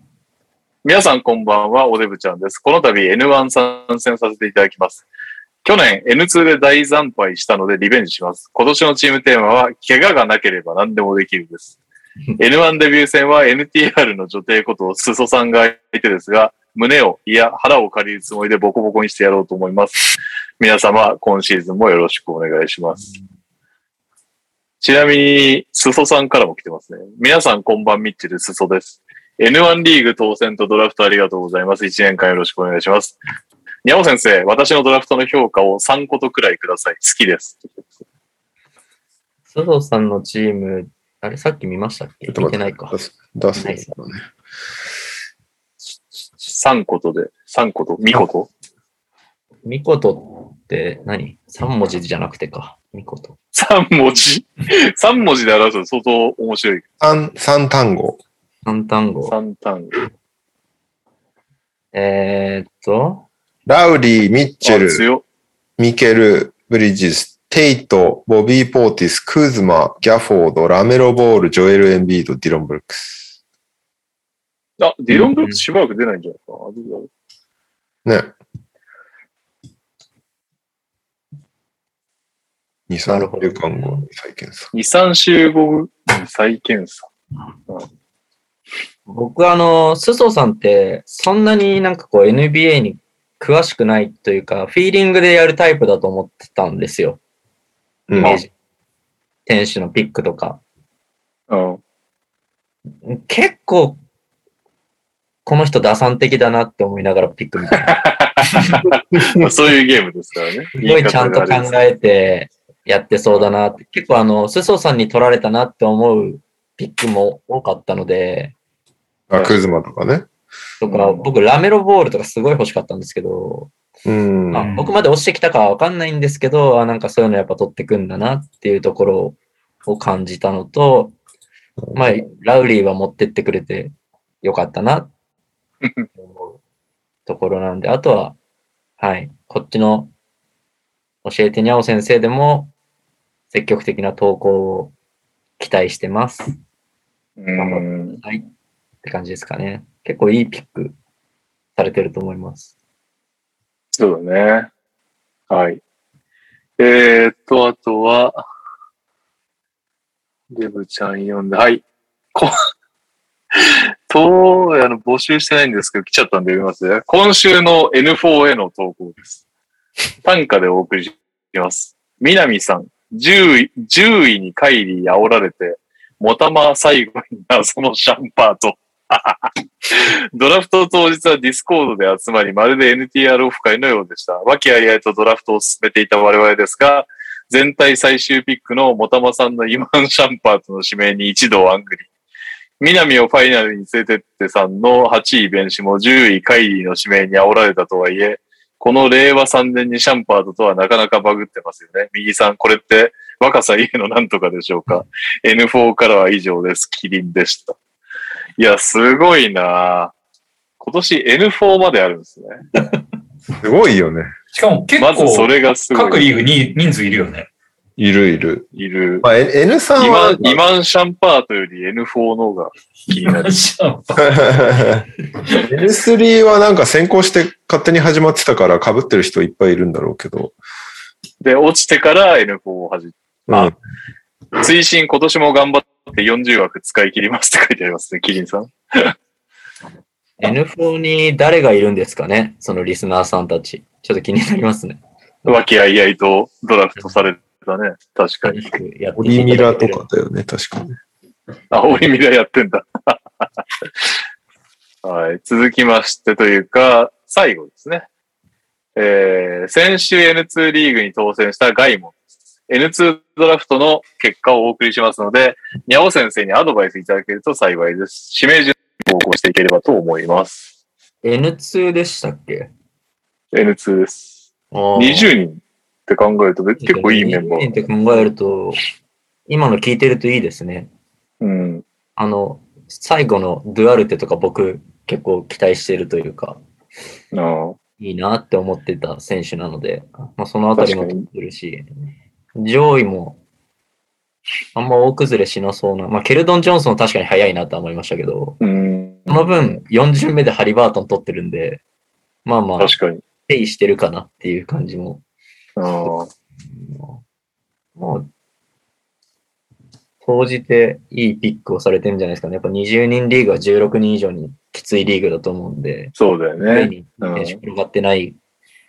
皆さんこんばんは、おデブちゃんです。この度 N1 参戦させていただきます。去年 N2 で大惨敗したのでリベンジします。今年のチームテーマは、怪我がなければ何でもできるです。N1 デビュー戦は NTR の女帝こと裾さんが相手ですが、胸を、いや腹を借りるつもりでボコボコにしてやろうと思います。皆様、今シーズンもよろしくお願いします。ちなみに、裾さんからも来てますね。皆さんこんばんミッチェル裾です。N1 リーグ当選とドラフトありがとうございます。1年間よろしくお願いします。にゃお先生、私のドラフトの評価を3個とくらいください。好きです。須藤さんのチーム、あれ、さっき見ましたっけ？見てないか出。す、出すのね。3個とで、3個と、2個と？ミコトって何 ?3 文字じゃなくてか。ミコト。3文字 ?3 文字で表すと相当面白い。三、三単語。3単語。3単語。えー、っと、ラウリー、ミッチェあル、ミケル、ブリッジス、テイト、ボビー・ポーティス、クーズマ、ギャフォード、ラメロ・ボール、ジョエル・エンビード、ディロン・ブルックス。あ、ディロン・ブルックスしばらく出ないんじゃないか？な。どうだろうね。2、3なるほど週間後に再検査。2、3週後に再検査。僕あの、須藤さんって、そんなになんかこう NBA に詳しくないというか、フィーリングでやるタイプだと思ってたんですよ。うんイメージ。選手のピックとか。うん。結構、この人打算的だなって思いながらピック見てます まあそういうゲームですからね。すごいちゃんと考えてやってそうだなって。結構あの、須藤さんに取られたなって思うピックも多かったので、あ、クーズマとかね。とか、僕ラメロボールとかすごい欲しかったんですけど、うん。あ僕まで落ちてきたかはわかんないんですけど、あなんかそういうのやっぱ取ってくんだなっていうところを感じたのと、まあ、ラウリーは持ってってくれてよかったなって思うところなんで、あとは、はい、こっちの教えてにゃお先生でも積極的な投稿を期待してます。うん。はい。って感じですかね。結構いいピックされてると思います。そうだね。はい。えーっと、あとは、デブちゃん読んで、はい。と、あの、募集してないんですけど、来ちゃったんで読みますね。今週の N4 への投稿です。短歌でお送りします。南さん、10位、10位にカイリー煽られて、もたま最後に謎のシャンパート。ドラフト当日はディスコードで集まり、まるで NTR オフ会のようでした。和気あいあいとドラフトを進めていた我々ですが、全体最終ピックのもたまさんのイマン・シャンパートの指名に一同あんぐり。南をファイナルに連れてってさんの8位弁士も10位カイリーの指名に煽られたとはいえ、この令和3年にシャンパートとはなかなかバグってますよね。右さん、これって若さゆえのなんとかでしょうか。N4 からは以上です。キリンでした。いや、すごいな今年 N4 まであるんですね。すごいよね。しかも結まずそ構、れがすごい。各リーグに人数いるよね。いるいる。いる。まあ、N- N さんイマはン、イマンシャンパートより N4 の方が気になる。シャンパー N3 はなんか先行して勝手に始まってたから被ってる人いっぱいいるんだろうけど。で、落ちてから N4 を始うん。め、追伸今年も頑張って40枠使い切りますって書いてありますね、キリンさん。N4 に誰がいるんですかねそのリスナーさんたち。ちょっと気になりますね。和気あいあいとドラフトされたね。確かに。やってオリミラとかだよね、確かに。あ、オリミラやってんだ。はい。続きましてというか、最後ですね。えー、先週 N2 リーグに当選したガイモン。N2 ドラフトの結果をお送りしますので、にゃお先生にアドバイスいただけると幸いです。指名順に投稿していければと思います。N2 でしたっけ？N2 です。20 20人って考えると結構いいメンバ20人ってー。考えると、今の聞いてるといいですね。うん。あの、最後のドゥアルテとか僕結構期待してるというか、いいなって思ってた選手なので、まあ、そのあたりも取ってるし、上位もあんま大崩れしなそうな。まあ、ケルドン・ジョンソン確かに早いなとは思いましたけど、うん。その分、4巡目でハリバートン取ってるんで、まあまあ、確かに。ペイしてるかなっていう感じも。うんもう、投じていいピックをされてるんじゃないですかね。やっぱ20人リーグは16人以上にきついリーグだと思うんで、そうだよね。選手転がってない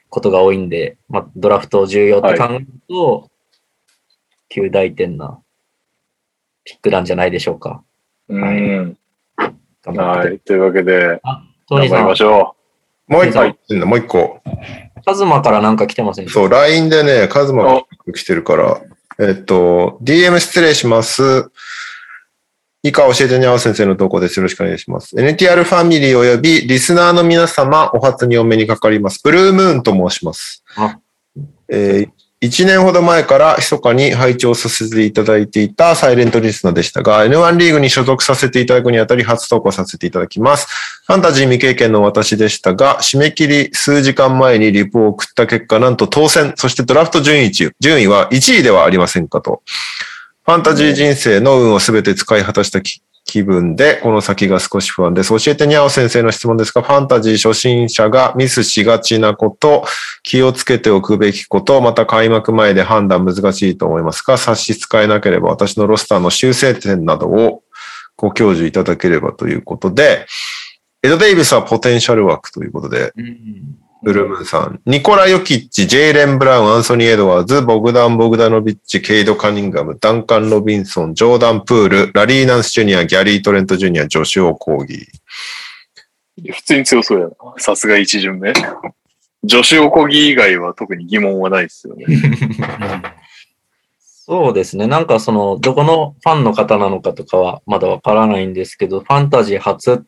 ことが多いんで、まあ、ドラフト重要って考えると、旧大点なピックなんじゃないでしょうか。うん。はい。というわけで、頑張りま、しょもう一個はい、もう一個。カズマからなんか来てませんそう、LINE でね、カズマが来てるから、えっと、DM 失礼します。以下教えてにゃお先生の投稿です。よろしくお願いします。NTR ファミリー及びリスナーの皆様、お初にお目にかかります。ブルームーンと申しますあ。えー1年ほど前から密かに拝聴させていただいていたサイレントリスナーでしたが、N1 リーグに所属させていただくにあたり初投稿させていただきます。ファンタジー未経験の私でしたが、締め切り数時間前にリプを送った結果、なんと当選、そしてドラフト順位中、順位は1位ではありませんかと。ファンタジー人生の運をすべて使い果たしたき気分で、この先が少し不安です。教えてにゃお先生の質問ですが、ファンタジー初心者がミスしがちなこと、気をつけておくべきこと、また開幕前で判断難しいと思いますが、差し支えなければ私のロスターの修正点などをご教授いただければということで、エド・デイビスはポテンシャル枠ということで、うんブルームーンさん、ニコラ・ヨキッチ、ジェイレン・ブラウン、アンソニー・エドワーズ、ボグダン・ボグダノビッチ、ケイド・カニンガム、ダンカン・ロビンソン、ジョーダン・プール、ラリー・ナンス・ジュニア、ギャリー・トレント・ジュニア、ジョシュ・オ・コーギー。う。普通に強そうやな。さすが一巡目。女子おこぎ以外は特に疑問はないですよね。そうですね。なんかその、どこのファンの方なのかとかはまだわからないんですけど、ファンタジー初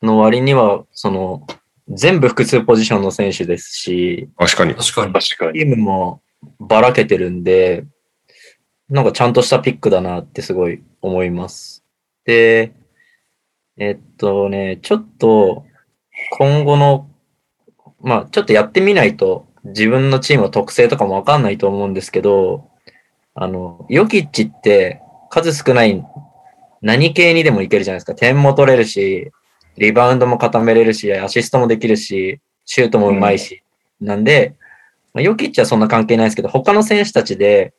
の割には、その、全部複数ポジションの選手ですし、確かに。確かに。確かに。チームもばらけてるんで、なんかちゃんとしたピックだなってすごい思います。で、えっとね、ちょっと今後の、まあちょっとやってみないと自分のチームの特性とかもわかんないと思うんですけど、あの、ヨキッチって数少ない何系にでもいけるじゃないですか。点も取れるし、リバウンドも固めれるし、アシストもできるし、シュートもうまいし。なんで、まあ、ヨキッチはそんな関係ないですけど、他の選手たちで、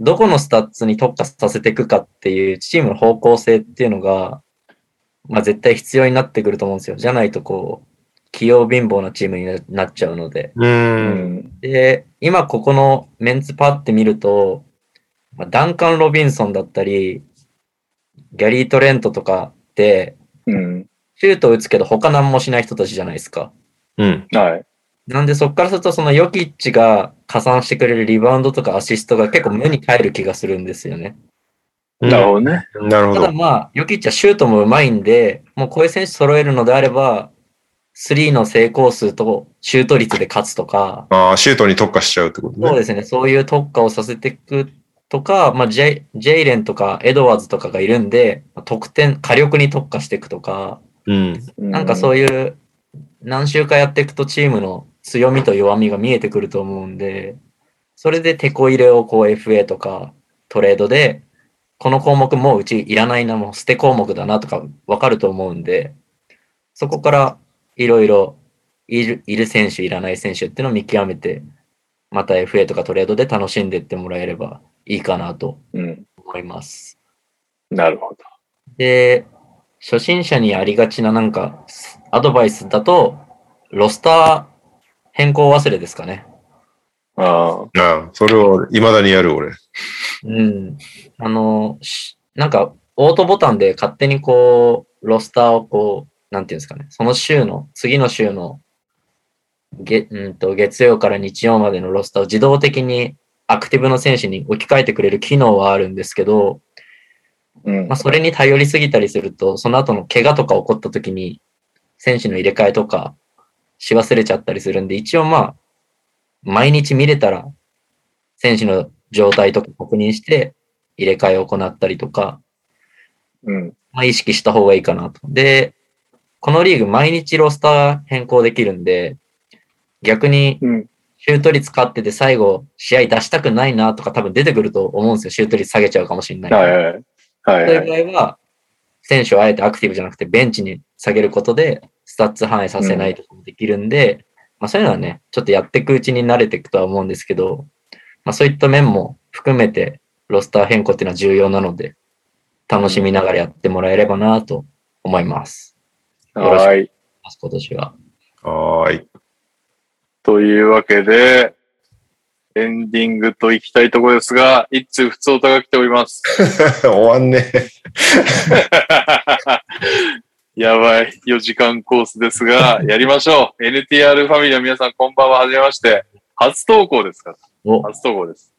どこのスタッツに特化させていくかっていうチームの方向性っていうのが、まあ絶対必要になってくると思うんですよ。じゃないとこう、器用貧乏なチームにななっちゃうので。うー。うんん。で、今ここのメンツパって見ると、まあ、ダンカン・ロビンソンだったり、ギャリー・トレントとかって、うん。シュート打つけど他何もしない人たちじゃないですか。うん。はい。なんでそこからするとそのヨキッチが加算してくれるリバウンドとかアシストが結構目に返る気がするんですよね。なるほどね。なるほど。ただまあ、ヨキッチはシュートもうまいんで、もうこういう選手揃えるのであれば、スリーの成功数とシュート率で勝つとか、ああ、シュートに特化しちゃうってことね。そうですね、そういう特化をさせていくとか、まあ、ジェイジェイレンとかエドワーズとかがいるんで、得点、火力に特化していくとか、うん。なんかそういう何週かやっていくとチームの強みと弱みが見えてくると思うんで、それでテこ入れをこう FA とかトレードで、この項目もううちいらないな、もう捨て項目だなとかわかると思うんで、そこからいろいろいるいる選手、いらない選手っていうのを見極めて、また FA とかトレードで楽しんでいってもらえればいいかなとうん。思います。なるほど。で、初心者にありがちななんか、アドバイスだと、ロスター変更忘れですかね。ああ。ああ、それを未だにやる俺。うん。あの、しなんか、オートボタンで勝手にこう、ロスターをこう、なんていうんですかね、その週の、次の週の、げうんと月曜から日曜までのロスターを自動的にアクティブの選手に置き換えてくれる機能はあるんですけど、うん、まあ、それに頼りすぎたりすると、その後の怪我とか起こった時に、選手の入れ替えとかし忘れちゃったりするんで、一応まあ、毎日見れたら、選手の状態とか確認して、入れ替えを行ったりとか、うん。まあ、意識した方がいいかなと。で、このリーグ毎日ロスター変更できるんで、逆に、シュート率勝ってて最後、試合出したくないなとか多分出てくると思うんですよ。シュート率下げちゃうかもしれない。はいはいはいはい、そういう場合は、選手をあえてアクティブじゃなくてベンチに下げることで、スタッツ反映させないとかもできるんで、うん、まあ、そういうのはね、ちょっとやっていくうちに慣れていくとは思うんですけど、まあ、そういった面も含めて、ロスター変更っていうのは重要なので、楽しみながらやってもらえればなと思います。はい、今年は。はい。というわけで、エンディングと行きたいところですが、一通普通おが来ております。終わんねえ。やばい。4時間コースですが、やりましょう。NTR ファミリーの皆さん、こんばんは。はじめまして。初投稿ですから。初投稿です。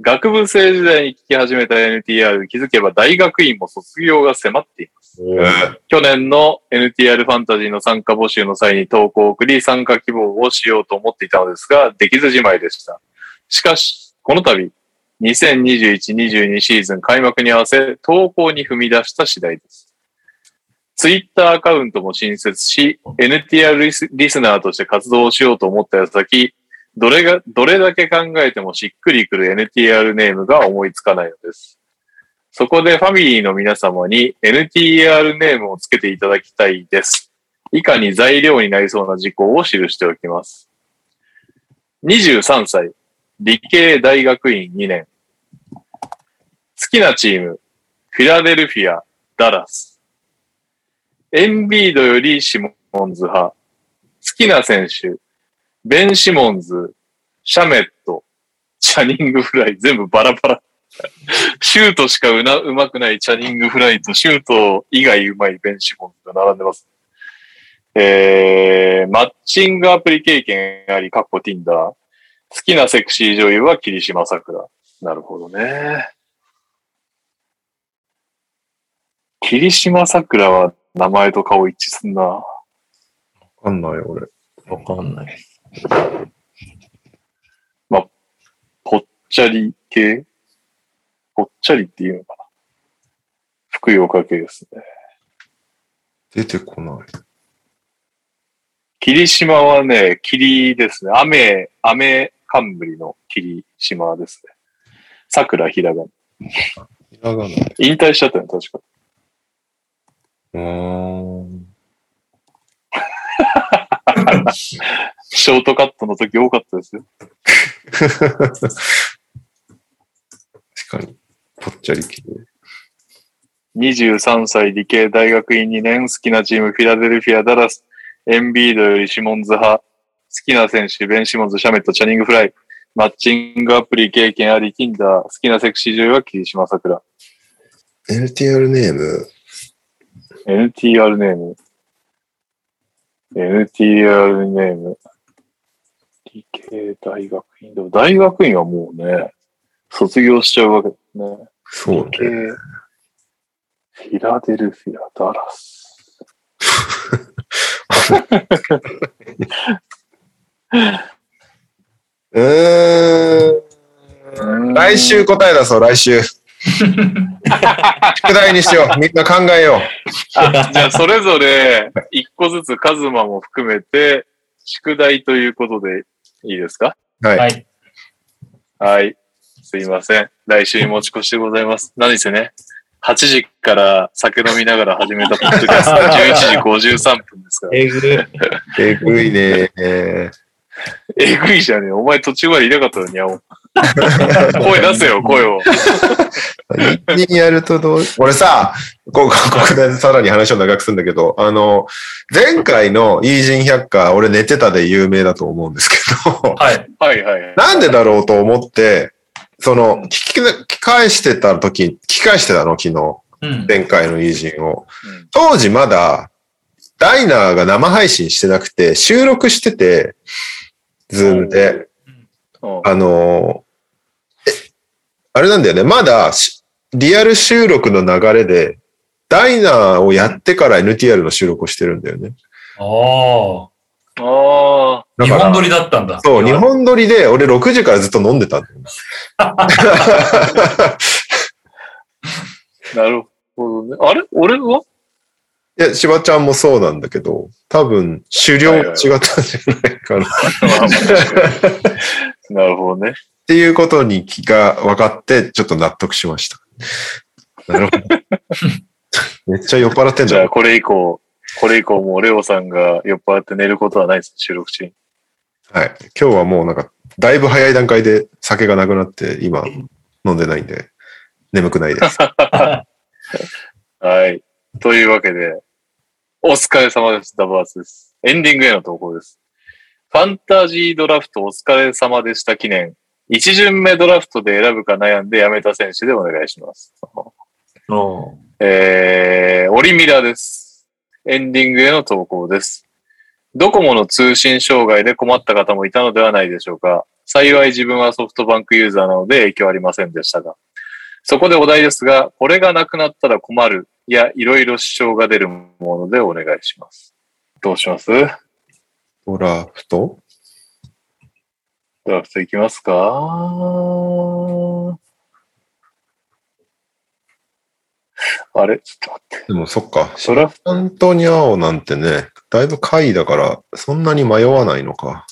学部生時代に聞き始めた NTR、気づけば大学院も卒業が迫っています。去年の NTR ファンタジーの参加募集の際に投稿を送り、参加希望をしようと思っていたのですが、できずじまいでした。しかし、この度、2021-22シーズン開幕に合わせ、投稿に踏み出した次第です。ツイッターアカウントも新設し、NTR リスナーとして活動をしようと思った矢先、どれが、どれだけ考えてもしっくりくる NTR ネームが思いつかないのです。そこでファミリーの皆様に NTR ネームをつけていただきたいです。以下に材料になりそうな事項を記しておきます。23歳、理系大学院2年。好きなチーム、フィラデルフィア、ダラス。エンビードよりシモンズ派。好きな選手、ベン・シモンズ、シャメット、チャニングフライ、全部バラバラ。シュートしかうなうまくないチャニングフライと、シュート以外うまいベンシモンズが並んでます。えー、マッチングアプリ経験あり、カッコティンダー。好きなセクシー女優は霧島桜。なるほどね。霧島桜は名前と顔一致すんな。わかんない、俺。わかんない。まあ、ぽっちゃり系？ぽっちゃりっていうのかな。福洋かけですね。出てこない。霧島はね、霧ですね。雨、雨冠の霧島ですね。桜ひらがな。ひらがな。引退しちゃったの、確か。うーん。ショートカットの時多かったですよ。確かに。ぽっちゃり系。23歳理系大学院2年、好きなチームフィラデルフィア、ダラス、エンビードよりシモンズ派、好きな選手、ベン・シモンズ、シャメット、チャニング・フライ、マッチングアプリ経験あり、キンダー、好きなセクシー女優は霧島桜。NTR ネーム？NTR ネーム。NTR ネーム。理系大学院。大学院はもうね、卒業しちゃうわけですね。そうね。フィラデルフィア、ダラス。うーん。来週答え出そう、来週。宿題にしよう。みんな考えよう。じゃあ、それぞれ、一個ずつ、カズマも含めて、宿題ということでいいですか？はい。はい。すいません。来週に持ち越しでございます。何せね、8時から酒飲みながら始めたポッドキャスト11 時53分ですから。えぐい。えぐいね。えぐいじゃねえ。お前途中までいなかったのに、にお。声出せよ、声を。一気にやるとどう？俺さ、ここ、ここでさらに話を長くするんだけど、あの、前回のイージン百科、俺寝てたで有名だと思うんですけど、はい、はい、はい。なんでだろうと思って、その、聞き、聞き返してた時、聞き返してたの、昨日。うん、前回の偉人を。うん、当時まだ、ダイナーが生配信してなくて、収録してて、ズームで。あの、え、あれなんだよね。まだ、リアル収録の流れで、ダイナーをやってから NTR の収録をしてるんだよね。ああ。ああ。日本撮りだったんだ。そう、日本撮りで、俺6時からずっと飲んでたんだよ。なるほどね。あれ？俺は？いや、しばちゃんもそうなんだけど、多分、狩猟違ったんじゃないかな。なるほどね。っていうことに気が分かって、ちょっと納得しました。なるほど。めっちゃ酔っ払ってんじゃん。じゃあ、これ以降、これ以降もうレオさんが酔っ払って寝ることはないです、収録中に。はい。今日はもうなんか、だいぶ早い段階で酒がなくなって、今、飲んでないんで、眠くないです。はい。というわけで、お疲れ様です。ダブアツです。エンディングへの投稿です。ファンタジードラフトお疲れ様でした記念。一巡目ドラフトで選ぶか悩んでやめた選手でお願いします。おえー、オリミラです。エンディングへの投稿です。ドコモの通信障害で困った方もいたのではないでしょうか。幸い自分はソフトバンクユーザーなので影響ありませんでしたが。そこでお題ですが、これがなくなったら困る。いや、いろいろ支障が出るものでお願いします。どうします？ドラフト？ドラフトいきますかあれ？ちょっと待って。でもそっか。ドラフアントニアオなんてね、だいぶ下位だから、そんなに迷わないのか。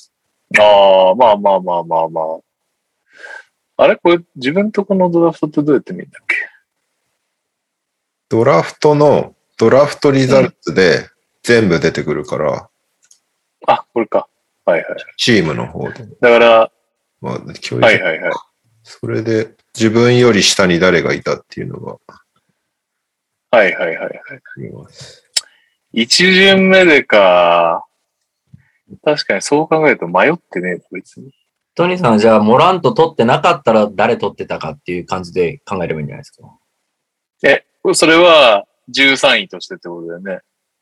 ああ、まあまあまあまあまあ。あれ？これ自分とこのドラフトってどうやって見るんだっけ？ドラフトの、ドラフトリザルツで全部出てくるから、あ、これか。はいはい。チームの方で。だから、まあ、教育はいはいはい。それで自分より下に誰がいたっていうのがはいはいはいはい。あります。一巡目でか。確かにそう考えると迷ってねえな、別に。トニーさん、じゃあ、モラント取ってなかったら誰取ってたかっていう感じで考えればいいんじゃないですか？え、それは13位としてってことだよね。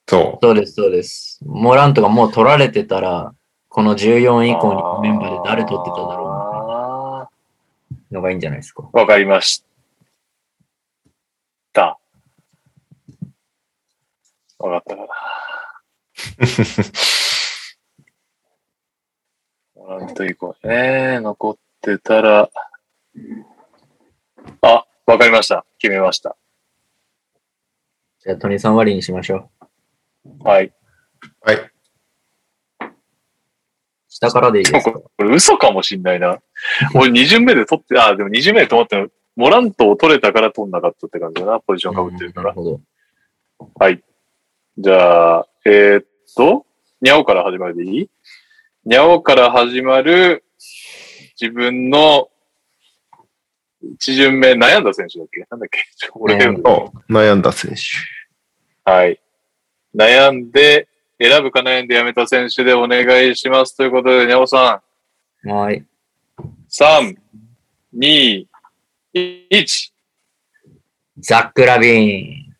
そそうです、そうです。モラントがもう取られてたら、この14位以降にメンバーで誰取ってただろううのがいいんじゃないですか。わかりました。わかったかな。なんというかね、残ってたら、あ、わかりました。決めました。じゃあ、トニーさん割りにしましょう。はい。う。はい。下からでいいですか？これ嘘かもしんないな。俺2巡目で取って、あ、でも2巡目で止まってるモラントを取れたから取んなかったって感じだな。ポジション被ってるから。なるほど。はい。じゃあ、えー、っと、にゃおから始まるでいい？にゃおから始まる自分の一巡目悩んだ選手だっけ？なんだっけ？俺が悩んだ選手。はい。悩んで、選ぶか悩んでやめた選手でお願いします。ということで、にゃおさはい。ん、3、2、1。ザック・ラビーン。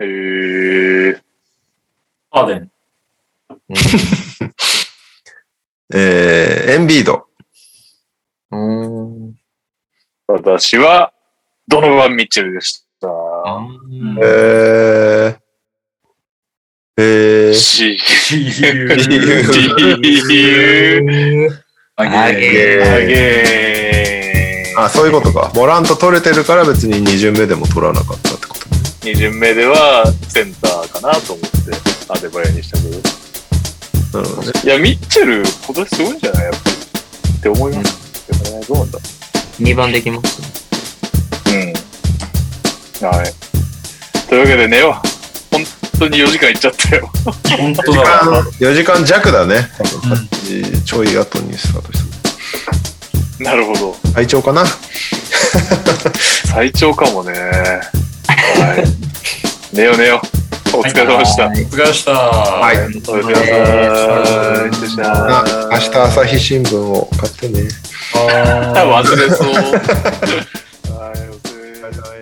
えー、アーデン。えー、エンビード。うん。う私は、ドノバン・ミッチェルでした。えー、えー、し、ああげえあげーあ、そういうことか。モラント取れてるから別に2巡目でも取らなかったってこと。2巡目ではセンターかなと思って、アデバヤにしたけど。なるほどね。いや、ミッチェル、今年すごいんじゃないやっぱり。って思いますけどね。どうなんだ2番できます。うん。はい。というわけで寝よう。本当に4時間いっちゃったよ。本当時だわ。間、4時間弱だね。多分8時ちょい後にスタートした。なるほど。体調かな？最長かもね。はい。寝よう寝よう。お疲れ様でした。お疲れ様でした。はい。お疲れ様でした。明日朝日新聞を買ってね。ああ、忘れそう。はい、お疲れ様